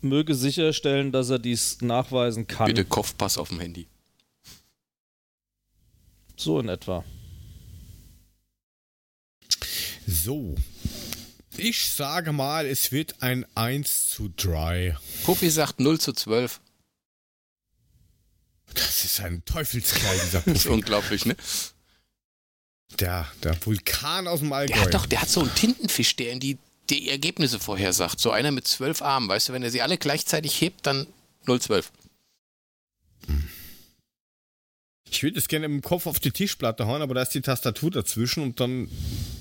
möge sicherstellen, dass er dies nachweisen kann. Bitte Kopfpass auf dem Handy. So in etwa. So. Ich sage mal, es wird ein 1 zu 3. Puppi sagt 0 zu 12. Das ist ein Teufelskerl, dieser Puffi. das ist unglaublich, ne? Der, der Vulkan aus dem Allgäu. Hat doch, der hat so einen Tintenfisch, der in die, die Ergebnisse vorhersagt. So einer mit zwölf Armen, weißt du, wenn er sie alle gleichzeitig hebt, dann 012. Ich würde es gerne im Kopf auf die Tischplatte hauen, aber da ist die Tastatur dazwischen und dann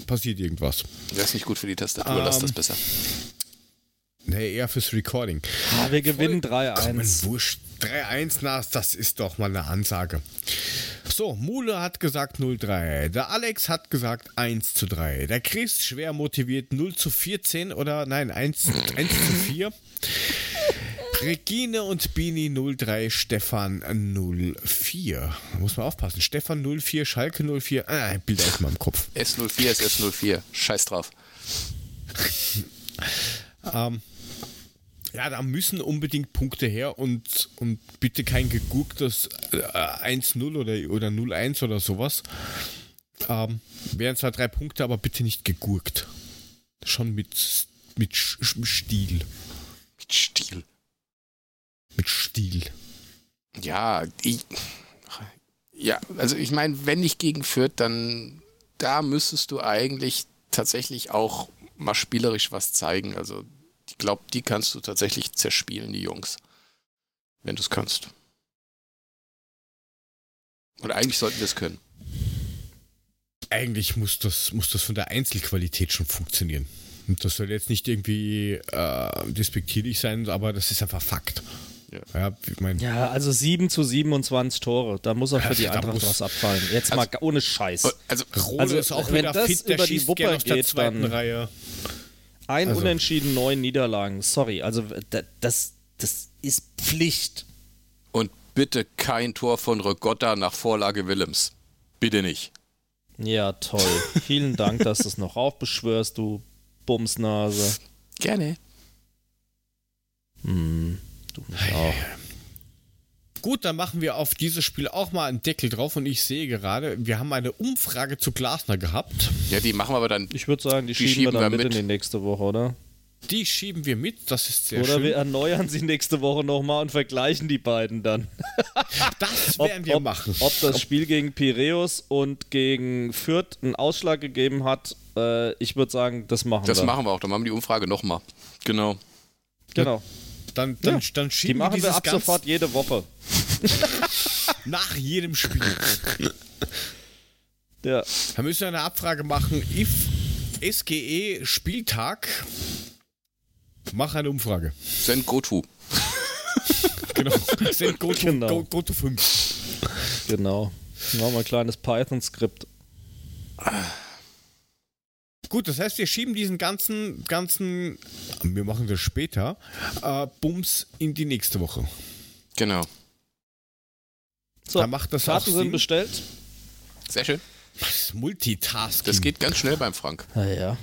passiert irgendwas. Das ist nicht gut für die Tastatur, lass Ähm, das besser. Nee, eher fürs Recording. Ah, wir gewinnen Vollkommen 3-1. wurscht. 3-1, na, das ist doch mal eine Ansage. So, Mule hat gesagt 0-3. Der Alex hat gesagt 1 zu 3. Der Chris schwer motiviert 0 zu 14 oder nein, 1, 1 zu 4. Regine und Bini 03, Stefan 04. Da muss man aufpassen. Stefan 04, Schalke 04. Ah, ein Bild aus meinem Kopf. S04 ist S04. Scheiß drauf. Ähm, ja, da müssen unbedingt Punkte her und, und bitte kein gegurktes äh, 1-0 oder, oder 0-1 oder sowas. Ähm, wären zwar drei Punkte, aber bitte nicht gegurkt. Schon mit, mit Sch- mit Stil. Mit Stil. Mit Stil. Ja, ich, ja, also ich meine, wenn nicht gegen Fürth, dann da müsstest du eigentlich tatsächlich auch mal spielerisch was zeigen. Also ich glaube, die kannst du tatsächlich zerspielen, die Jungs. Wenn du es kannst. Und eigentlich sollten wir es können. Eigentlich muss das, muss das von der Einzelqualität schon funktionieren. Und das soll jetzt nicht irgendwie äh, despektierlich sein, aber das ist einfach Fakt. Ja. Ja, ich mein, Ja, also 7 zu 27 Tore. Da muss auch für die Eintracht muss- was abfallen. Jetzt mal ga- ohne Scheiß. Also, Rode Also, ist auch wenn wieder das fit, der über die gerne aus der geht, zweiten dann- Reihe. Ein also- Unentschieden, neun Niederlagen. Sorry, also da- das, das ist Pflicht. und bitte kein Tor von Regotta nach Vorlage Willems. Bitte nicht. Ja, toll. *laughs* Vielen Dank, dass du es noch aufbeschwörst, du Bumsnase. Gerne. Hm, du mich auch. Gut, dann machen wir auf dieses Spiel auch mal einen Deckel drauf und ich sehe gerade, wir haben eine Umfrage zu Glasner gehabt. Ja, die machen wir aber dann. Ich würde sagen, die, Die schieben, wir schieben dann wir mit, mit. in die nächste Woche, oder? Die schieben wir mit, das ist sehr oder schön. wir erneuern sie nächste Woche nochmal und vergleichen die beiden dann. *laughs* das Ob, werden wir ob, machen. ob das Spiel gegen Piräus und gegen Fürth einen Ausschlag gegeben hat, äh, ich würde sagen, das machen Das wir. machen wir auch. Dann machen wir die Umfrage nochmal. Genau. Genau. Dann, dann, Ja, dann Die schieben wir machen dieses wir ab ganz sofort jede Woche. *laughs* nach jedem Spiel. *laughs* Ja. Da müssen wir eine Abfrage machen. If SGE Spieltag, mach eine Umfrage. Send GoTo. *laughs* Genau. Sind go, to, Genau. go, go to 5. Genau. Machen wir ein kleines Python-Skript. Gut, das heißt, wir schieben diesen ganzen, ganzen, wir machen das später, äh, Bums in die nächste Woche. Genau. So, Da macht das Karten sind bestellt. Sehr schön. Das Multitasking. Das geht ganz schnell beim Frank. Naja.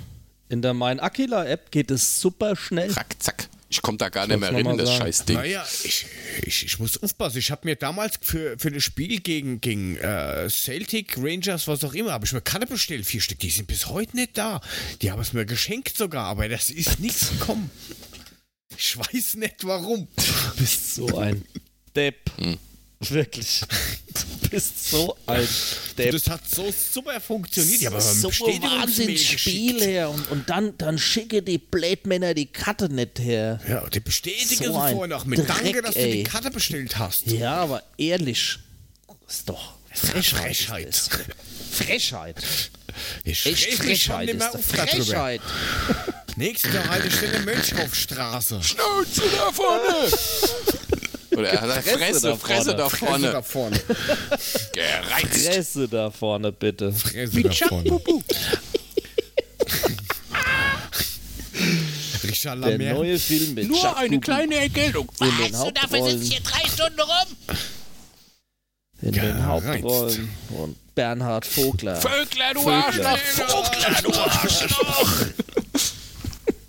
In der Mein Aquila-App geht es super schnell. Rack, zack. Ich komme da gar nicht mehr rein in das scheiß Ding. Naja, ich, ich, ich muss aufpassen. Ich habe mir damals für, für das Spiel gegen, gegen äh, Celtic, Rangers, was auch immer, habe ich mir Karte bestellt, vier Stück. Die sind bis heute nicht da. Die haben es mir geschenkt sogar, aber das ist nichts gekommen. Ich weiß nicht warum. Du bist so ein *laughs* Depp. Hm. Wirklich. Du bist so ein Depp. Das hat so super funktioniert. Habe aber so Wahnsinnsspiel her und, und dann, dann schicke die Blätmänner die Karte nicht her. Ja, die bestätigen So vorher noch mit Dreck, Danke, dass du ey. die Karte bestellt hast. Ja, aber ehrlich. Ist doch Frechheit. ist das. Frechheit. Ich Echt Frechheit ist auf. Frechheit. Nächste Haltestelle Mönchhofstraße. Schnauze da vorne! *laughs* Oder er hat Fresse, Fresse da Fresse vorne. da vorne. Fresse da vorne. *laughs* Gereizt. Fresse da vorne, bitte. Fresse da vorne. *laughs* Richard Der Lamer. neue Film mit Nur Jacques eine Cousteau kleine Ergeltung. in den Was? Und dafür sitzt hier drei Stunden rum? In den. Hauptrollen und Bernhard Vogler. Vögler, du. Arschloch! Vogler, du Arschloch!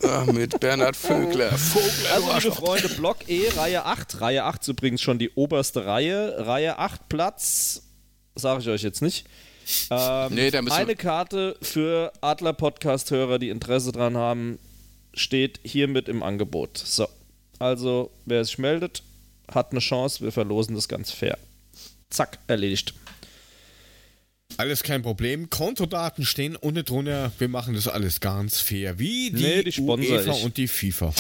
Ah, mit Bernhard Vögler. *laughs* Vogler, Also, liebe. Freunde, Block E, Reihe 8. Reihe 8 ist übrigens schon die oberste Reihe. Reihe 8 Platz, sage ich euch jetzt nicht. Ähm, Nee, eine Karte für Adler-Podcast-Hörer, die Interesse dran haben, steht hiermit im Angebot. So, also wer sich meldet, hat eine Chance. Wir verlosen das ganz fair. Zack, erledigt. Alles kein Problem. Kontodaten stehen ohne drunter. Wir machen das alles ganz fair. Wie die, Nee, die sponsor UEFA ich. und die FIFA.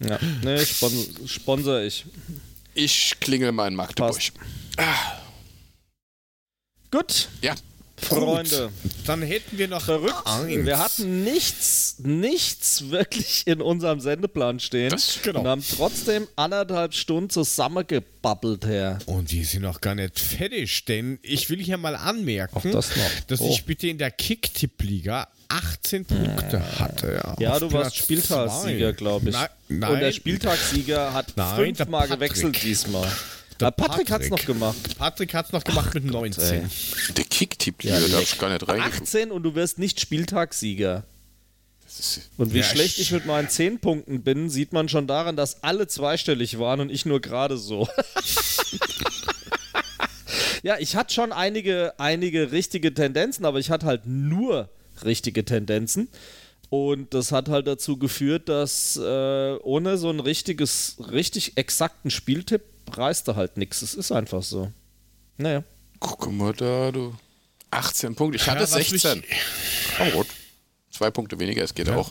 Ja, ne, spon sponsor ich. Ich klingel mal in Magdeburg. Passt. Gut, Ja, Freunde. Dann hätten wir noch Verrückt. eins. Wir hatten nichts, nichts wirklich in unserem Sendeplan stehen. Das- genau. Und haben trotzdem anderthalb Stunden zusammengebabbelt her. Und die sind noch gar nicht fertig, denn ich will hier mal anmerken, das dass Oh. ich bitte in der Kick-Tipp-Liga 18 Punkte hatte. Ja, Auf du warst Platz Spieltagssieger, zwei. glaube ich. Nein, Und nein. der Spieltagssieger hat Nein, fünfmal gewechselt diesmal. Der Der Patrick hat's noch Patrick. gemacht. Patrick hat es noch gemacht mit 19. der Kicktipp-Liga, Ja, da hab ich gar nicht reingeguckt. 18 und du wirst nicht Spieltagssieger. Und wie Ja, schlecht ich- ich mit meinen 10 Punkten bin, sieht man schon daran, dass alle zweistellig waren und ich nur gerade so. *laughs* ja, ich hatte schon einige, einige richtige Tendenzen, aber ich hatte halt nur richtige Tendenzen. Und das hat halt dazu geführt, dass äh, ohne so ein richtiges, richtig exakten Spieltipp reißt er halt nichts. Es ist einfach so. Naja. Guck mal da, du. 18 Punkte. Ich hatte Ja, was 16. mich- Komm, rot. Zwei Punkte weniger, es geht auch.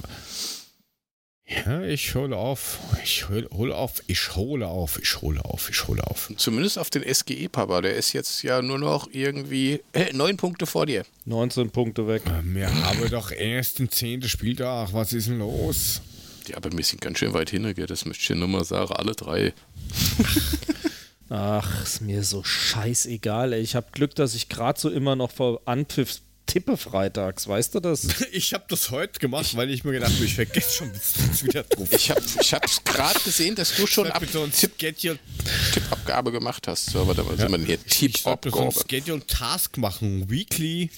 Ja, ich hole auf. Ich hole, hole auf. Ich hole auf. Ich hole auf. Ich hole auf. Zumindest auf den SGE, Papa. Der ist jetzt ja nur noch irgendwie äh, neun Punkte vor dir. 19 Punkte weg. Wir haben doch erst den 10. Spieltag. Was ist denn los? Ja, aber wir sind ganz schön weit hin, gell? das möchte ich nur mal sagen. Alle drei. *laughs* Ach, ist mir so scheißegal, ey. Ich habe Glück, dass ich gerade so immer noch vor Anpfiff tippe freitags, weißt du das? *laughs* Ich habe das heute gemacht, weil ich mir gedacht habe, ich vergesse schon jetzt wieder drauf. Ich habe ich hab's gerade gesehen, dass du schon ab so ein Tipp, Tippabgabe gemacht hast. So, aber da sind wir hier ich sollte mir so ein Tippabgabe. Schedule Task machen. Weekly.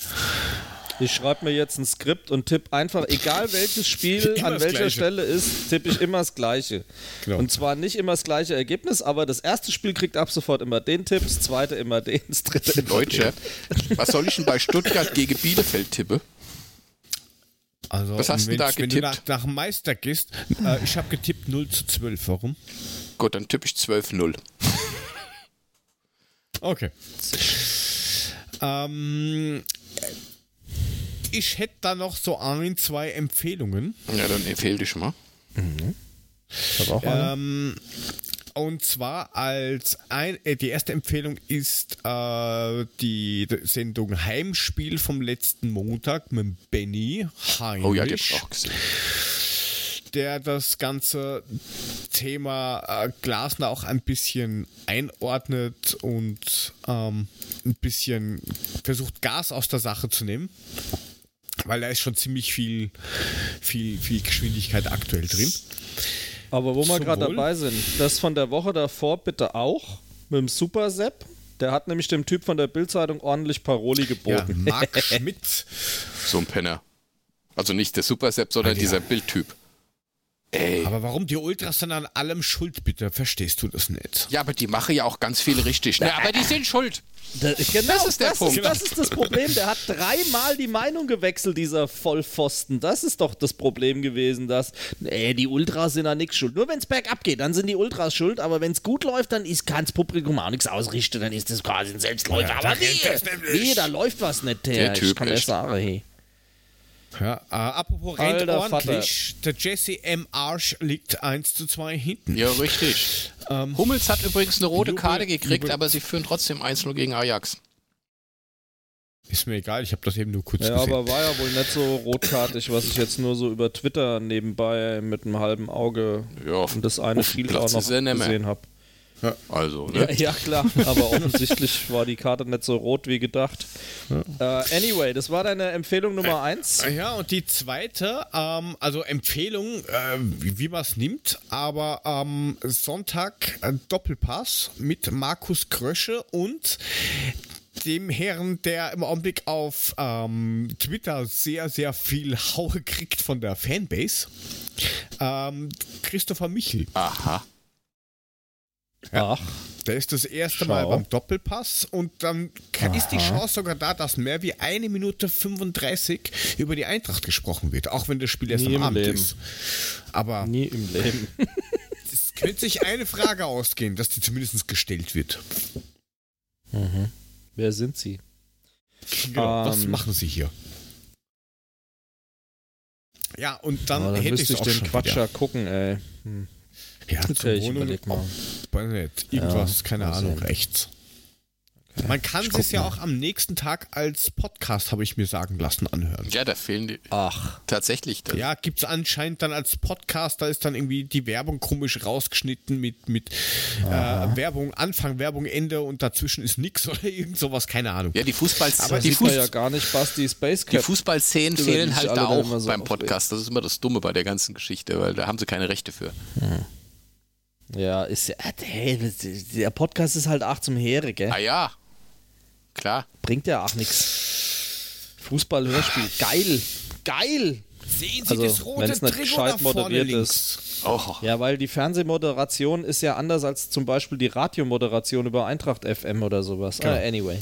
Ich schreibe mir jetzt ein Skript und tippe einfach, egal welches Spiel an welcher Gleiche. Stelle ist, tippe ich immer das Gleiche. Genau. Und zwar nicht immer das gleiche Ergebnis, aber das erste Spiel kriegt ab sofort immer den Tipp, das zweite immer den, das dritte immer Leute, was soll ich denn bei Stuttgart gegen Bielefeld tippe? Also, Was hast du wenn, da wenn du getippt? nach, nach dem Meister gehst, äh, ich habe getippt 0 zu 12. Warum? Gut, dann tippe ich 12-0. Okay. Ähm, ich hätte da noch so ein, zwei Empfehlungen. Ja, dann empfehle dich mal. Ich hab auch eine. Ähm, und zwar als ein, äh, die erste Empfehlung ist äh, die Sendung Heimspiel vom letzten Montag mit Benny Heinrich. Oh ja, die hab ich auch gesehen. der das ganze Thema äh, Glasner auch ein bisschen einordnet und ähm, ein bisschen versucht, Gas aus der Sache zu nehmen. Weil da ist schon ziemlich viel, viel, viel Geschwindigkeit aktuell drin. Aber wo wir gerade dabei sind, das von der Woche davor bitte auch mit dem Super Sepp. Der hat nämlich dem Typ von der Bildzeitung ordentlich Paroli Ja, geboten. Marc Schmidt. So ein Penner. Also nicht der Super Sepp, sondern Ah, ja. dieser Bildtyp. Ey. Aber warum die Ultras sind an allem schuld, bitte? Verstehst du das nicht? Ja, aber die machen ja auch ganz viel richtig. Ne? Aber die sind schuld. Da- genau, Das ist der Punkt. das ist das Problem. Der hat dreimal die Meinung gewechselt, dieser Vollpfosten. Das ist doch das Problem gewesen, dass, nee, die Ultras sind da nichts schuld. Nur wenn es bergab geht, dann sind die Ultras schuld, aber wenn es gut läuft, dann ist, kann das Publikum auch nichts ausrichten, dann ist das quasi ein Selbstläufer. Ja, aber das nee, nee, da läuft was nicht, der. Der ich Typ kann dir echt. sagen, hey. Ja, äh, apropos rennt Alter ordentlich. Der Jesse M. Arsch liegt 1 zu 2 hinten. Ja, richtig. Hummels hat übrigens eine rote Jubel- Karte gekriegt, Jubel- aber sie führen trotzdem 1-0 gegen Ajax. Ist mir egal, ich habe das eben nur kurz Ja, gesehen. aber war ja wohl nicht so rotkartig, was ich jetzt nur so über Twitter nebenbei mit einem halben Auge Ja, und das eine Spiel auch noch gesehen habe. Also, Ja, ne? *laughs* ja, klar, aber offensichtlich war die Karte nicht so rot wie gedacht. Äh, anyway, das war deine Empfehlung Nummer eins. Ja, und die zweite, ähm, also Empfehlung, äh, wie, man es nimmt, aber am Sonntag ein Doppelpass mit Markus Krösche und dem Herrn, der im Augenblick auf ähm, Twitter sehr, sehr viel Haue kriegt von der Fanbase, ähm, Christopher Michel. Aha. Ach, Der ist das erste Schau. Mal beim Doppelpass und dann kann, ist die Aha. Chance sogar da, dass mehr wie eine Minute 35 über die Eintracht gesprochen wird, auch wenn das Spiel erst Nie am Abend Leben. ist. Aber nie im Leben. *laughs* es könnte sich eine Frage ausgehen, dass die zumindest gestellt wird. Wer sind sie? Genau, was Ähm. machen sie hier? Ja, und dann Aber dann hätte ich auch den schon Quatsch wieder. ja gucken, ey. Hm. Ja, zur Okay, ich überleg mal. weiß nicht, irgendwas, Ja, keine Ahnung, sehen. rechts. Man kann es ja auch am nächsten Tag als Podcast, habe ich mir sagen lassen, anhören. Ja, da fehlen die Ach, tatsächlich. Das. Ja, gibt's anscheinend dann als Podcast, da ist dann irgendwie die Werbung komisch rausgeschnitten mit, mit äh, Werbung, Anfang, Werbung, Ende und dazwischen ist nix *laughs* oder irgend sowas, keine Ahnung. Ja, die Fußball aber die, sieht Fuß ja gar nicht Basti Space die. Fußballszenen fehlen halt da auch immer so beim. Podcast. Das ist immer das Dumme bei der ganzen Geschichte, weil da haben sie keine Rechte für. Ja, ist ja, hey, der Podcast ist halt auch zum Heere, gell? Ah ja, klar. Bringt ja auch nichts. Fußball-Hörspiel, geil, geil. Sehen Also, wenn's nicht gescheit moderiert links. Oh, Ja, weil die Fernsehmoderation ist ja anders als zum Beispiel die Radiomoderation über Eintracht FM oder sowas. Ah, anyway.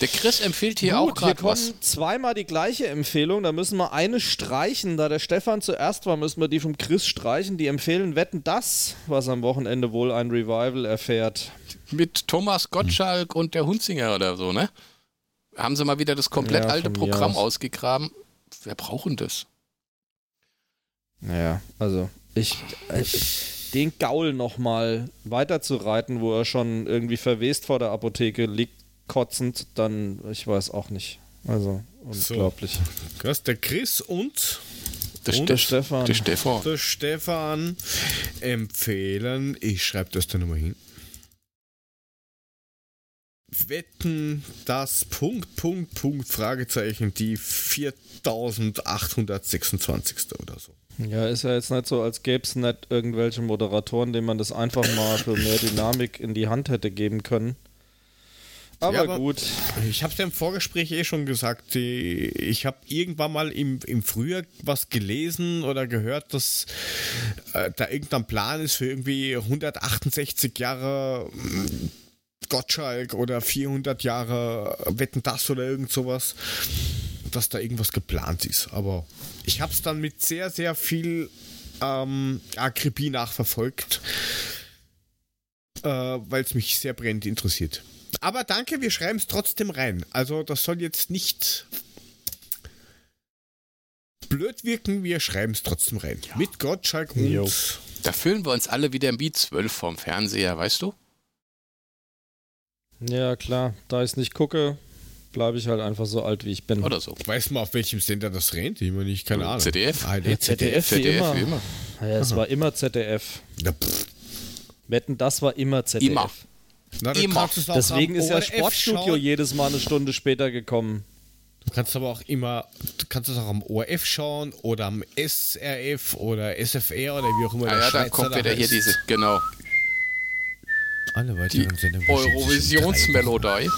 Der Chris empfiehlt hier auch Gut, hier gerade kommen was. zweimal die gleiche Empfehlung. Da müssen wir eine streichen. Da der Stefan zuerst war, müssen wir die vom Chris streichen. Die empfehlen Wetten das, was am Wochenende wohl ein Revival erfährt. Mit Thomas Gottschalk und der Hunzinger oder so, ne? Haben sie mal wieder das komplett Ja, alte Programm aus. ausgegraben. Wer braucht denn das? Naja, also ich, äh, den Gaul nochmal weiterzureiten, wo er schon irgendwie verwest vor der Apotheke liegt, kotzend, dann, ich weiß auch nicht. Also, unglaublich. Was, der Chris und Der, Und Ste- Stefan. Der Stefan. der Stefan empfehlen, ich schreibe das dann nochmal hin. Wetten das Punkt, Punkt, Punkt, Fragezeichen, die 4826. oder so. Ja, ist ja jetzt nicht so, als gäbe es nicht irgendwelche Moderatoren, denen man das einfach mal für mehr Dynamik in die Hand hätte geben können. Aber, Ja, aber- gut. Ich habe es ja im Vorgespräch eh schon gesagt. Ich habe irgendwann mal im, im Frühjahr was gelesen oder gehört, dass äh, da irgendein Plan ist für irgendwie 168 Jahre mm, Gottschalk oder 400 Jahre Wetten das oder irgend sowas, dass da irgendwas geplant ist. Aber ich habe es dann mit sehr, sehr viel ähm, Akribie nachverfolgt, äh, weil es mich sehr brennend interessiert. Aber danke, wir schreiben es trotzdem rein. Also das soll jetzt nicht blöd wirken, wir schreiben es trotzdem rein. Mit Gottschalk und Jo. Da fühlen wir uns alle wieder im Beat 12 vorm Fernseher, weißt du? Ja, klar. Da ich es nicht gucke, bleibe ich halt einfach so alt, wie ich bin. Oder so. weiß mal, auf welchem Sender das rennt? Ich meine, ich keine Ahnung. ZDF. ARD, Ja, ZDF, wie ZDF immer. wie immer. Ja, es war immer ZDF. Na, pff. Wetten, das war immer ZDF. Immer. Na, Immer. kannst es auch Deswegen ist ja Sportstudio schauen. jedes Mal eine Stunde später gekommen. Du kannst aber auch immer, du kannst es auch am ORF schauen oder am SRF oder SFR oder wie auch immer Ah der ja, dann Schweizer kommt da wieder hier heißt. diese, genau, Alle die weiteren drei Eurovisionsmelodie.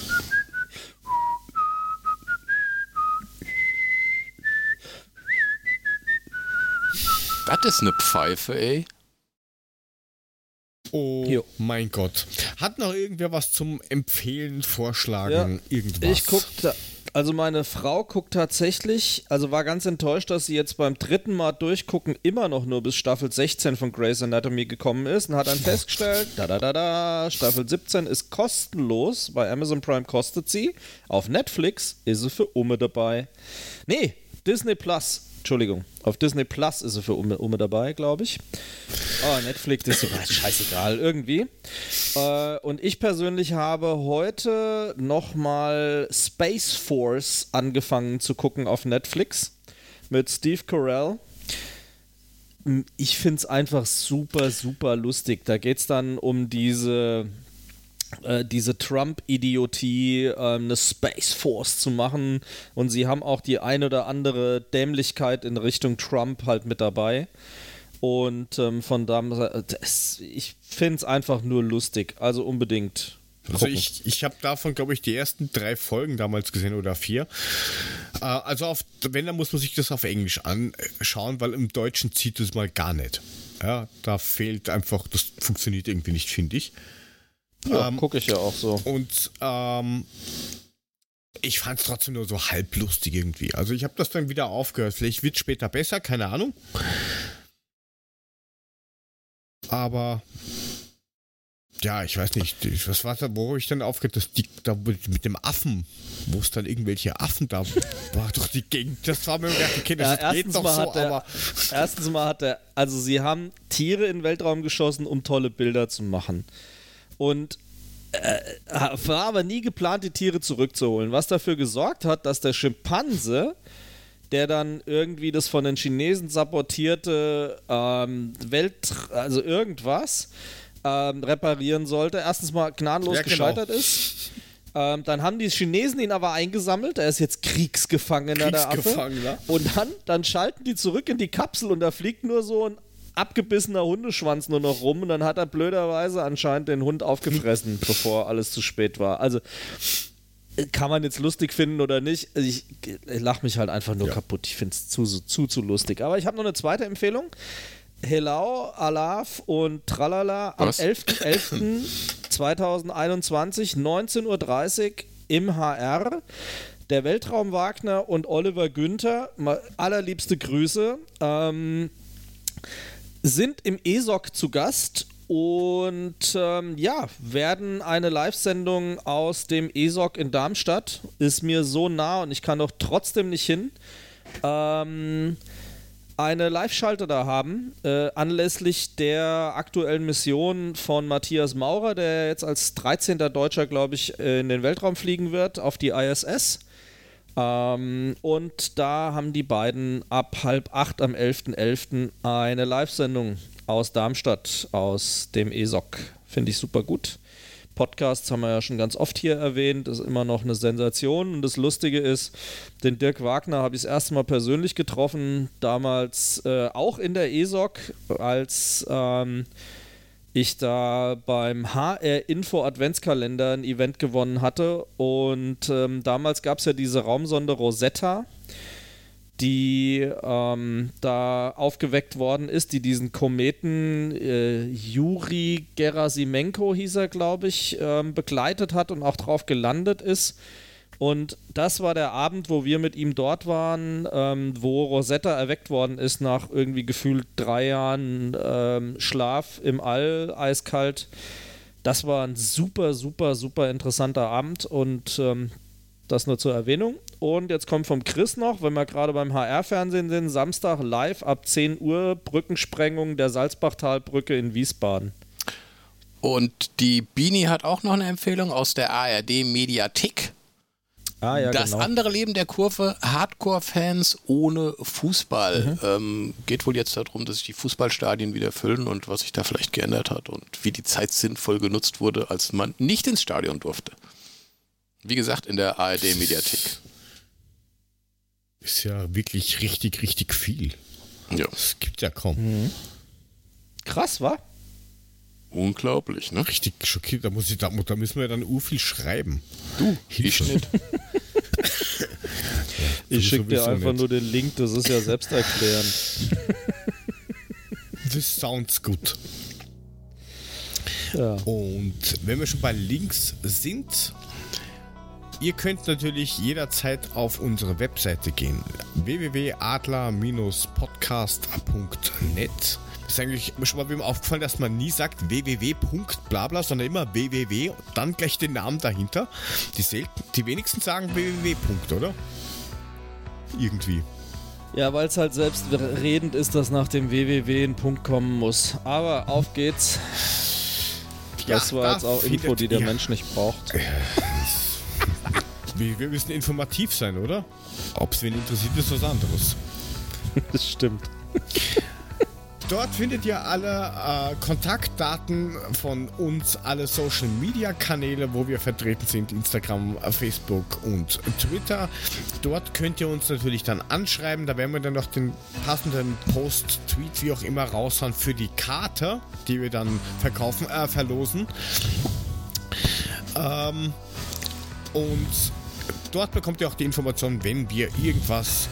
Das ist eine Pfeife, ey. Oh Jo. mein Gott. Hat noch irgendwer was zum Empfehlen, Vorschlagen, irgendwas? Ich guck, da- also meine Frau guckt tatsächlich, also war ganz enttäuscht, dass sie jetzt beim dritten Mal durchgucken immer noch nur bis Staffel 16 von Grey's Anatomy gekommen ist und hat dann *laughs* festgestellt, da da da da, Staffel 17 ist kostenlos, bei Amazon Prime kostet sie, auf Netflix ist sie für Umme dabei. Nee, Disney Plus, Entschuldigung, auf Disney Plus ist sie für Umme, Umme dabei, glaube ich. Oh, Netflix ist so scheißegal, irgendwie. Äh, und ich persönlich habe heute nochmal Space Force angefangen zu gucken auf Netflix mit Steve Carell. M, Ich finde es einfach super, super lustig. Da geht es dann um diese, äh, diese Trump-Idiotie, ähm, eine Space Force zu machen. Und sie haben auch die ein oder andere Dämlichkeit in Richtung Trump halt mit dabei. Und ähm, von da, ich finde es einfach nur lustig. Also unbedingt. Also gucken. ich, ich habe davon, glaube ich, die ersten drei Folgen damals gesehen oder vier. Äh, also auf, wenn, dann muss man sich das auf Englisch anschauen, weil im Deutschen zieht es mal gar nicht. Ja, da fehlt einfach, das funktioniert irgendwie nicht, finde ich. Ja, ähm, gucke ich ja auch so. Und ähm, ich fand es trotzdem nur so halblustig irgendwie. Also ich habe das dann wieder aufgehört. Vielleicht wird später besser, keine Ahnung. Aber ja, ich weiß nicht, was war da, wo ich dann aufgeht, das die, da mit dem Affen, wo es dann irgendwelche Affen da war, doch die Gegend, das war mir gedacht, okay, das Ja, geht doch mal so, hat er, aber erstens mal hat er, also sie haben Tiere in den Weltraum geschossen, um tolle Bilder zu machen. Und äh, war aber nie geplant, die Tiere zurückzuholen. Was dafür gesorgt hat, dass der Schimpanse, der dann irgendwie das von den Chinesen sabotierte ähm, Welt, also irgendwas, ähm, reparieren sollte, erstens mal gnadenlos Ja, genau. gescheitert ist. Ähm, dann haben die Chinesen ihn aber eingesammelt. Er ist jetzt Kriegsgefangener, der Affe. Kriegsgefangener. Und dann, dann schalten die zurück in die Kapsel und da fliegt nur so ein abgebissener Hundeschwanz nur noch rum und dann hat er blöderweise anscheinend den Hund aufgefressen, *laughs* bevor alles zu spät war. Also kann man jetzt lustig finden oder nicht. Also Ich, ich lache mich halt einfach nur Ja. kaputt. Ich finde es zu, zu, zu, lustig. Aber ich habe noch eine zweite Empfehlung. Helau, Alaf und Tralala am Was? 11.11.2021, 19.30 *coughs* Uhr im HR. Der Weltraum Wagner und Oliver Günther, allerliebste Grüße, ähm, sind im ESOC zu Gast und ähm, ja, werden eine Live-Sendung aus dem ESOC in Darmstadt. Ist mir so nah und ich kann doch trotzdem nicht hin. Ähm, eine Live-Schalte da haben, äh, anlässlich der aktuellen Mission von Matthias Maurer, der jetzt als 13. Deutscher, glaube ich, äh, in den Weltraum fliegen wird, auf die ISS. Ähm, und da haben die beiden ab halb acht am 11.11. eine Live-Sendung aus Darmstadt, aus dem ESOC. Finde ich super gut. Podcasts haben wir ja schon ganz oft hier erwähnt, ist immer noch eine Sensation. Und das Lustige ist, den Dirk Wagner habe ich das erste Mal persönlich getroffen, damals äh, auch in der ESOC, als ähm, ich da beim HR Info Adventskalender ein Event gewonnen hatte. Und ähm, damals gab es ja diese Raumsonde Rosetta, die ähm, da aufgeweckt worden ist, die diesen Kometen äh, Juri Gerasimenko hieß er, glaube ich, ähm, begleitet hat und auch drauf gelandet ist. Und das war der Abend, wo wir mit ihm dort waren, ähm, wo Rosetta erweckt worden ist nach irgendwie gefühlt drei Jahren ähm, Schlaf im All, eiskalt. Das war ein super, super, super interessanter Abend und ähm, das nur zur Erwähnung. Und jetzt kommt vom Chris noch, wenn wir gerade beim HR-Fernsehen sind, Samstag live ab 10 Uhr Brückensprengung der Salzbachtalbrücke in Wiesbaden. Und die Bini hat auch noch eine Empfehlung aus der ARD Mediathek. Ah ja, das andere Leben der Kurve, Hardcore-Fans ohne Fußball. Ähm, geht wohl jetzt darum, dass sich die Fußballstadien wieder füllen und was sich da vielleicht geändert hat und wie die Zeit sinnvoll genutzt wurde, als man nicht ins Stadion durfte. Wie gesagt, in der ARD-Mediathek. ist ja wirklich richtig, richtig viel. Ja, Das gibt ja kaum. Mhm. Krass, wa? Unglaublich, ne? Richtig schockiert. Da, muss ich, da, da müssen wir dann u viel schreiben. Du, Hilfe. ich nicht. *laughs* Ich schicke dir einfach nicht. nur den Link, das ist ja selbsterklärend. *laughs* This sounds good. Ja. Und wenn wir schon bei Links sind, ihr könnt natürlich jederzeit auf unsere Webseite gehen. www.adler-podcast.net ist eigentlich schon mal wem aufgefallen, dass man nie sagt www.blabla, sondern immer www und dann gleich den Namen dahinter. Die, selten, die wenigsten sagen www. oder? Irgendwie. Ja, weil es halt selbstredend ist, dass nach dem www ein Punkt kommen muss. Aber auf geht's. Das Ja, war da jetzt auch Info, die der ihr- Mensch nicht braucht. *laughs* Wir, wir müssen informativ sein, oder? Ob es wen interessiert, ist was anderes. *laughs* Das stimmt. *laughs* Dort findet ihr alle äh, Kontaktdaten von uns, alle Social Media Kanäle, wo wir vertreten sind: Instagram, Facebook und Twitter. Dort könnt ihr uns natürlich dann anschreiben. Da werden wir dann noch den passenden Post, Tweet, wie auch immer raushauen für die Karte, die wir dann verkaufen, äh, verlosen. Ähm, und dort bekommt ihr auch die Informationen, wenn wir irgendwas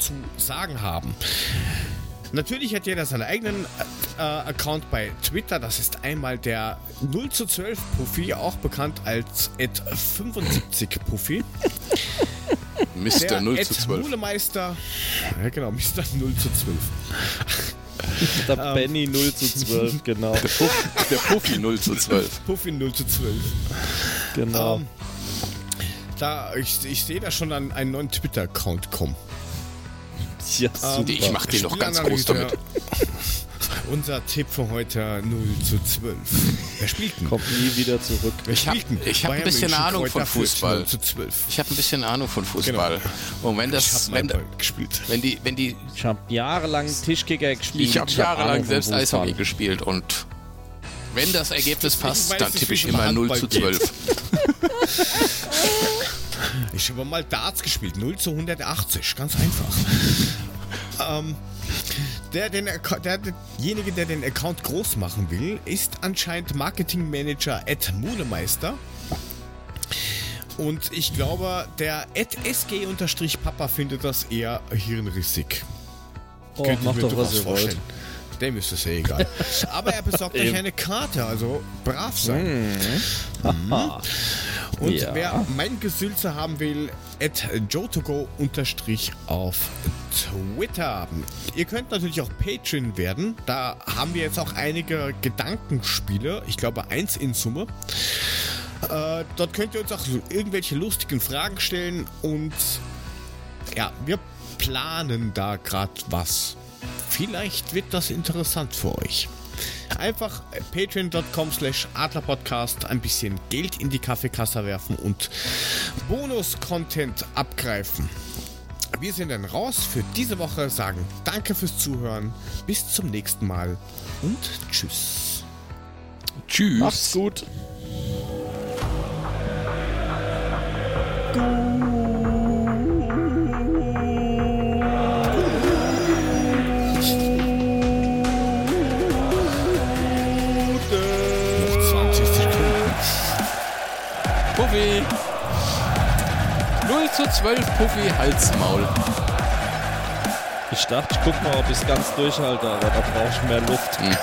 zu sagen haben. Natürlich hat jeder seinen eigenen äh, Account bei Twitter. Das ist einmal der 0 zu 12 Puffy, auch bekannt als Ed 75 Puffy. Mr. 0 zu Ed 12. Mulemeister. Ja, genau, Mr. 0 zu 12. Der ähm, Benny 0 zu 12, *laughs* genau. Der, Puff, der Puffy 0 zu 12. Puffy 0 zu 12. Genau. Ähm, da, ich, ich sehe da schon an einen neuen Twitter-Account kommen. Ja, super. Ich mach den noch ganz groß damit. *laughs* Unser Tipp für heute 0 zu 12. Wer spielt denn? Kommt nie wieder zurück. Wer ich habe hab ein bisschen Ahnung von Fußball. Ich habe ein bisschen Ahnung von Fußball. Genau. Und wenn das, wenn, gespielt. wenn die, wenn die, ich habe jahrelang Tischkicker gespielt. Ich habe jahrelang selbst Eishockey gespielt und wenn das Ergebnis passt, dann tippe ich immer 0 zu 12. *laughs* ich habe mal Darts gespielt, 0 zu 180, ganz einfach. ähm, der, den, der, derjenige, der den Account groß machen will, ist anscheinend Marketing Manager Ed Mulemeister. Und ich glaube, der Ed SG-Papa findet das eher hirnrissig. Oh, Könnt mach doch was ihr wollt. Dem ist es ja egal. *laughs* Aber er besorgt euch eine Karte, also brav sein. Mhm. Mhm. Und ja. wer mein Gesülze haben will, at jotogo unterstrich auf Twitter. Ihr könnt natürlich auch Patreon werden. Da haben wir jetzt auch einige Gedankenspiele. Ich glaube eins in Summe. Äh, dort könnt ihr uns auch irgendwelche lustigen Fragen stellen und ja, wir planen da gerade was. Vielleicht wird das interessant für euch. Einfach patreon.com slash adlerpodcast ein bisschen Geld in die Kaffeekasse werfen und Bonus-Content abgreifen. Wir sind dann raus für diese Woche, sagen danke fürs Zuhören, bis zum nächsten Mal und tschüss. Tschüss. Macht's gut. Puffy. 12 Puffy, Halsmaul. Ich dachte, ich guck mal, ob ich es ganz durchhalte, aber da brauche ich mehr Luft. Hm.